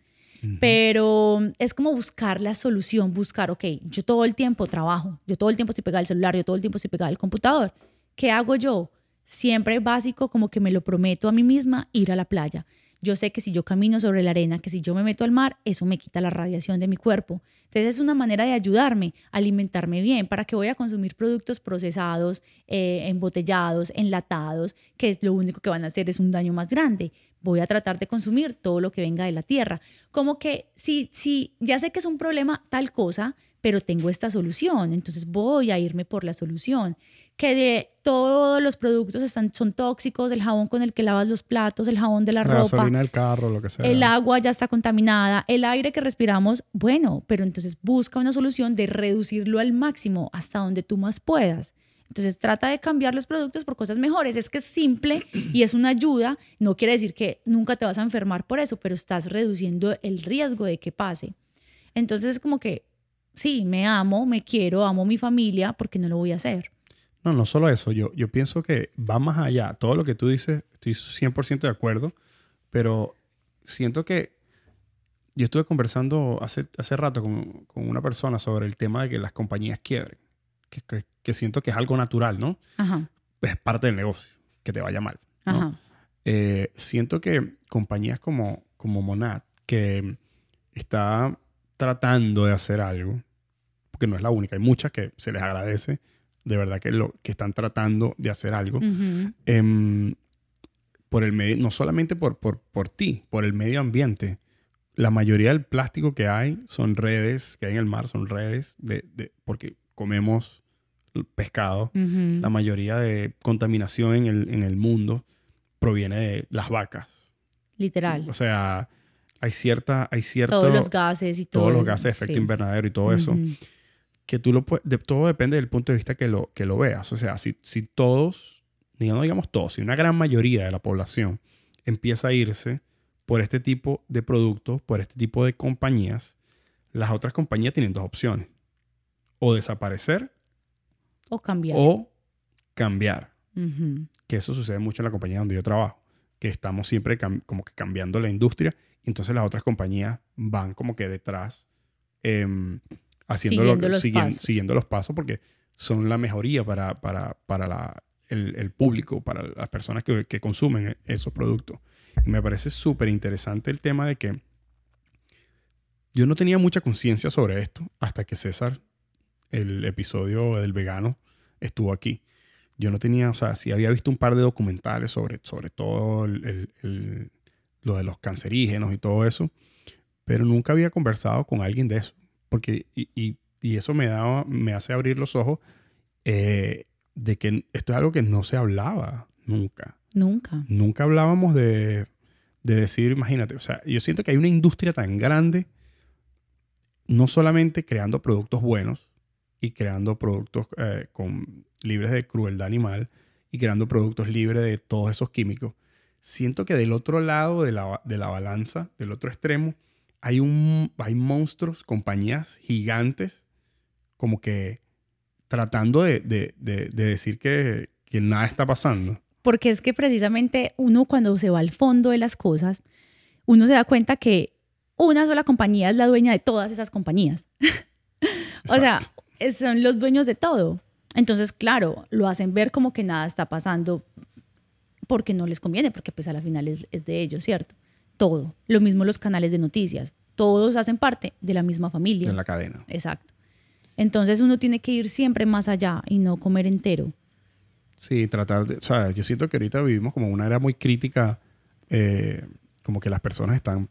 Pero es como buscar la solución, buscar, ok, yo todo el tiempo trabajo, yo todo el tiempo estoy pegada al celular, yo todo el tiempo estoy pegada al computador. ¿Qué hago yo? Siempre básico, como que me lo prometo a mí misma, ir a la playa. Yo sé que si yo camino sobre la arena, que si yo me meto al mar, eso me quita la radiación de mi cuerpo. Entonces es una manera de ayudarme a alimentarme bien. ¿Para que voy a consumir productos procesados, eh, embotellados, enlatados, que es lo único que van a hacer es un daño más grande? Voy a tratar de consumir todo lo que venga de la tierra. Como que si, si ya sé que es un problema tal cosa, pero tengo esta solución, entonces voy a irme por la solución. Que de todos los productos están, son tóxicos, el jabón con el que lavas los platos, el jabón de la, La ropa, gasolina del carro, lo que sea. el agua ya está contaminada, el aire que respiramos, bueno, pero entonces busca una solución de reducirlo al máximo hasta donde tú más puedas. Entonces trata de cambiar los productos por cosas mejores. Es que es simple y es una ayuda. No quiere decir que nunca te vas a enfermar por eso, pero estás reduciendo el riesgo de que pase. Entonces es como que, sí, me amo, me quiero, amo mi familia, porque no lo voy a hacer. No, no solo eso. Yo, yo pienso que va más allá. Todo lo que tú dices, estoy 100% de acuerdo. Pero siento que yo estuve conversando hace, hace rato con, con una persona sobre el tema de que las compañías quiebren. Que, que- que siento que es algo natural, ¿no? Ajá, Es parte del negocio, que te vaya mal. ¿no? ajá. Eh, siento que compañías como, como Monad, que está tratando de hacer algo, porque no es la única, hay muchas que se les agradece, de verdad que, lo, que están tratando de hacer algo, em, por el medio, no solamente por, por, por ti, por el medio ambiente. La mayoría del plástico que hay son redes, que hay en el mar, son redes, de, de- porque comemos pescado. La mayoría de contaminación en el, en el mundo proviene de las vacas. Literal. O sea, hay cierta, hay cierto, Todos los gases y todo todos los gases de efecto sí. invernadero y todo eso, Ujú. que tú lo puedes, de, todo depende del punto de vista que lo, que lo veas. O sea, si, si todos, no digamos todos, si una gran mayoría de la población empieza a irse por este tipo de productos, por este tipo de compañías, las otras compañías tienen dos opciones. O desaparecer O cambiar. o cambiar. Ujú. Que eso sucede mucho en la compañía donde yo trabajo. que estamos siempre como que cambiando la industria. Entonces las otras compañías van como que detrás, em, haciendo siguiendo, los siguiendo, los pasos porque son la mejoría para, para, para la, el, el, público, para las personas que, que consumen esos productos. Y me parece súper interesante el tema de que yo no tenía mucha conciencia sobre esto hasta que César, el episodio del vegano, estuvo aquí. Yo no tenía, o sea, sí había visto un par de documentales sobre, sobre todo el, el, lo de los cancerígenos y todo eso, pero nunca había conversado con alguien de eso. Porque, y, y, y eso me, da, me hace abrir los ojos eh, de que esto es algo que no se hablaba nunca. Nunca. Nunca hablábamos de, de decir, imagínate, o sea, yo siento que hay una industria tan grande no solamente creando productos buenos y creando productos eh, con, libres de crueldad animal y creando productos libres de todos esos químicos, siento que del otro lado de la, balanza, del otro extremo, hay, un, hay monstruos, compañías gigantes, como que tratando de, decir que, que nada está pasando. Porque es que precisamente uno cuando se va al fondo de las cosas, uno se da cuenta que una sola compañía es la dueña de todas esas compañías. o sea, son los dueños de todo. Entonces, claro, lo hacen ver como que nada está pasando porque no les conviene, porque pues a la final es, de ellos, ¿cierto? Todo. Lo mismo los canales de noticias. Todos hacen parte de la misma familia. En la cadena. Exacto. Entonces uno tiene que ir siempre más allá y no comer entero. Sí, tratar de... O sea, yo siento que ahorita vivimos como una era muy crítica, eh, como que las personas están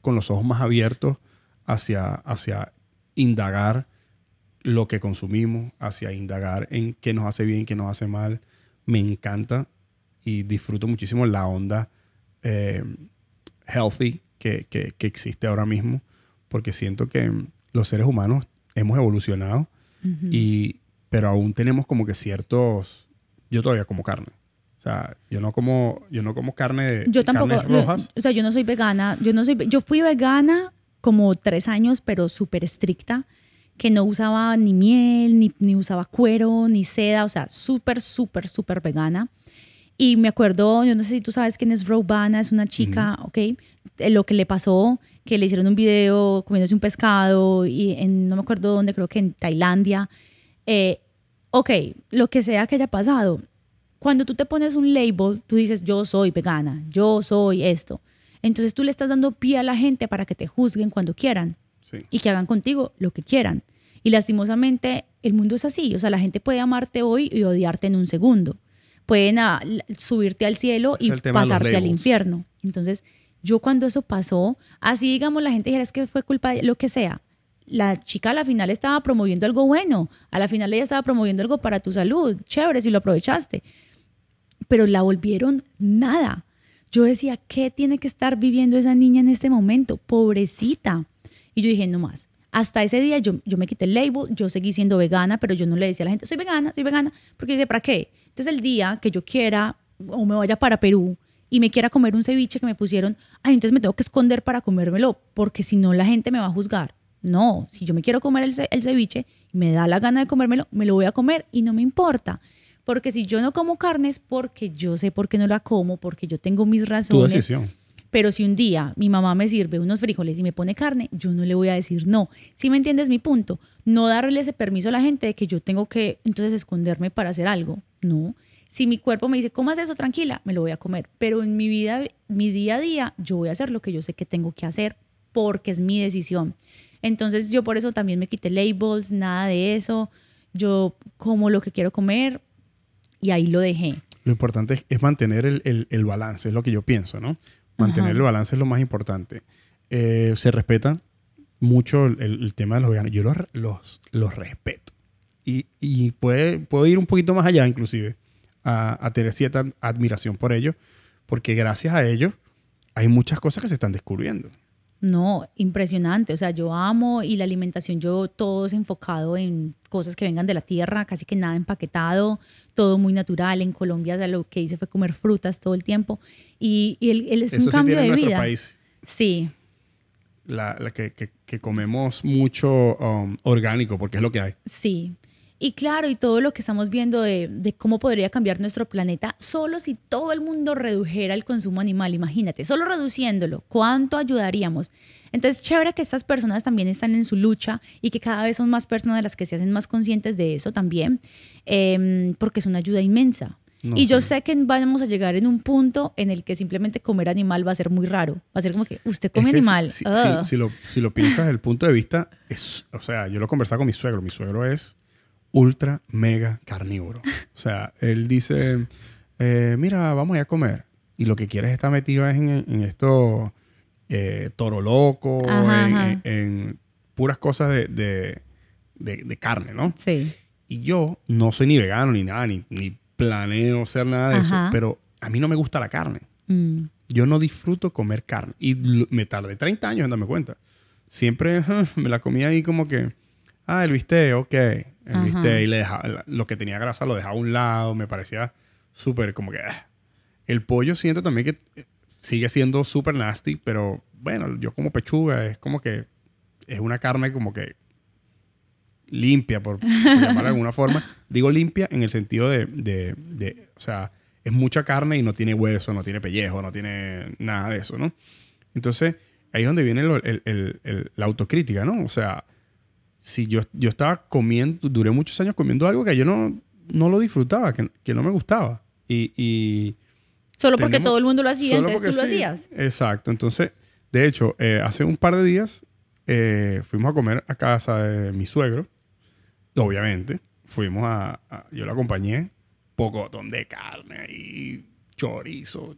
con los ojos más abiertos hacia, hacia indagar lo que consumimos, hacia indagar en qué nos hace bien, qué nos hace mal. Me encanta y disfruto muchísimo la onda eh, healthy que, existe ahora mismo, porque siento que los seres humanos hemos evolucionado, y, pero aún tenemos como que ciertos... Yo todavía como carne. O sea, yo no como, yo no como carne de yo tampoco, rojas. o sea, yo no soy vegana. Yo no soy, yo fui vegana como tres años, pero súper estricta, que no usaba ni miel, ni, ni usaba cuero, ni seda, o sea, súper, súper, súper vegana. Y me acuerdo, yo no sé si tú sabes quién es Robana, es una chica, ¿ok? Eh, lo que le pasó, que le hicieron un video comiéndose un pescado y en, no me acuerdo dónde, creo que en Tailandia. Eh, ok, lo que sea que haya pasado, cuando tú te pones un label, tú dices, yo soy vegana, yo soy esto. Entonces tú le estás dando pie a la gente para que te juzguen cuando quieran y que hagan contigo lo que quieran. Y lastimosamente el mundo es así, o sea, la gente puede amarte hoy y odiarte en un segundo. Pueden subirte al cielo y pasarte al infierno. Entonces, yo cuando eso pasó, así digamos la gente dijera es que fue culpa de lo que sea. La chica a la final estaba promoviendo algo bueno, a la final ella estaba promoviendo algo para tu salud, chévere si lo aprovechaste pero la volvieron nada. Yo decía, ¿qué tiene que estar viviendo esa niña en este momento? Pobrecita. Y yo dije, no más. Hasta ese día yo, yo me quité el label, yo seguí siendo vegana, pero yo no le decía a la gente, soy vegana, soy vegana, porque dice, ¿para qué? Entonces el día que yo quiera o me vaya para Perú y me quiera comer un ceviche que me pusieron, ay, entonces me tengo que esconder para comérmelo, porque si no la gente me va a juzgar. No, si yo me quiero comer el, el ceviche y me da la gana de comérmelo, me lo voy a comer y no me importa. Porque si yo no como carne es porque yo sé por qué no la como, porque yo tengo mis razones. Tu decisión. Pero si un día mi mamá me sirve unos frijoles y me pone carne, yo no le voy a decir no. ¿Sí me entiendes mi punto? No darle ese permiso a la gente de que yo tengo que entonces esconderme para hacer algo. No. Si mi cuerpo me dice, comas eso tranquila, me lo voy a comer. Pero en mi vida, mi día a día, yo voy a hacer lo que yo sé que tengo que hacer porque es mi decisión. Entonces yo por eso también me quité labels, nada de eso. Yo como lo que quiero comer, y ahí lo dejé. Lo importante es, mantener el, el, balance, es lo que yo pienso, ¿no? Mantener el balance es lo más importante. Eh, se respeta mucho el, tema de los veganos. Yo los, los, los respeto. Y, y puede, puedo ir un poquito más allá, inclusive, a, a, tener cierta admiración por ellos, porque gracias a ellos hay muchas cosas que se están descubriendo. No, impresionante. O sea, yo amo y la alimentación, yo todo es enfocado en cosas que vengan de la tierra, casi que nada empaquetado, todo muy natural. En Colombia lo que hice fue comer frutas todo el tiempo. Y, él, es un cambio de vida. País. Sí. La, que, que, comemos mucho um, orgánico, porque es lo que hay. Sí. Y claro, y todo lo que estamos viendo de, de, cómo podría cambiar nuestro planeta, solo si todo el mundo redujera el consumo animal, imagínate, solo reduciéndolo, ¿cuánto ayudaríamos? Entonces, chévere que estas personas también están en su lucha y que cada vez son más personas las que se hacen más conscientes de eso también, eh, porque es una ayuda inmensa. No, y yo sí. sé que vamos a llegar en un punto en el que simplemente comer animal va a ser muy raro. Va a ser como que usted come es que animal. Si, si, si, lo, si, lo, piensas desde el punto de vista, es, o sea, yo lo he conversado con mi suegro. Mi suegro es ultra, mega carnívoro. O sea, él dice, eh, mira, vamos a ir a comer. Y lo que quieres estar metido es en, en esto eh, toro loco, Ajá, en, ajá. en- en puras cosas de, de, de- de carne, ¿no? Sí. Y yo no soy ni vegano ni nada, ni, ni planeo ser nada de Ajá. eso, pero a mí no me gusta la carne. Mm. Yo no disfruto comer carne. Y me tardé 30 años en darme cuenta. Siempre me la comía ahí como que, ah, el bistec, ok. El bistec y le dejaba, lo que tenía grasa lo dejaba a un lado, me parecía súper como que... ah. El pollo siento también que eh, sigue siendo súper nasty, pero bueno, yo como pechuga es como que es una carne como que limpia, por, por llamarla de alguna forma. Digo limpia en el sentido de, de- de- o sea, es mucha carne y no tiene hueso, no tiene pellejo, no tiene nada de eso, ¿no? Entonces, ahí es donde viene el- el- el- la autocrítica, ¿no? O sea, si yo, yo estaba comiendo, duré muchos años comiendo algo que yo no, no lo disfrutaba, que, que no me gustaba. Y, y Solo porque todo el mundo lo hacía, entonces tú porque lo sí. hacías. Exacto. Entonces, de hecho, eh, hace un par de días eh, fuimos a comer a casa de mi suegro. Obviamente. Fuimos a... a- yo lo acompañé. Pocotón de carne y chorizo.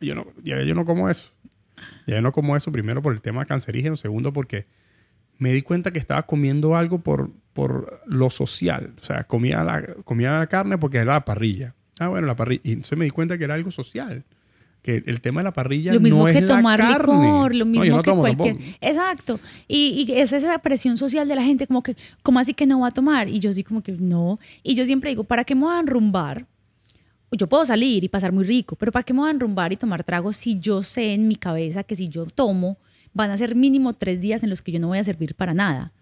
Yo no, ya yo no como eso. Ya yo no como eso. Primero por el tema cancerígeno. Segundo porque me di cuenta que estaba comiendo algo por, por lo social. O sea, comía la, comía la carne porque era la parrilla. Ah, bueno, la parrilla. Y entonces me di cuenta que era algo social. Que el tema de la parrilla Lo mismo no que es la tomar carne. licor, lo mismo no que cualquier. tampoco. Exacto. Y, y es esa presión social de la gente, como que, ¿cómo así que no va a tomar? Y yo sí, como que no. Y yo siempre digo, ¿para qué me voy a enrumbar? Yo puedo salir y pasar muy rico, pero ¿para qué me voy a enrumbar y tomar tragos si yo sé en mi cabeza que si yo tomo, van a ser mínimo tres días en los que yo no voy a servir para nada?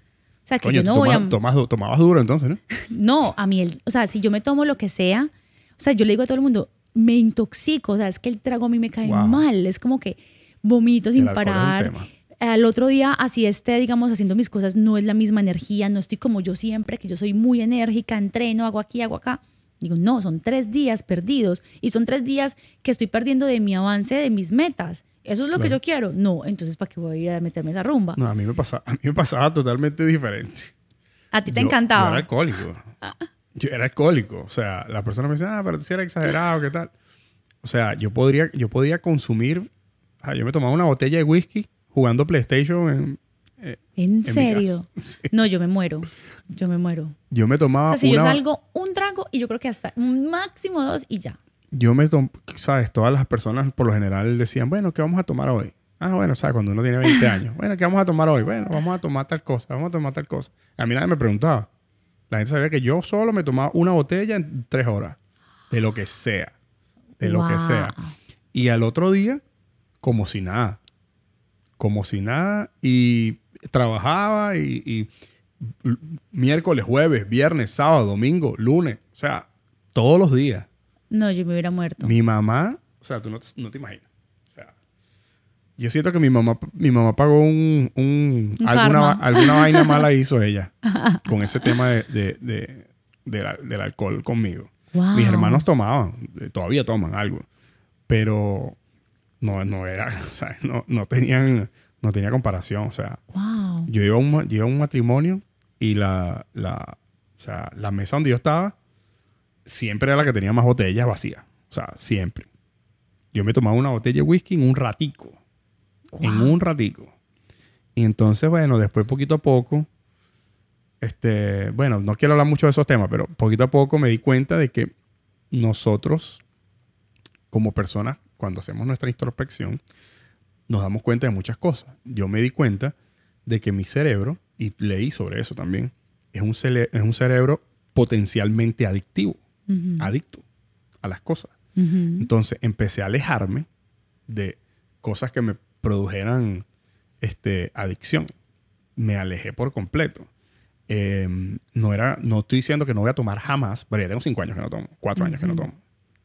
O sea, que Coño, yo no voy a. tomas- tomabas duro entonces, ¿no? No, a mí, el, o sea, si yo me tomo lo que sea, o sea, yo le digo a todo el mundo, me intoxico, o sea, es que el trago a mí me cae Wow. mal, es como que vomito sin parar. Al otro día, así esté, digamos, haciendo mis cosas, no es la misma energía, no estoy como yo siempre, que yo soy muy enérgica, entreno, hago aquí, hago acá. Digo, no, son tres días perdidos y son tres días que estoy perdiendo de mi avance, de mis metas. ¿Eso es lo que yo quiero? No, entonces, ¿para qué voy a ir a meterme esa rumba? No, a mí me pasaba, a mí me pasaba totalmente diferente. A ti te Yo- encantaba. Yo era alcohólico. Yo era alcohólico. O sea, la persona me dice, ah, pero tú sí eres exagerado, ¿qué tal? O sea, yo podría, yo podía consumir, ah, yo me tomaba una botella de whisky jugando PlayStation en, eh, ¿En serio? Sí. No, yo me muero. Yo me muero. Yo me O tomaba sea, si yo salgo un trago y yo creo que hasta un máximo dos y ya. Yo me tom- ¿sabes? Todas las personas por lo general decían, bueno, ¿qué vamos a tomar hoy? Ah, bueno, ¿sabes? Cuando uno tiene 20 años. Bueno, ¿qué vamos a tomar hoy? Bueno, vamos a tomar tal cosa, vamos a tomar tal cosa. A mí nadie me preguntaba. La gente sabía que yo solo me tomaba una botella en tres horas. De lo que sea. De lo que sea. Y al otro día, como si nada. Como si nada. Y trabajaba y, miércoles, jueves, viernes, sábado, domingo, lunes. O sea, todos los días. No, yo me hubiera muerto. Mi mamá, o sea, tú no te, no te imaginas. O sea, yo siento que mi mamá, mi mamá pagó un, un- Un alguna, alguna vaina mala hizo ella con ese tema de, de- de- de la- del alcohol conmigo. Wow. Mis hermanos tomaban, eh, todavía toman algo, pero no, no era, o sea, no, no tenían, no tenía comparación. O sea, Wow. yo iba a un, yo iba a un matrimonio y la, la, o sea, la mesa donde yo estaba siempre era la que tenía más botellas vacías. O sea, siempre. Yo me tomaba una botella de whisky en un ratico. En un ratico. Y entonces, bueno, después poquito a poco, este, bueno, no quiero hablar mucho de esos temas, pero poquito a poco me di cuenta de que nosotros, como personas, cuando hacemos nuestra introspección, nos damos cuenta de muchas cosas. Yo me di cuenta de que mi cerebro, y leí sobre eso también, es un, es un cerebro potencialmente adictivo, adicto a las cosas. Entonces empecé a alejarme de cosas que me produjeran este, adicción. Me alejé por completo. eh, no era, no estoy diciendo que no voy a tomar jamás, pero ya tengo cinco años que no tomo, cuatro años que no tomo.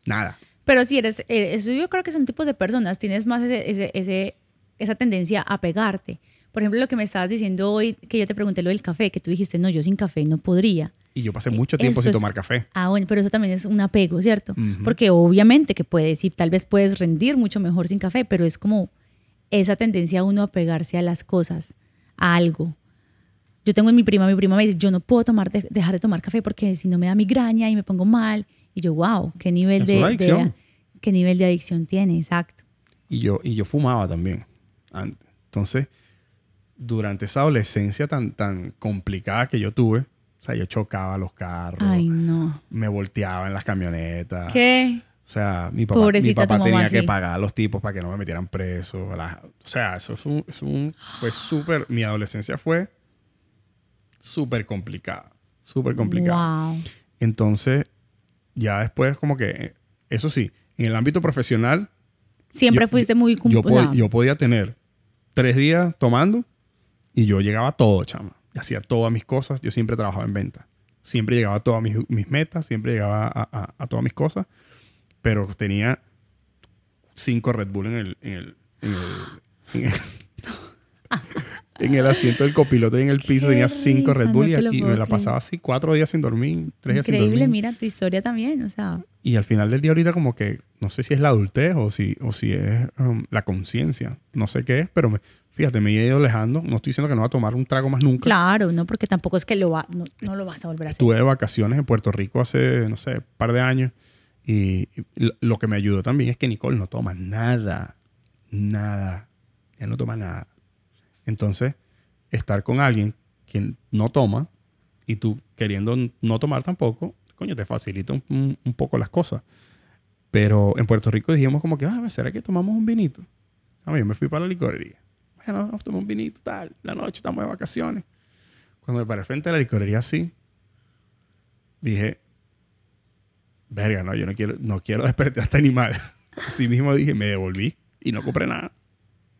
Nada. Pero si eres, eh, eso yo creo que son tipos de personas, tienes más ese, ese- ese- esa tendencia a pegarte. Por ejemplo, lo que me estabas diciendo hoy, que yo te pregunté lo del café, que tú dijiste, no, yo sin café no podría. Y yo pasé mucho tiempo Eso sin es- tomar café. Ah, bueno, pero eso también es un apego, ¿cierto? Porque obviamente que puedes y tal vez puedes rendir mucho mejor sin café, pero es como esa tendencia a uno a pegarse a las cosas, a algo. Yo tengo en mi prima, mi prima me dice, yo no puedo tomar, de- dejar de tomar café porque si no me da migraña y me pongo mal. Y yo, wow, qué nivel de, una de- adicción. qué nivel de adicción tiene, exacto. Y yo, y yo fumaba también. Entonces, durante esa adolescencia tan, tan complicada que yo tuve, o sea, yo chocaba los carros, Ay, no. me volteaba en las camionetas. ¿Qué? O sea, mi papá, mi papá tenía que pagar a los tipos para que no me metieran preso. la- o sea, eso es un, es un- fue súper... Mi adolescencia fue súper complicada. Súper complicada. Wow. Entonces, ya después como que... Eso sí, en el ámbito profesional, Siempre Yo- fuiste muy... yo, yo podía tener tres días tomando y yo llegaba a todo, chama. Hacía todas mis cosas. Yo siempre trabajaba en venta. Siempre llegaba a todas mis, mis metas, siempre llegaba a, a- a todas mis cosas. Pero tenía cinco Red Bull en el, en el, en el, en el, en el asiento del copiloto y en el piso Qué tenía cinco risa, Red Bull no y, me la pasaba así cuatro días sin dormir, tres días sin Increíble, dormir. mira tu historia también, o sea, Y al final del día ahorita como que no sé si es la adultez o si, o si es um, la conciencia. No sé qué es, pero me- fíjate, me he ido alejando. No estoy diciendo que no va a tomar un trago más nunca. claro, ¿no? Porque tampoco es que lo va, no, no lo vas a volver a hacer. Estuve de vacaciones en Puerto Rico hace, no sé, un par de años. Y, y lo- que me ayudó también es que Nicole no toma nada. Nada. Ella no toma nada. Entonces, estar con alguien que no toma y tú queriendo no tomar tampoco, coño, te facilita un, poco las cosas. Pero en Puerto Rico dijimos como que, ah, ¿será que tomamos un vinito? A mí, yo me fui para la licorería. Bueno, vamos a un vinito, tal. La noche estamos de vacaciones. Cuando me paré frente a la licorería así, dije, verga, no, yo no quiero, no quiero despertar a este animal. Así mismo dije, me devolví y no compré nada.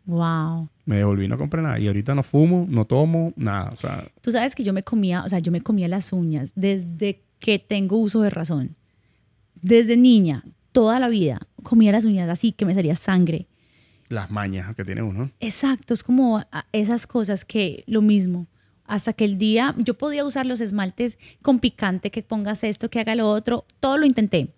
Wow. Me devolví no compré nada. Y ahorita no fumo, no tomo, nada. O sea, Tú sabes que yo me comía, o sea, yo me comía las uñas desde que tengo uso de razón. Desde niña, toda la vida, comía las uñas así que me salía sangre. las mañas que tiene uno. Exacto, es como esas cosas que lo mismo. Hasta que el día yo podía usar los esmaltes con picante, que pongas esto, que haga lo otro, todo lo intenté.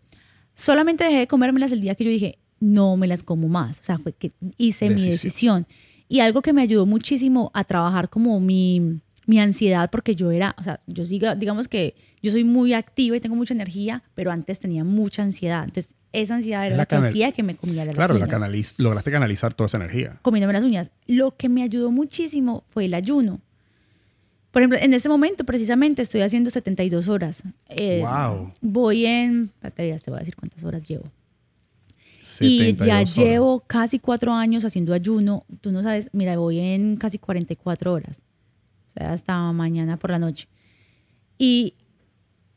Solamente dejé de comérmelas el día que yo dije, no me las como más. O sea, fue que hice mi Decisión. Y algo que me ayudó muchísimo a trabajar como mi, mi ansiedad, porque yo era, o sea, yo siga, digamos que yo soy muy activa y tengo mucha energía, pero antes tenía mucha ansiedad. Entonces, esa ansiedad era la, la que hacía que me comiera las Claro, la uñas canaliz- lograste canalizar toda esa energía. comiéndome las uñas. Lo que me ayudó muchísimo fue el ayuno. Por ejemplo, en este momento precisamente estoy haciendo 72 horas. Eh, Wow. Voy en... te voy a decir cuántas horas llevo. Y 72 ya llevo casi cuatro años haciendo ayuno. Tú no sabes, mira, voy en casi 44 horas. O sea, hasta mañana por la noche. Y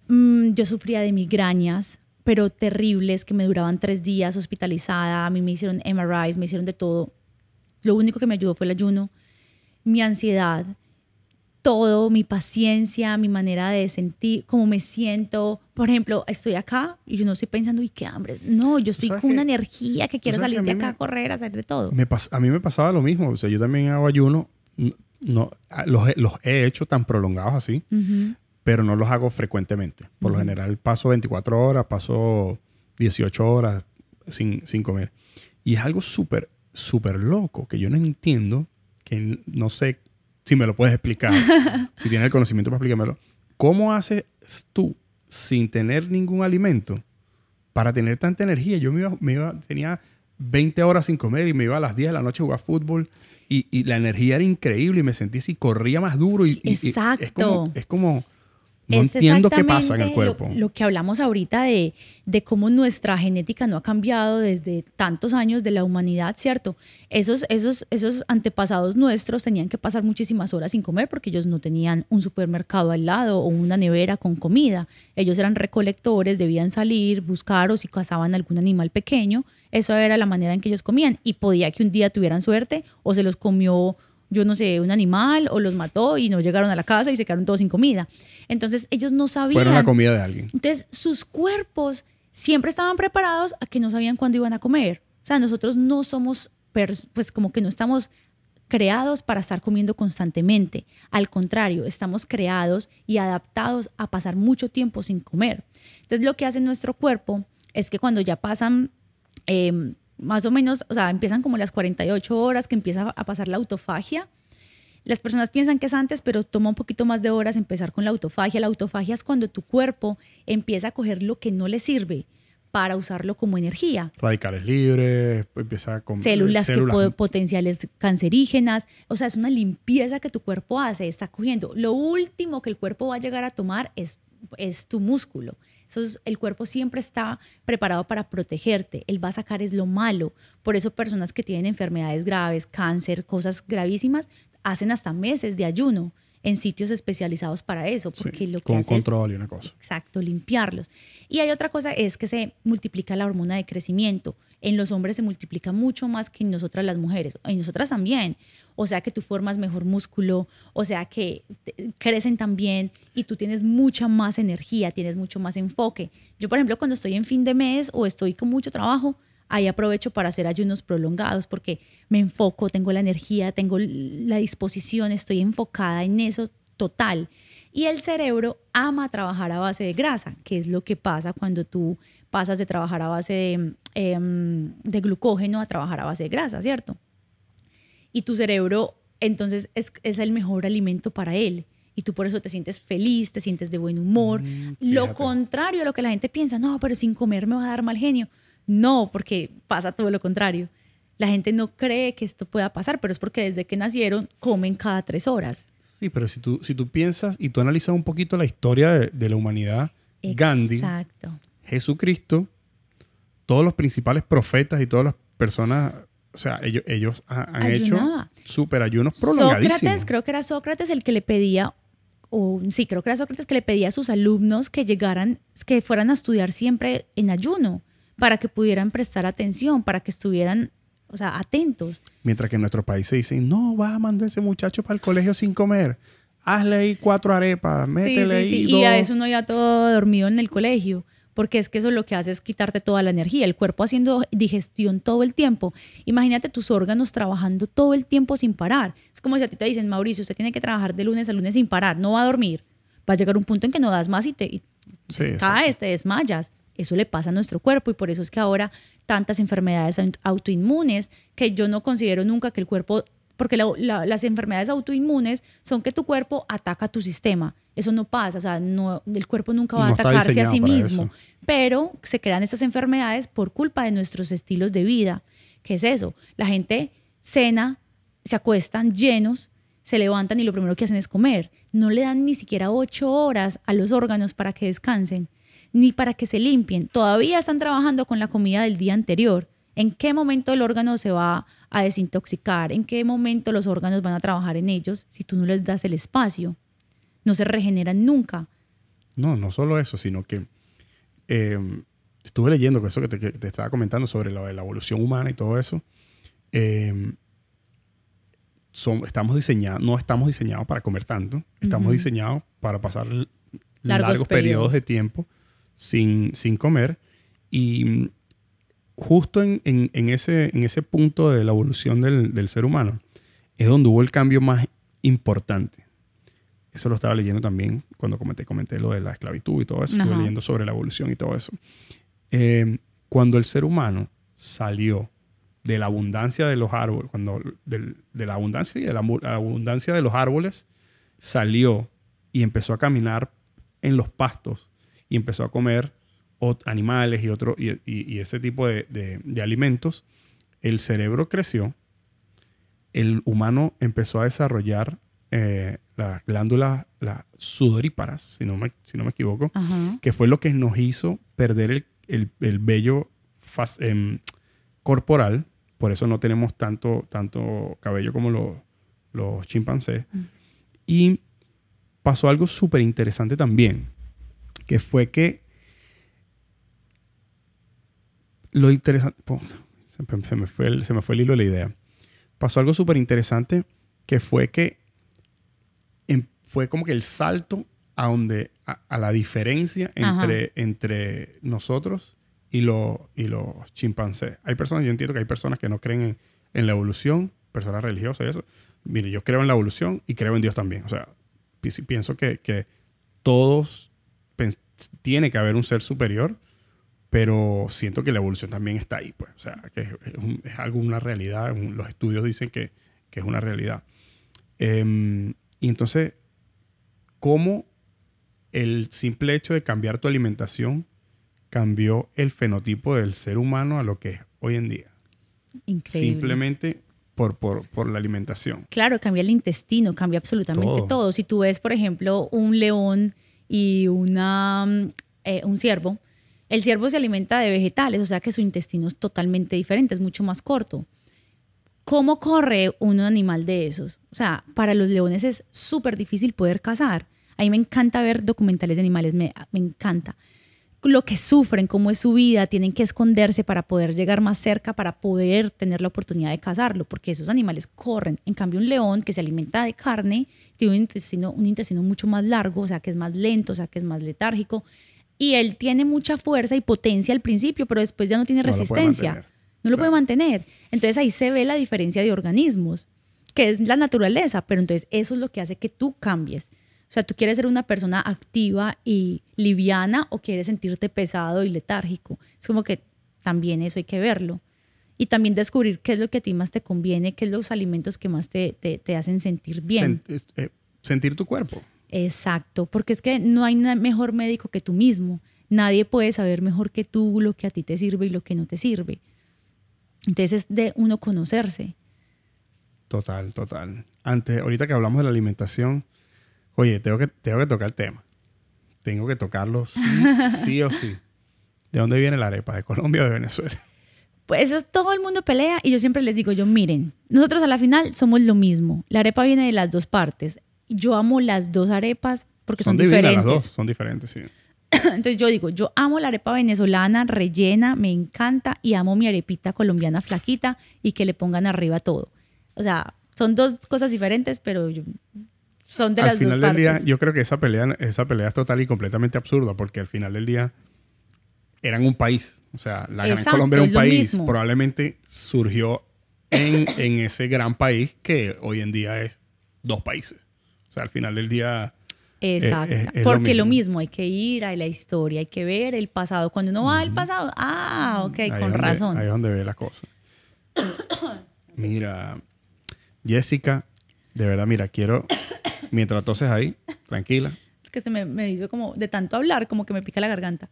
mm, yo sufría de migrañas, pero terribles, que me duraban tres días hospitalizada. A mí me hicieron MRIs, me hicieron de todo. Lo único que me ayudó fue el ayuno, mi ansiedad, todo, mi paciencia, mi manera de sentir, cómo me siento. Por ejemplo, estoy acá y yo no estoy pensando, uy, qué hambre. No, yo estoy con una que- energía que quiero que salir a de acá me- a correr, a hacer de todo. Me pas- a mí me pasaba lo mismo. O sea, yo también hago ayuno. No, los, los he hecho tan prolongados así, Ujú. pero no los hago frecuentemente. Por lo Ujú. general paso 24 horas, paso 18 horas sin, sin comer. Y es algo súper, súper loco que yo no entiendo, que no sé si me lo puedes explicar, si tienes el conocimiento para explicármelo. ¿Cómo haces tú sin tener ningún alimento para tener tanta energía? Yo me iba, me iba- tenía 20 horas sin comer y me iba a las 10 de la noche a jugar fútbol y, y la energía era increíble y me sentí así, corría más duro y, y- y es Exacto. como, es como no Es entiendo qué pasa en el cuerpo. Lo, lo que hablamos ahorita de, de cómo nuestra genética no ha cambiado desde tantos años de la humanidad, ¿cierto? Esos, esos, esos antepasados nuestros tenían que pasar muchísimas horas sin comer porque ellos no tenían un supermercado al lado o una nevera con comida. Ellos eran recolectores, debían salir, buscar o si cazaban algún animal pequeño. Eso era la manera en que ellos comían y podía que un día tuvieran suerte o se los comió yo no sé, un animal o los mató y no llegaron a la casa y se quedaron todos sin comida. Entonces ellos no sabían. Fueron la comida de alguien. Entonces sus cuerpos siempre estaban preparados a que no sabían cuándo iban a comer. O sea, nosotros no somos, pues como que no estamos creados para estar comiendo constantemente. Al contrario, estamos creados y adaptados a pasar mucho tiempo sin comer. Entonces lo que hace nuestro cuerpo es que cuando ya pasan em, más o menos, o sea, empiezan como las 48 horas que empieza a pasar la autofagia. Las personas piensan que es antes, pero toma un poquito más de horas empezar con la autofagia. La autofagia es cuando tu cuerpo empieza a coger lo que no le sirve para usarlo como energía. Radicales libres, empieza con células, Que potenciales cancerígenas. O sea, es una limpieza que tu cuerpo hace, está cogiendo. Lo último que el cuerpo va a llegar a tomar es, es tu músculo. Entonces, el cuerpo siempre está preparado para protegerte. Él va a sacar es lo malo. Por eso personas que tienen enfermedades graves, cáncer, cosas gravísimas, hacen hasta meses de ayuno en sitios especializados para eso, porque lo que con hace control y una cosa. Exacto, limpiarlos. Y hay otra cosa es que se multiplica la hormona de crecimiento. En los hombres se multiplica mucho más que en nosotras las mujeres, en nosotras también. O sea que tú formas mejor músculo, o sea que crecen también y tú tienes mucha más energía, tienes mucho más enfoque. Yo, por ejemplo, cuando estoy en fin de mes o estoy con mucho trabajo, ahí aprovecho para hacer ayunos prolongados porque me enfoco, tengo la energía, tengo la disposición, estoy enfocada en eso total. Y el cerebro ama trabajar a base de grasa, que es lo que pasa cuando tú pasas de trabajar a base de, em, de glucógeno a trabajar a base de grasa, ¿cierto? Y tu cerebro entonces es, es, el mejor alimento para él. Y tú por eso te sientes feliz, te sientes de buen humor. Mm, lo contrario a lo que la gente piensa, no, pero sin comer me va a dar mal genio. No, porque pasa todo lo contrario. La gente no cree que esto pueda pasar, pero es porque desde que nacieron comen cada tres horas. Sí, pero si tú, si tú piensas y tú analizas un poquito la historia de, la humanidad, Gandhi, Jesucristo, todos los principales profetas y todas las personas, o sea, ellos, ellos han hecho super ayunos prolongadísimos. Sócrates, creo que era Sócrates el que le pedía, o sí, creo que era Sócrates que le pedía a sus alumnos que llegaran, que fueran a estudiar siempre en ayuno para que pudieran prestar atención, para que estuvieran, o sea, atentos. Mientras que en nuestro país se dicen, no, vas a mandar ese muchacho para el colegio sin comer. Hazle ahí cuatro arepas, métele sí, sí, sí. Y a eso no ya todo dormido en el colegio porque es que eso lo que hace es quitarte toda la energía, el cuerpo haciendo digestión todo el tiempo. Imagínate tus órganos trabajando todo el tiempo sin parar. Es como si a ti te dicen, Mauricio, usted tiene que trabajar de lunes a lunes sin parar, no va a dormir. Va a llegar un punto en que no das más y te caes, te desmayas. Eso le pasa a nuestro cuerpo y por eso es que ahora tantas enfermedades autoinmunes que yo no considero nunca que el cuerpo, porque las enfermedades autoinmunes son que tu cuerpo ataca tu sistema. Eso no pasa, o sea, no, el cuerpo nunca va a atacarse a sí mismo. Pero se crean estas enfermedades por culpa de nuestros estilos de vida. ¿Qué es eso? La gente cena, se acuestan llenos, se levantan y lo primero que hacen es comer. No le dan ni siquiera ocho horas a los órganos para que descansen ni para que se limpien. Todavía están trabajando con la comida del día anterior. ¿En qué momento el órgano se va a desintoxicar? ¿En qué momento los órganos van a trabajar en ellos si tú no les das el espacio? No se regeneran nunca. No, no solo eso, sino que em, estuve leyendo eso que te, estaba comentando sobre la, evolución humana y todo eso. Em, estamos diseñados, no estamos diseñados para comer tanto, estamos diseñados para pasar largos, periodos de tiempo sin, sin comer. Y justo en, en, ese, en ese punto de la evolución del, del, ser humano es donde hubo el cambio más importante. Eso lo estaba leyendo también cuando comenté, comenté lo de la esclavitud y todo eso. Estuve leyendo sobre la evolución y todo eso. Eh, cuando el ser humano salió de la abundancia de los árboles, cuando de la abundancia y de la, abundancia de los árboles salió y empezó a caminar en los pastos y empezó a comer animales y, otro, y, ese tipo de, alimentos, el cerebro creció, el humano empezó a desarrollar eh, las glándulas las sudoríparas, si no me, si no me equivoco, que fue lo que nos hizo perder el, el, vello em, corporal, por eso no tenemos tanto, tanto cabello como los, los chimpancés. Mm. Y pasó algo súper interesante también que fue que lo interesante, se me, fue el, se me fue el hilo de la idea. Pasó algo súper interesante que fue que em- fue como que el salto a donde a, a la diferencia Ajá. entre, entre nosotros y, los y los chimpancés. Hay personas, yo entiendo que hay personas que no creen en, en la evolución, personas religiosas y eso. Mire, yo creo en la evolución y creo en Dios también. O sea, pienso que, que todos tiene que haber un ser superior, pero siento que la evolución también está ahí, pues. O sea, que es, un- es algo, una realidad. un- los estudios dicen que, que es una realidad. Em, y entonces, ¿cómo el simple hecho de cambiar tu alimentación cambió el fenotipo del ser humano a lo que es hoy en día? Increíble. Simplemente por, por, por la alimentación. Claro, cambia el intestino, cambia absolutamente Todo. todo. Si tú ves, por ejemplo, un león y una, mm, eh, un ciervo, el ciervo se alimenta de vegetales, o sea que su intestino es totalmente diferente, es mucho más corto. ¿Cómo corre un animal de esos? O sea, para los leones es súper difícil poder cazar. A mí me encanta ver documentales de animales, me, me encanta. Lo que sufren, cómo es su vida, tienen que esconderse para poder llegar más cerca, para poder tener la oportunidad de cazarlo, porque esos animales corren. En cambio, un león que se alimenta de carne tiene un intestino, un intestino mucho más largo, o sea, que es más lento, o sea, que es más letárgico. Y él tiene mucha fuerza y potencia al principio, pero después ya no tiene No resistencia. No lo Claro. puede mantener. Entonces ahí se ve la diferencia de organismos, que es la naturaleza, pero entonces eso es lo que hace que tú cambies. O sea, tú quieres ser una persona activa y liviana o quieres sentirte pesado y letárgico. Es como que también eso hay que verlo. Y también descubrir qué es lo que a ti más te conviene, qué es los alimentos que más te, te- te hacen sentir bien. Eh, sentir tu cuerpo. Exacto, porque es que no hay mejor médico que tú mismo. Nadie puede saber mejor que tú lo que a ti te sirve y lo que no te sirve. Entonces es de uno conocerse. Total, total. Antes, ahorita que hablamos de la alimentación, oye, tengo que, tengo que tocar el tema. Tengo que tocarlo sí, sí o sí. ¿De dónde viene la arepa? ¿De Colombia o de Venezuela? Pues eso todo el mundo pelea y yo siempre les digo, yo miren, nosotros a la final somos lo mismo. La arepa viene de las dos partes. Yo amo las dos arepas porque son, divinas diferentes. las dos, son diferentes, sí. Entonces yo digo, yo amo la arepa venezolana rellena, me encanta y amo mi arepita colombiana flaquita y que le pongan arriba todo. O sea, son dos cosas diferentes, pero yo- son de al las final dos del día, partes. yo creo que esa pelea, esa pelea es total y completamente absurda, porque al final del día eran un país. O sea, la Gran Exacto, Colombia era es un lo país. mismo. Probablemente surgió en, en ese gran país que hoy en día es dos países. O sea, al final del día, Exacto. es- es lo Porque lo mismo. mismo. hay que ir a la historia, hay que ver el pasado. Cuando uno va al pasado, ah, ok, ahí con es donde- razón. Ahí es donde ve la cosa. Mira, Jessica, de verdad, mira, quiero, mientras toses ahí, tranquila, Es que se me, me hizo como, de tanto hablar, como que me pica la garganta.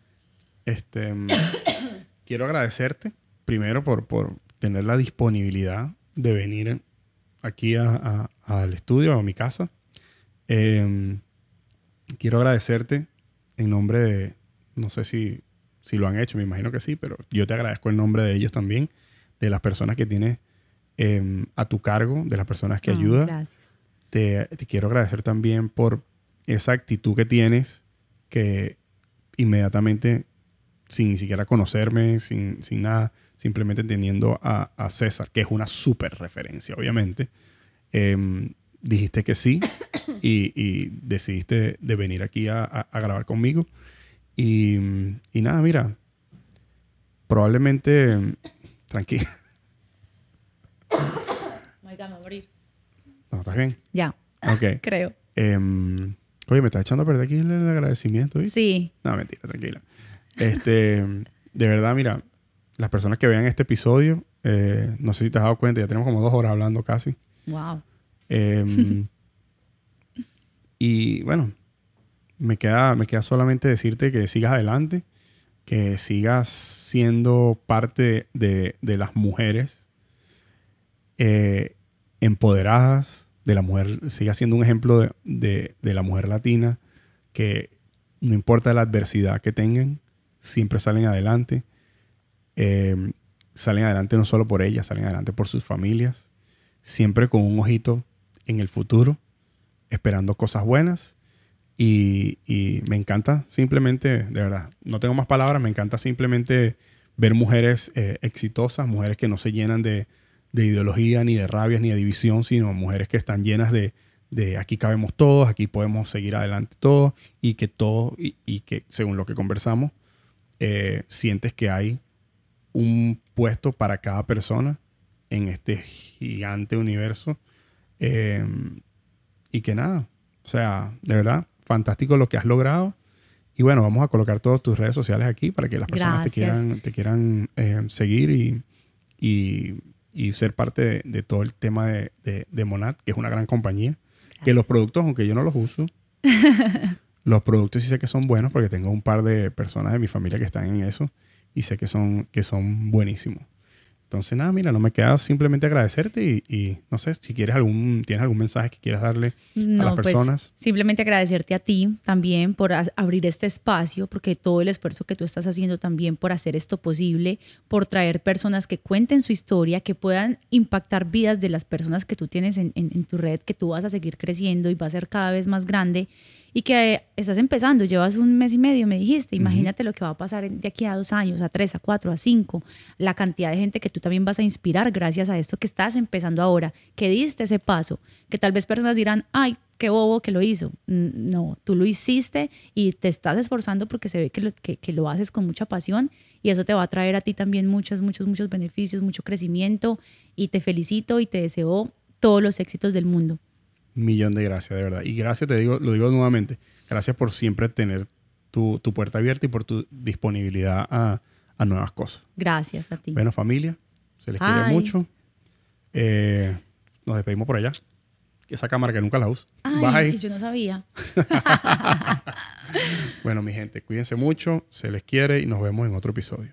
Este, mm, quiero agradecerte primero por, por tener la disponibilidad de venir aquí a- a- al estudio, a mi casa. Em, quiero agradecerte en nombre de, no sé si, si lo han hecho, me imagino que sí, pero yo te agradezco en nombre de ellos también, de las personas que tienes em, a tu cargo, de las personas que Ah, ayudas Gracias. Te, te quiero agradecer también por esa actitud que tienes que inmediatamente, sin ni siquiera conocerme, sin, sin nada, simplemente teniendo a, a César, que es una súper referencia, obviamente, em, dijiste que sí y, y decidiste de venir aquí a, a- a grabar conmigo. Y, y nada, mira, probablemente, em, tranquila, me morir. No, ¿estás bien? Ya, Ok. creo. Em, oye, me está echando a perder aquí el, agradecimiento, ¿viste? Sí. No, mentira, tranquila. Este, de verdad, mira, las personas que vean este episodio, eh, no sé si te has dado cuenta, ya tenemos como dos horas hablando casi. Wow. Em, y bueno, me queda, me queda solamente decirte que sigas adelante, que sigas siendo parte de, de las mujeres eh, empoderadas, de la mujer, sigas siendo un ejemplo de, de- de la mujer latina, que no importa la adversidad que tengan, siempre salen adelante. Eh, salen adelante no solo por ellas, salen adelante por sus familias, siempre con un ojito en el futuro, esperando cosas buenas. Y, y me encanta simplemente, de verdad, no tengo más palabras, me encanta simplemente ver mujeres eh, exitosas, mujeres que no se llenan de, de ideología, ni de rabias, ni de división, sino mujeres que están llenas de, de aquí cabemos todos, aquí podemos seguir adelante todos y que todo, y, que según lo que conversamos, eh, sientes que hay un puesto para cada persona en este gigante universo. Eh, y que nada, o sea, de verdad, fantástico lo que has logrado. Y bueno, vamos a colocar todas tus redes sociales aquí para que las personas te quieran, te quieran eh, seguir y, y, ser parte de, todo el tema de, de, Monad, que es una gran compañía. Que los productos, aunque yo no los uso, los productos sí sé que son buenos porque tengo un par de personas de mi familia que están en eso y sé que son, que son buenísimos. Entonces, nada, mira, no me queda simplemente agradecerte y, no sé, si quieres algún, tienes algún mensaje que quieras darle a las pues, personas. simplemente agradecerte a ti también por abrir este espacio, porque todo el esfuerzo que tú estás haciendo también por hacer esto posible, por traer personas que cuenten su historia, que puedan impactar vidas de las personas que tú tienes en, en tu red, que tú vas a seguir creciendo y va a ser cada vez más grande y que estás empezando, llevas un mes y medio, me dijiste, imagínate lo que va a pasar de aquí a dos años, a tres, a cuatro, a cinco, la cantidad de gente que tú también vas a inspirar gracias a esto que estás empezando ahora, que diste ese paso, que tal vez personas dirán, ay, qué bobo que lo hizo. No, tú lo hiciste y te estás esforzando porque se ve que lo, que, que lo haces con mucha pasión y eso te va a traer a ti también muchos, muchos, muchos beneficios, mucho crecimiento y te felicito y te deseo todos los éxitos del mundo millón de gracias, de verdad. Y gracias, te digo, lo digo nuevamente, gracias por siempre tener tu, puerta abierta y por tu disponibilidad a, nuevas cosas. Gracias a ti. Bueno, familia, se les quiere mucho. Eh, nos despedimos por allá. Esa cámara que nunca la uso. Ay, yo no sabía. bueno, mi gente, cuídense mucho, se les quiere y nos vemos en otro episodio.